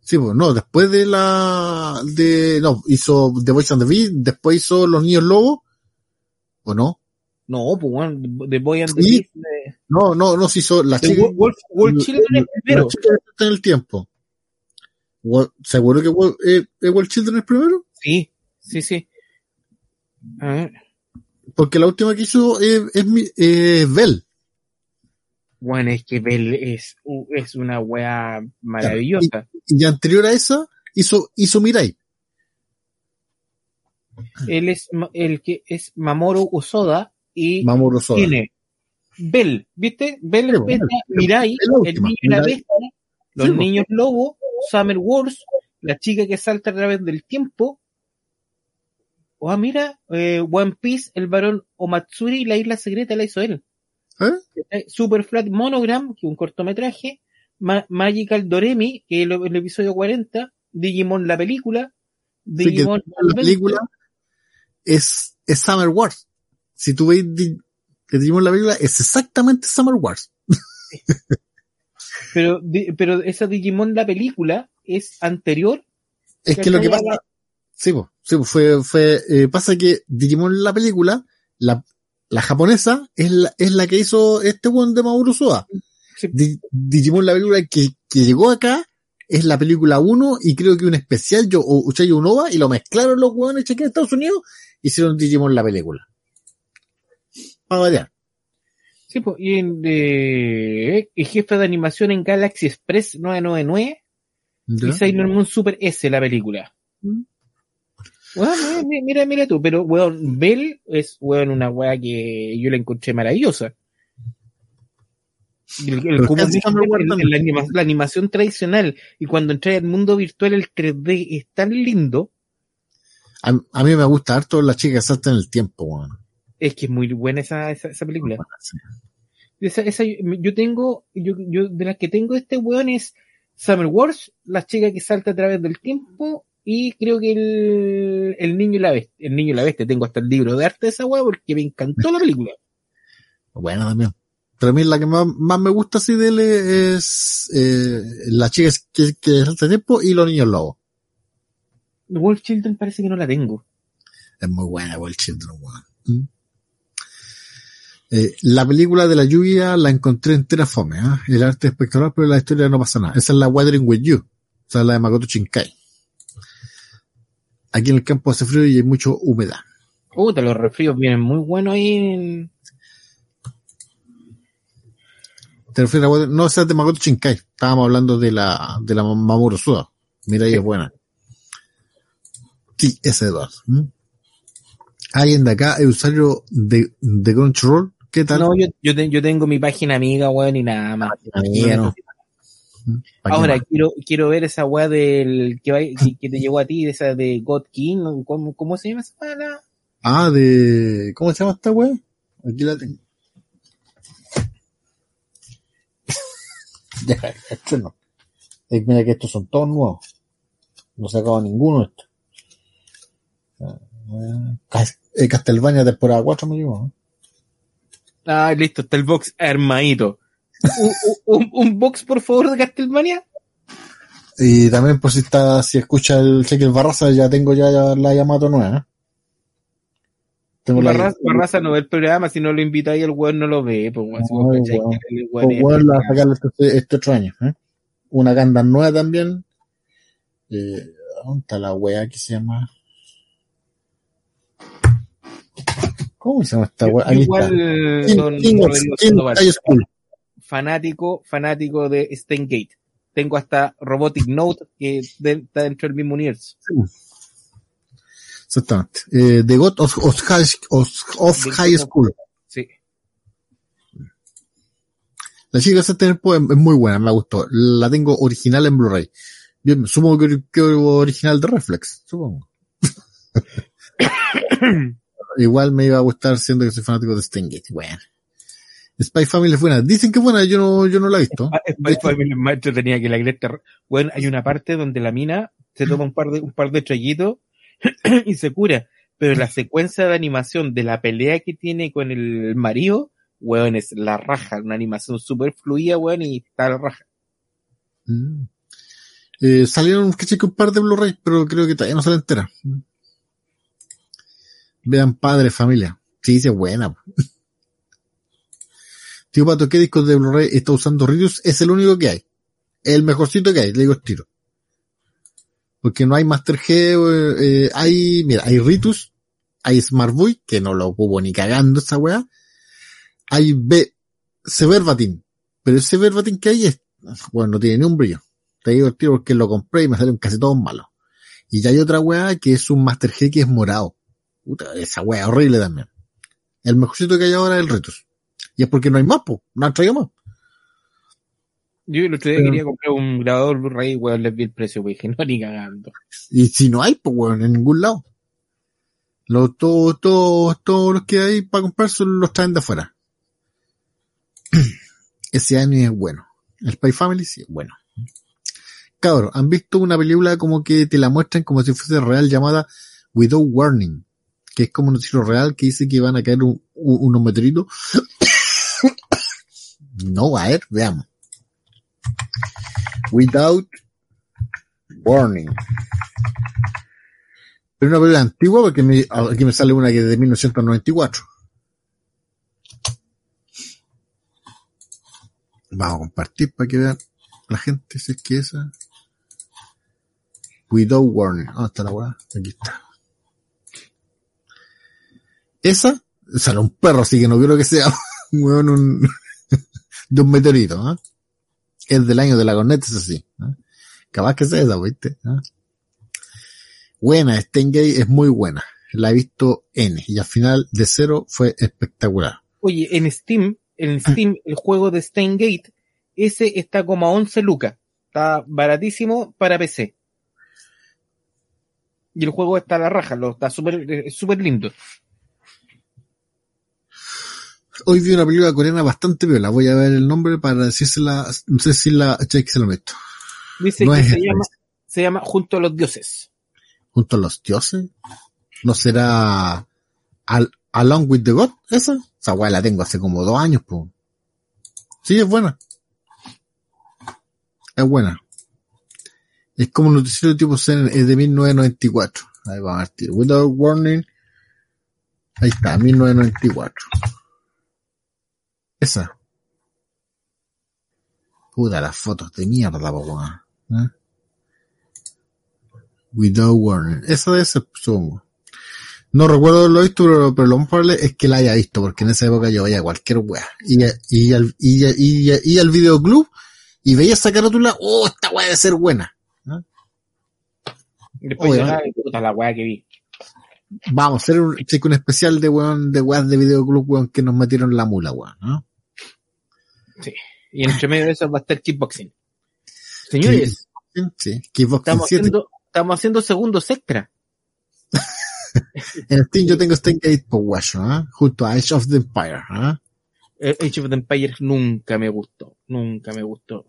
Sí, pues no, después de la, de, no, hizo The Voice and the Beast, después hizo Los Niños Lobos, ¿o no? No, pues weón, The Boy and the Sí. Beast. de- No, no, no se hizo la chica, Wolf, Wolf, Wolf Children es la primero. chica que está en el tiempo. ¿Seguro que Wo- eh, eh, World Children es primero? Sí, sí, sí. A ver. Porque la última que hizo eh, es mi, eh, Bell. Bueno, es que Bell es, es una weá maravillosa. Y anterior a esa, hizo, hizo Mirai. Él es el que es Mamoru Osoda y Mamoru tiene Bell, ¿viste? Bell es bueno, Mirai, es el niño y la bestia, los Sí, pues. niños lobo, Summer Wars, la chica que salta a través del tiempo. O ah, mira, eh, One Piece, el varón Omatsuri, la isla secreta la hizo él. ¿Eh? Super Flat Monogram, que es un cortometraje, Ma- Magical Doremi, que es el, el episodio 40, Digimon la película, Sí, Digimon la película es, es Summer Wars. Si tú veis Di- que Digimon la película, es exactamente Summer Wars. pero, di- pero esa Digimon la película es anterior. Es que lo que pasa, sí, po, sí, po, fue, fue, eh, pasa que Digimon la película, la, la japonesa, es la, es la que hizo este one de Mamoru Soda. Sí. Di- Digimon la película que, que llegó acá, es la película 1 y creo que un especial yo, o Uchayo Unova y lo mezclaron los hueones aquí en Estados Unidos, hicieron Digimon la película. Para variar. Sí, pues, y en, eh, el jefe de animación en Galaxy Express 999 ¿Ya? y Sailor Moon Super S la película. Mm. Bueno, mira, mira, tú, pero weón, Bell es weón una weá que yo la encontré maravillosa. El, el- como Wars el- la, anima- la animación tradicional y cuando entré al mundo virtual el 3D es tan lindo, A, a mí me gusta harto la chica que salta en el tiempo, weón. es que es muy buena esa, esa, esa película. Esa, esa, yo tengo, yo, yo de las que tengo este weón es Summer Wars, la chica que salta a través del tiempo y creo que el, el niño y la bestia, el niño y la bestia, tengo hasta el libro de arte de esa weá porque me encantó la película. Bueno, también. Pero a mí la que más, más me gusta así de él es eh, la chica que, que el tiempo y los niños lobos. Wolf Children parece que no la tengo. Es muy buena, World Children, weón. ¿Mm? Eh, la película de la lluvia la encontré entera fome, ¿ah? El arte es espectacular, pero la historia no pasa nada. Esa es la Weathering with You. Esa es la de Makoto Shinkai. Aquí en el campo hace frío y hay mucho humedad. Puta, los resfríos vienen muy buenos ahí en... ¿Te refieres a Weathering? No, esa es de Makoto Shinkai. Estábamos hablando de la, de la Mamoru Suda. Mira, ahí es buena. Sí, ese es Eduardo. ¿Mm? Alguien de acá, el usuario de, de Crunchyroll. ¿Qué tal? No, yo, yo, te- yo tengo mi página amiga, weón, y nada más. Amiga, no. ¿Para qué Ahora, quiero, quiero ver esa weá del que, va- que, que te llegó a ti, esa de God King, ¿no? ¿cómo, cómo se llama esa weá? Ah, de, ¿cómo se llama esta wea? Aquí la tengo. Deja, este no. Eh, mira que estos son todos nuevos. No he sacado ninguno de estos. Ah, eh, eh, Castlevania temporada 4 me llegó. ¿no? Ah, listo, está el box armadito. Un, un, un box, por favor, de Castlevania. Y también por si está, si escucha el cheque el Barraza, ya tengo ya la Yamato nueva. ¿eh? La, Barraza, no ve el programa, si no lo invitáis el weón no lo ve, pues si No, el weón Pues, va a sacar este, este otro año, ¿eh? Una ganda nueva también. Eh, ¿Dónde está la wea que se llama? ¿Cómo se llama esta wea? Ahí Igual, está. King, don King King High School. Fanático, fanático de Steingate. Tengo hasta Robotic Note que de- está dentro del mismo universo. Exactamente. Eh, The God of, of High, of, of School. Sí. La chica de tiempo es, es muy buena, me gustó. La tengo original en Blu-ray. Bien, supongo que, que original de Reflex, supongo. Igual me iba a gustar siendo que soy fanático de Stingate. Bueno. Spy Family es buena. Dicen que es buena, yo no, yo no la he visto. Spy Family es más entretenida que la Greta. Bueno, hay una parte donde la mina se toma un par de, un par de traguitos y se cura. Pero la secuencia de animación de la pelea que tiene con el marido, weón, es la raja. Una animación súper fluida, weón, y está la raja. Mm. Eh, salieron que un par de Blu-ray, pero creo que todavía no sale entera. Mm. Vean Padre Familia. Sí, sí, es buena. Tío Pato, ¿qué discos de Blu-ray está usando Ritus? Es el único que hay. El mejorcito que hay, le digo estilo. Porque no hay Master G, eh, hay, mira, hay Ritus, hay Smart Boy, que no lo ocupo ni cagando esa weá. Hay B, Severbatin. Pero ese Verbatim que hay es, bueno, no tiene ni un brillo. Te digo el tiro porque lo compré y me salieron casi todos malos. Y ya hay otra weá que es un Master G que es morado. Puta, esa weá horrible también. El mejorcito que hay ahora es el Ritus. Y es porque no hay más, po. No han traído más. Yo el otro día Pero- quería comprar un grabador Blu-ray, weón, les vi el precio, weón, dije, no, ni cagando. Y si no hay, pues weón, en ningún lado. Los, todos, todos, todos los que hay para comprar son los traen de afuera. Ese anime es bueno. El Spy Family sí es bueno. Cabros, ¿han visto una película como que te la muestran como si fuese real llamada Without Warning? Que es como un noticiero real que dice que van a caer un- un- unos meteoritos. no, a ver, veamos. Without Warning. Pero una película antigua porque me, aquí me sale una que es de 1994. Vamos a compartir para que vean la gente si es que esa. Without Warning. ¿Dónde está la weá? Aquí está. Esa sale un perro, así que no quiero que sea un, de un meteorito, ¿ah? Es del año de la corneta, es así. ¿ah? Capaz que sea esa, ¿viste? ¿ah? Buena, Steingate es muy buena. La he visto N y al final de cero fue espectacular. Oye, en Steam, en Steam, el juego de Steingate, ese está como a 11 lucas. Está baratísimo para PC. Y el juego está a la raja, lo, está súper, es súper lindo. Hoy vi una película coreana bastante viola. Voy a ver el nombre para decírsela. No sé si la Jake se lo meto. Dice No que es se llama, se llama Junto a los Dioses. Junto a los dioses. ¿No será Al- Along with the God? ¿Esa? Esa weá la tengo hace como dos años, po. Sí, es buena. Es buena. Es como un noticiero tipo CNN, es de 1994. Ahí va a tío. Without Warning. Ahí está, 1994. Esa. Puta, las fotos de mierda, po. ¿Eh? Without Warning. Esa de ese, supongo. No recuerdo lo visto, pero, pero lo más probable es que la haya visto, porque en esa época yo veía cualquier weá. Y, y, al, y, y, y, y al videoclub y veía esa carátula, oh, esta weá debe ser buena. Y después ay, puta la weá que vi. Vamos a hacer un, un especial de weón, de weas de videoclub, weón, que nos metieron la mula, weón, ¿no? Y entre medio de eso va a estar kickboxing. Señores, Sí, Kickboxing estamos 7. haciendo, estamos haciendo segundos extra. En Steam yo tengo Steingate por Wash, ¿ah? Junto a Age of the Empire, ¿ah? Eh, Age of the Empire nunca me gustó. Nunca me gustó.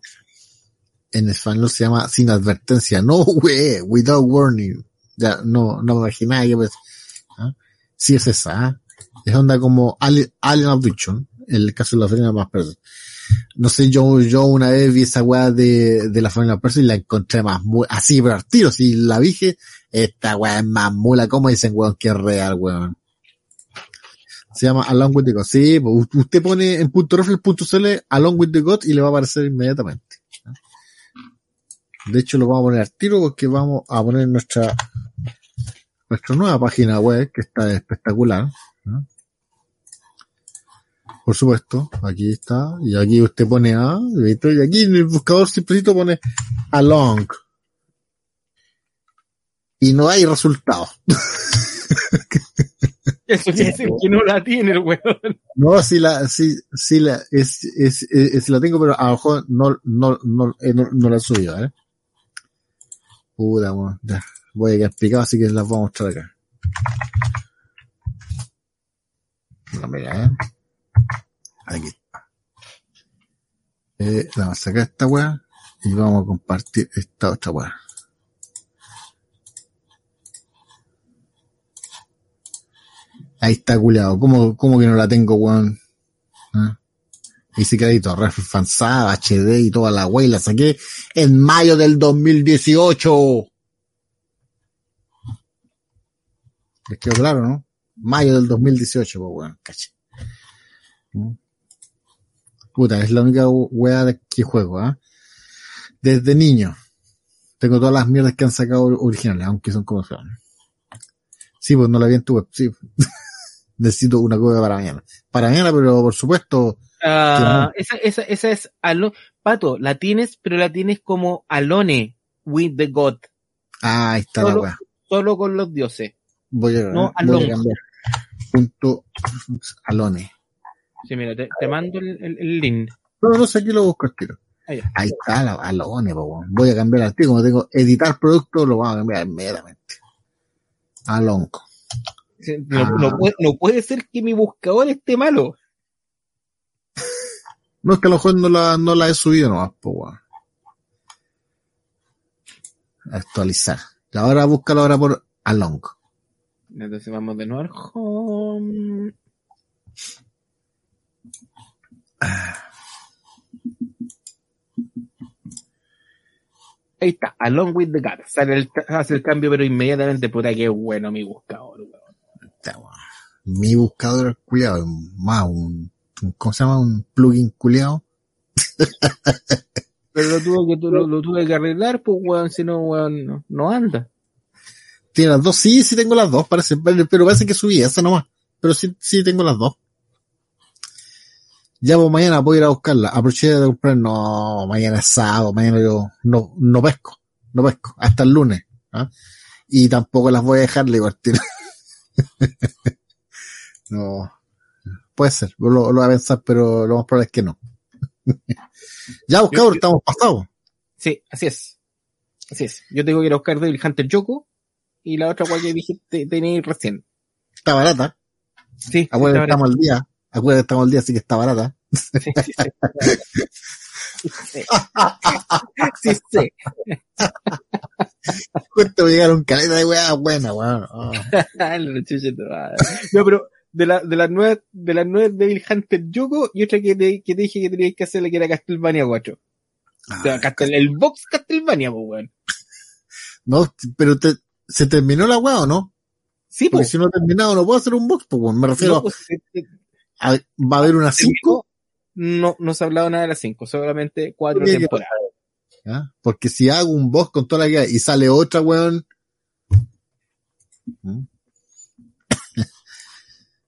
En español se llama Sin Advertencia. No, wey, Without Warning. Ya, no, no me imaginaba que pues, ¿ah? Sí es esa, ¿ah? Es onda como Alien, Alien Abduction, el caso de la familia más persa. No sé, yo, yo una vez vi esa weá de, de la familia persa y la encontré más mu así, pero al tiro, si la dije, esta weá es más mula, como dicen weón que es real, weón. Se llama Along with the God. Sí, pues, usted pone en punto .cl Along with the God y le va a aparecer inmediatamente. De hecho, lo vamos a poner al tiro porque vamos a poner nuestra, nuestra nueva página web que está espectacular. ¿no? Por supuesto, aquí está. Y aquí usted pone A, ¿viste? y aquí en el buscador simplecito pone Along. Y no hay resultados. Eso quiere decir que no la tiene el weón. No, si la, si, si la, es, es, es- si la tengo, pero a lo mejor no, no, no, eh, no, no la he subido, ¿eh? Puta, weón, ya. Voy a quedar explicado, así que las voy a mostrar acá. No, mira, ¿eh? Aquí está. Eh, vamos a sacar esta weá y vamos a compartir esta otra weá. Ahí está culiado. ¿Cómo, cómo que no la tengo, weón? ¿Ah? Y si quedito refanzada, HD y toda la wey, la saqué en mayo del 2018. Les quedó claro, ¿no? Mayo del 2018, pues weón, caché. ¿Mm? Puta, es la única wea de que juego, ¿ah? Desde niño. Tengo todas las mierdas que han sacado originales, aunque son como son. Sí, pues no la vi en tu web, sí. Necesito una copia para mañana. Para mañana, pero por supuesto, Ah, esa, esa, esa es Alo- Pato, la tienes, pero la tienes como Alone with the God, ah, ahí está la Solo- wea. solo con los dioses. Voy a, no, voy a cambiar. Punto alone. Sí, mira, te, te mando el, el- el link. No, no sé, aquí lo busco al tiro. Ah. Ahí está, la, alone, po. Voy a cambiar el artículo. Como tengo editar producto, lo voy a cambiar inmediatamente. Alonco. Sí, No, Ah. no puede, no puede ser que mi buscador esté malo. No es que a lo mejor no la, no la he subido nomás, po, weón. Actualizar. Y ahora búscalo ahora por Alonco. Entonces vamos de nuevo al home. Ahí está, Along with the God. Sale el, hace el cambio, pero inmediatamente, puta, que bueno mi buscador, weón. Está. Mi buscador culiado, más un, un- ¿cómo se llama? Un plugin culiado. Pero lo tuve que, lo, lo tuve que arreglar, pues, weón, si no, weón, no, no anda. Tiene las dos, sí, sí tengo las dos, parece, pero parece que subí esa nomás. Pero sí, sí tengo las dos. Ya pues mañana voy a ir a buscarla. Aproveché de comprar, no, mañana es sábado, mañana yo no, no pesco, no pesco, hasta el lunes. ¿ah? Y tampoco las voy a dejar libertir. no, puede ser, lo, lo voy a pensar, pero lo más probable es que no. ya yo- estamos pasados. Sí, así es. Así es. Yo tengo que ir a buscar Devil Hunter Yoko y la otra cual que dijiste tenéis recién. Está barata. Sí, Acuérdate, está estamos al día. Acuérdate, estamos al día, así que está barata. Sí, sí, sí. Sí, sí, sí. Cuento llegaron caleta de weá buena, weón. Oh. La. No, pero de la, de las nueve, de las nueve Devil Hunter Yoko y otra que te, que te dije que teníais que hacerle que era Castlevania 4. O sea, Ah, Castel- el box Castlevania, pues, weón. no, pero te, ¿se terminó la weá o no? Sí, Porque pues. si no ha terminado no puedo hacer un box, pues. Me refiero No, pues, a, va a haber una 5, No, no se ha hablado nada de las 5, solamente cuatro Oye, que- temporadas. porque si hago un box con toda la guía y sale otra weón, ¿Mm?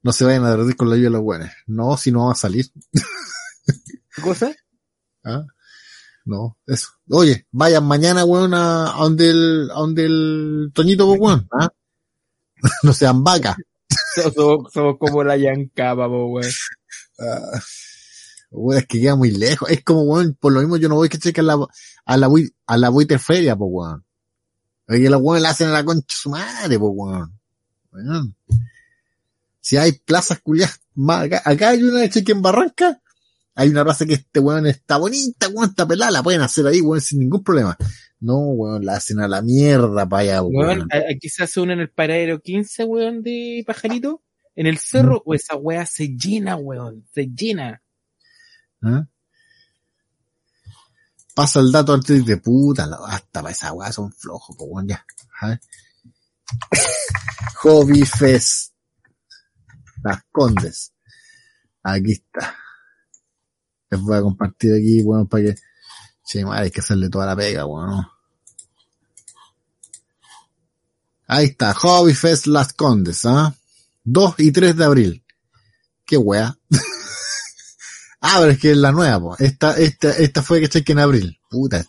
no se vayan a derretir con la lluvia de los weones. No, si no va a salir. ¿Qué cosa? ¿ah? No, eso. Oye, vayan mañana, weón, a, a donde el, a donde el Toñito, pues, weón, ¿ah? no sean vacas. Somos, somos como la Yancaba, po, weón. Ah, weón, es que queda muy lejos. Es como, weón, por lo mismo yo no voy que checar la, a la, a la Winter Feria, pues, weón. Oye, los weones la hacen a la concha su madre, pues, weón. Weón. Si hay plazas culiadas, más acá, acá hay una de cheque en Barranca, hay una plaza que este weón está bonita, weón, está pelada, la pueden hacer ahí, weón, sin ningún problema. No, weón, la hacen a la mierda para allá, weón. Weón, aquí se hace una en el paradero 15, weón, de pajarito. En el cerro, o esa weá se llena, weón. Se llena. ¿Ah? Pasa el dato antes de puta, hasta para esa weá son flojos, weón, ya. ¿Ah? Hobby Fest. Las Condes. Aquí está. Les voy a compartir aquí, bueno, para que, sí, madre, hay que hacerle toda la pega, bueno. Ahí está, Hobby Fest Las Condes, ¿ah? 2 y 3 de abril. Qué wea. ah, pero es que es la nueva, po. Esta, esta, esta fue que cheque en abril. Puta.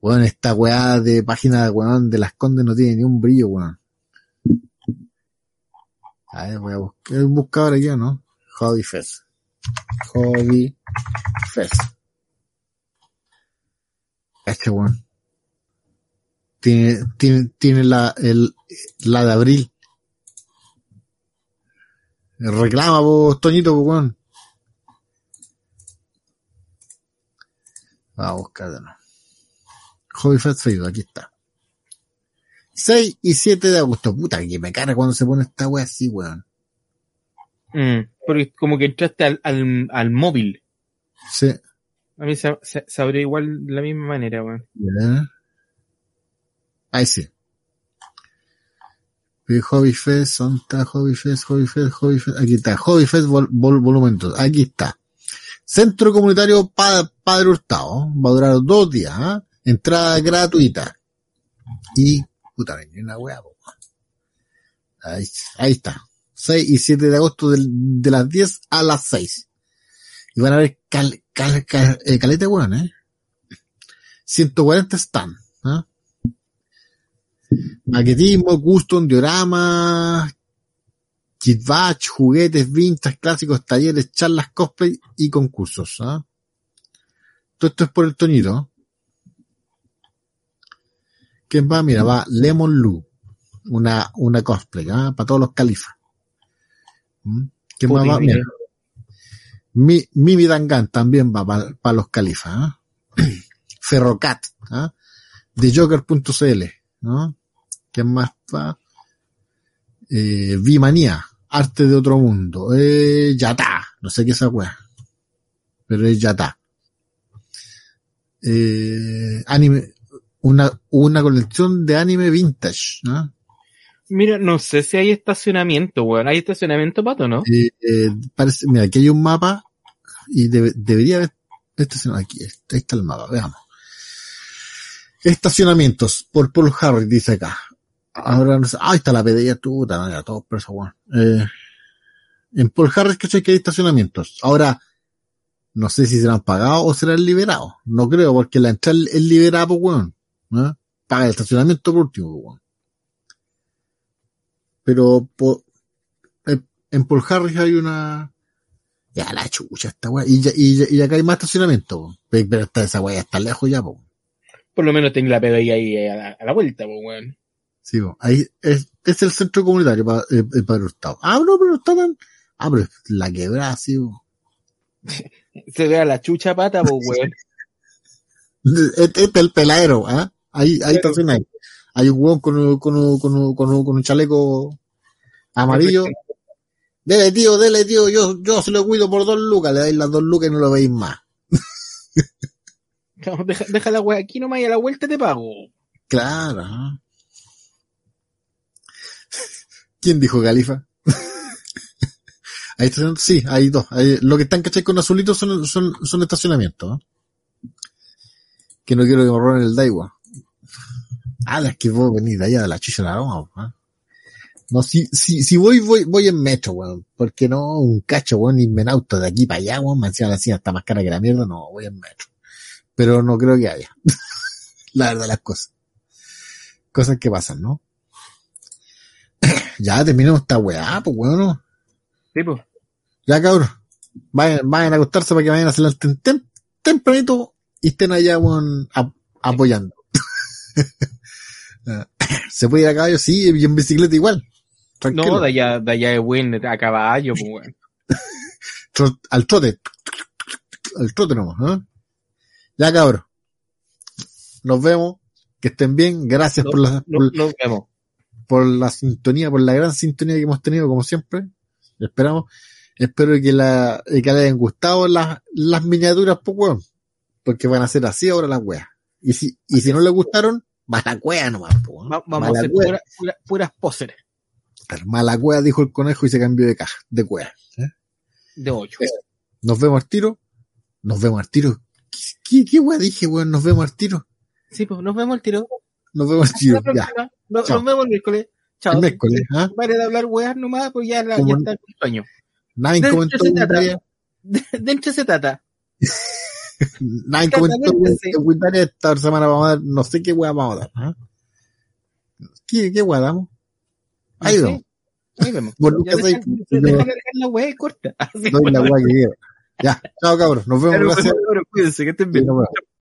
Weón, esta weá de página, weón, de Las Condes no tiene ni un brillo, weón. A ver, voy a buscar el buscador aquí, ¿no? Hobby Fest. Hobby Fest. Este weón. Tiene, tiene, tiene la, el, la de abril. Reclama vos, Toñito, weón. Vamos a buscar de. Hobby Fest Facebook, aquí está. 6 y 7 de agosto. Puta, que me cara cuando se pone esta wea así, weón. Mm, porque como que entraste al, al, al móvil. Sí. A mí se, se, se abrió igual de la misma manera, weón. Ahí sí. Eh, Hobby Fest, ¿dónde está Hobby Fest, Hobby Fest, Hobby Fest? Aquí está, Hobby Fest vol, vol- volumen 2, aquí está. Centro Comunitario Pa- Padre Hurtado, va a durar dos días, ¿ah? entrada gratuita. Y, puta, una po. ahí, ahí está. 6 y 7 de agosto del- de, las 10 a las 6. Y van a ver cal, cal, cal, eh, caleta weón, eh. 140 stand, ¿ah? Maquetismo, custom, diorama, kit batch, juguetes, vintage, clásicos, talleres, charlas, cosplay y concursos. ¿ah? Todo esto es por el Toñito. ¿Quién va? Mira, va Lemon Lu, una, una cosplay, ¿ah? para todos los califas. ¿Mm? ¿Quién más va? Mira, Mi, Mimi Dangan también va para los califas. ¿ah? Ferrocat, ¿ah? de Joker.cl, ¿no? ¿Quién más va? Eh, Vimanía, Arte de Otro Mundo, eh, Yata, no sé qué es esa weá, pero es Yata. Eh, anime, una, una colección de anime vintage, ¿no? Mira, no sé si hay estacionamiento, weón. ¿Hay estacionamiento, pato, no? Eh, eh, parece, mira, aquí hay un mapa y debe- debería haber estacionamiento. Aquí, ahí está el mapa, veamos. Estacionamientos por Paul Harris, dice acá. Ahora no sé, ahí está la pedilla tuta, no, ya todos presos, weón. Eh, en Paul Harris, ¿cachai? Que hay estacionamientos. Ahora, no sé si serán pagados o serán liberados. No creo, porque la entrada es liberada, pues, weón. ¿no? Paga el estacionamiento por último, pues, weón. Pero, po- en- en Paul Harris hay una, ya la chucha esta weá. Y, ya- y, y acá hay más estacionamiento. po. Pe- Pero está esa weá está lejos ya, po. Por lo menos tengo la PDI ahí a la, a la vuelta, pues, weón. Sí, po. Ahí es, es el centro comunitario para eh, eh, Padre Hurtado. Ah, no, pero está tan. Ah, pero es la quebrada, sí, po. Se ve a la chucha pata, pues, weón. Este, este es el peladero, ¿ah? Ahí, ahí estaciona ahí. Hay un weón con, un- con, un- con, un- con, un- con un chaleco amarillo. Dele, tío, dele, tío, yo, yo se lo cuido por dos lucas, le dais las dos lucas y no lo veis más. No, Deja, deja la weá aquí nomás y a la vuelta te pago. Claro. ¿Quién dijo Califa? Ahí está, sí, hay dos. Hay- lo que están cachai con azulitos son, son, son estacionamientos. Que no quiero que me roben el Daiwa. Ah, es que vos venís de allá de la chicha de la Roma, ¿ah? No, si, si, si voy, voy, voy en metro, weón. Porque no, un cacho, weón, irme en auto de aquí para allá, weón. Me encima la está más cara que la mierda. No, voy en metro. Pero no creo que haya. la verdad, las cosas. Cosas que pasan, ¿no? ya terminamos esta weá, pues weón. ¿no? Sí, pues. Ya cabrón. Vayan, vayan a acostarse para que vayan a hacer el tem- tem- tempranito y estén allá, weón, ap- apoyando. ¿Se puede ir a caballo? Sí, y en bicicleta igual. Tranquilo. No, de allá, de allá de buen a caballo, pues, weón. Tro- al trote. Al trote nomás, ¿no? Ya cabrón. Nos vemos. Que estén bien. Gracias No, por, la, No, por, nos vemos. por la sintonía, por la gran sintonía que hemos tenido, como siempre. Esperamos. Espero que, la, que les hayan gustado las, las miniaturas, pues, weón. Porque van a ser así ahora las weas. Y si, y si no les gustaron, va a la wea nomás, Va vamos a pura- pura- puras póceres. enter. Mala cueva, dijo el conejo y se cambió de caja, de cueva. ¿eh? De 8. Nos vemos al tiro. Nos vemos al tiro. ¿Qué, qué, qué dije, weón? Nos vemos al tiro. Sí, pues nos vemos al tiro. Nos vemos al tiro. Ya. Nos, vemos el miércoles. Chao. El miércoles, ¿ah? Pare de hablar weas nomás, pues ya, la, ya está el sueño. Nadie comentó hecho, se un trata. día. De, de entre se trata. Nadie comentó Exactamente, sí. que Windaria esta semana vamos a dar, no sé qué wea vamos a dar. ¿ah? ¿Qué, qué wea damos? Ahí No sé. Ahí vemos. Vos Ya nunca deja, sabés, deja yo largar la wea y corta. Doy la wea que quiero. Ya, chao cabros, nos vemos, Pero, gracias. pero, pero, cuídense, que estén bien. nos vemos.